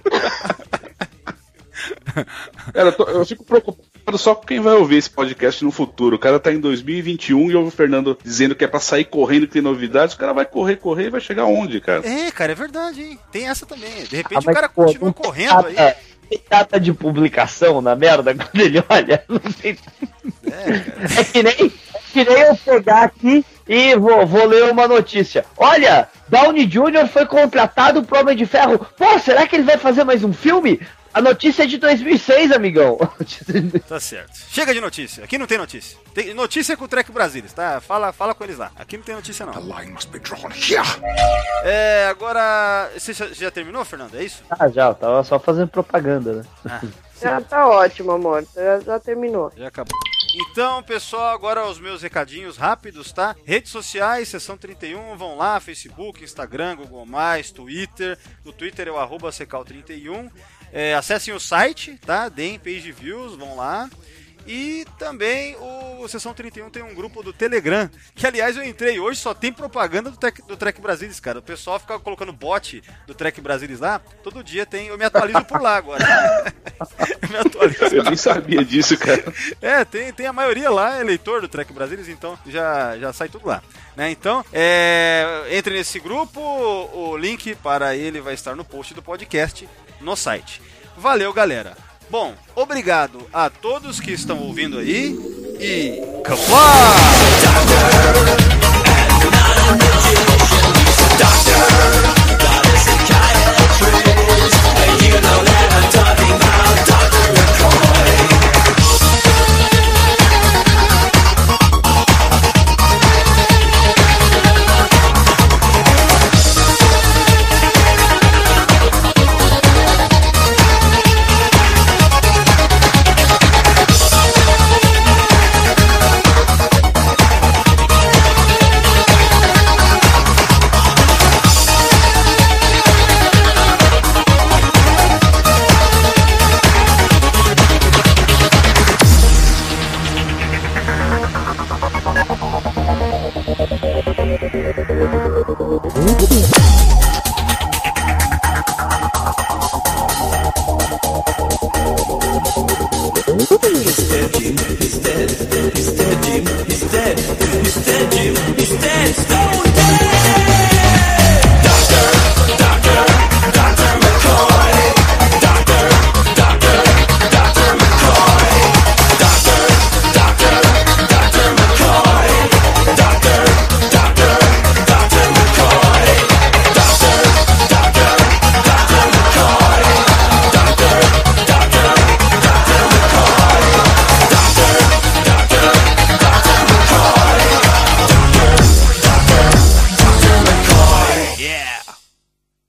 Cara, eu, tô- eu fico preocupado só com quem vai ouvir esse podcast no futuro. O cara tá em 2021 e ouve o Fernando dizendo que é pra sair correndo que tem novidades. O cara vai correr, correr e vai chegar onde, cara? É, cara, é verdade, hein? Tem essa também. De repente Ah, o cara pô, continua não tem correndo aí. data- Tem data de publicação na merda <laughs> quando ele olha. Não tem... É que nem, é que nem eu pegar aqui e vou, vou ler uma notícia. Olha, Downey Jr. foi contratado pro Homem de Ferro. Pô, será que ele vai fazer mais um filme? A notícia é de 2006, amigão. <laughs> Tá certo. Chega de notícia. Aqui não tem notícia. Tem notícia com o Trek Brasilis, tá? Fala, fala com eles lá. Aqui não tem notícia, não. line must be drawn here. É, agora. Você já, já terminou, Fernando? É isso? ah, já, eu tava só fazendo propaganda, né? Ah, <laughs> Já tá ótimo, amor. Já, já terminou. já acabou. Então, pessoal, agora os meus recadinhos rápidos, tá? Redes sociais, sessão 31, vão lá, Facebook, Instagram, Google+, Twitter. No Twitter é o arroba secal31. É, acessem o site, tá? Deem page views, vão lá. E também o Sessão 31 tem um grupo do Telegram, que aliás eu entrei hoje, só tem propaganda do, Trek- do Trek Brasilis, cara. O pessoal fica colocando bot do Trek Brasilis lá, todo dia tem, eu me atualizo por lá agora. <laughs> eu me atualizo. Eu nem sabia disso, cara. É, tem, tem a maioria lá, é leitor do Trek Brasilis, então já, já sai tudo lá. Né? Então, é, entre nesse grupo, o link para ele vai estar no post do podcast no site. Valeu, galera. Bom, obrigado a todos que estão ouvindo aí e. Kapla!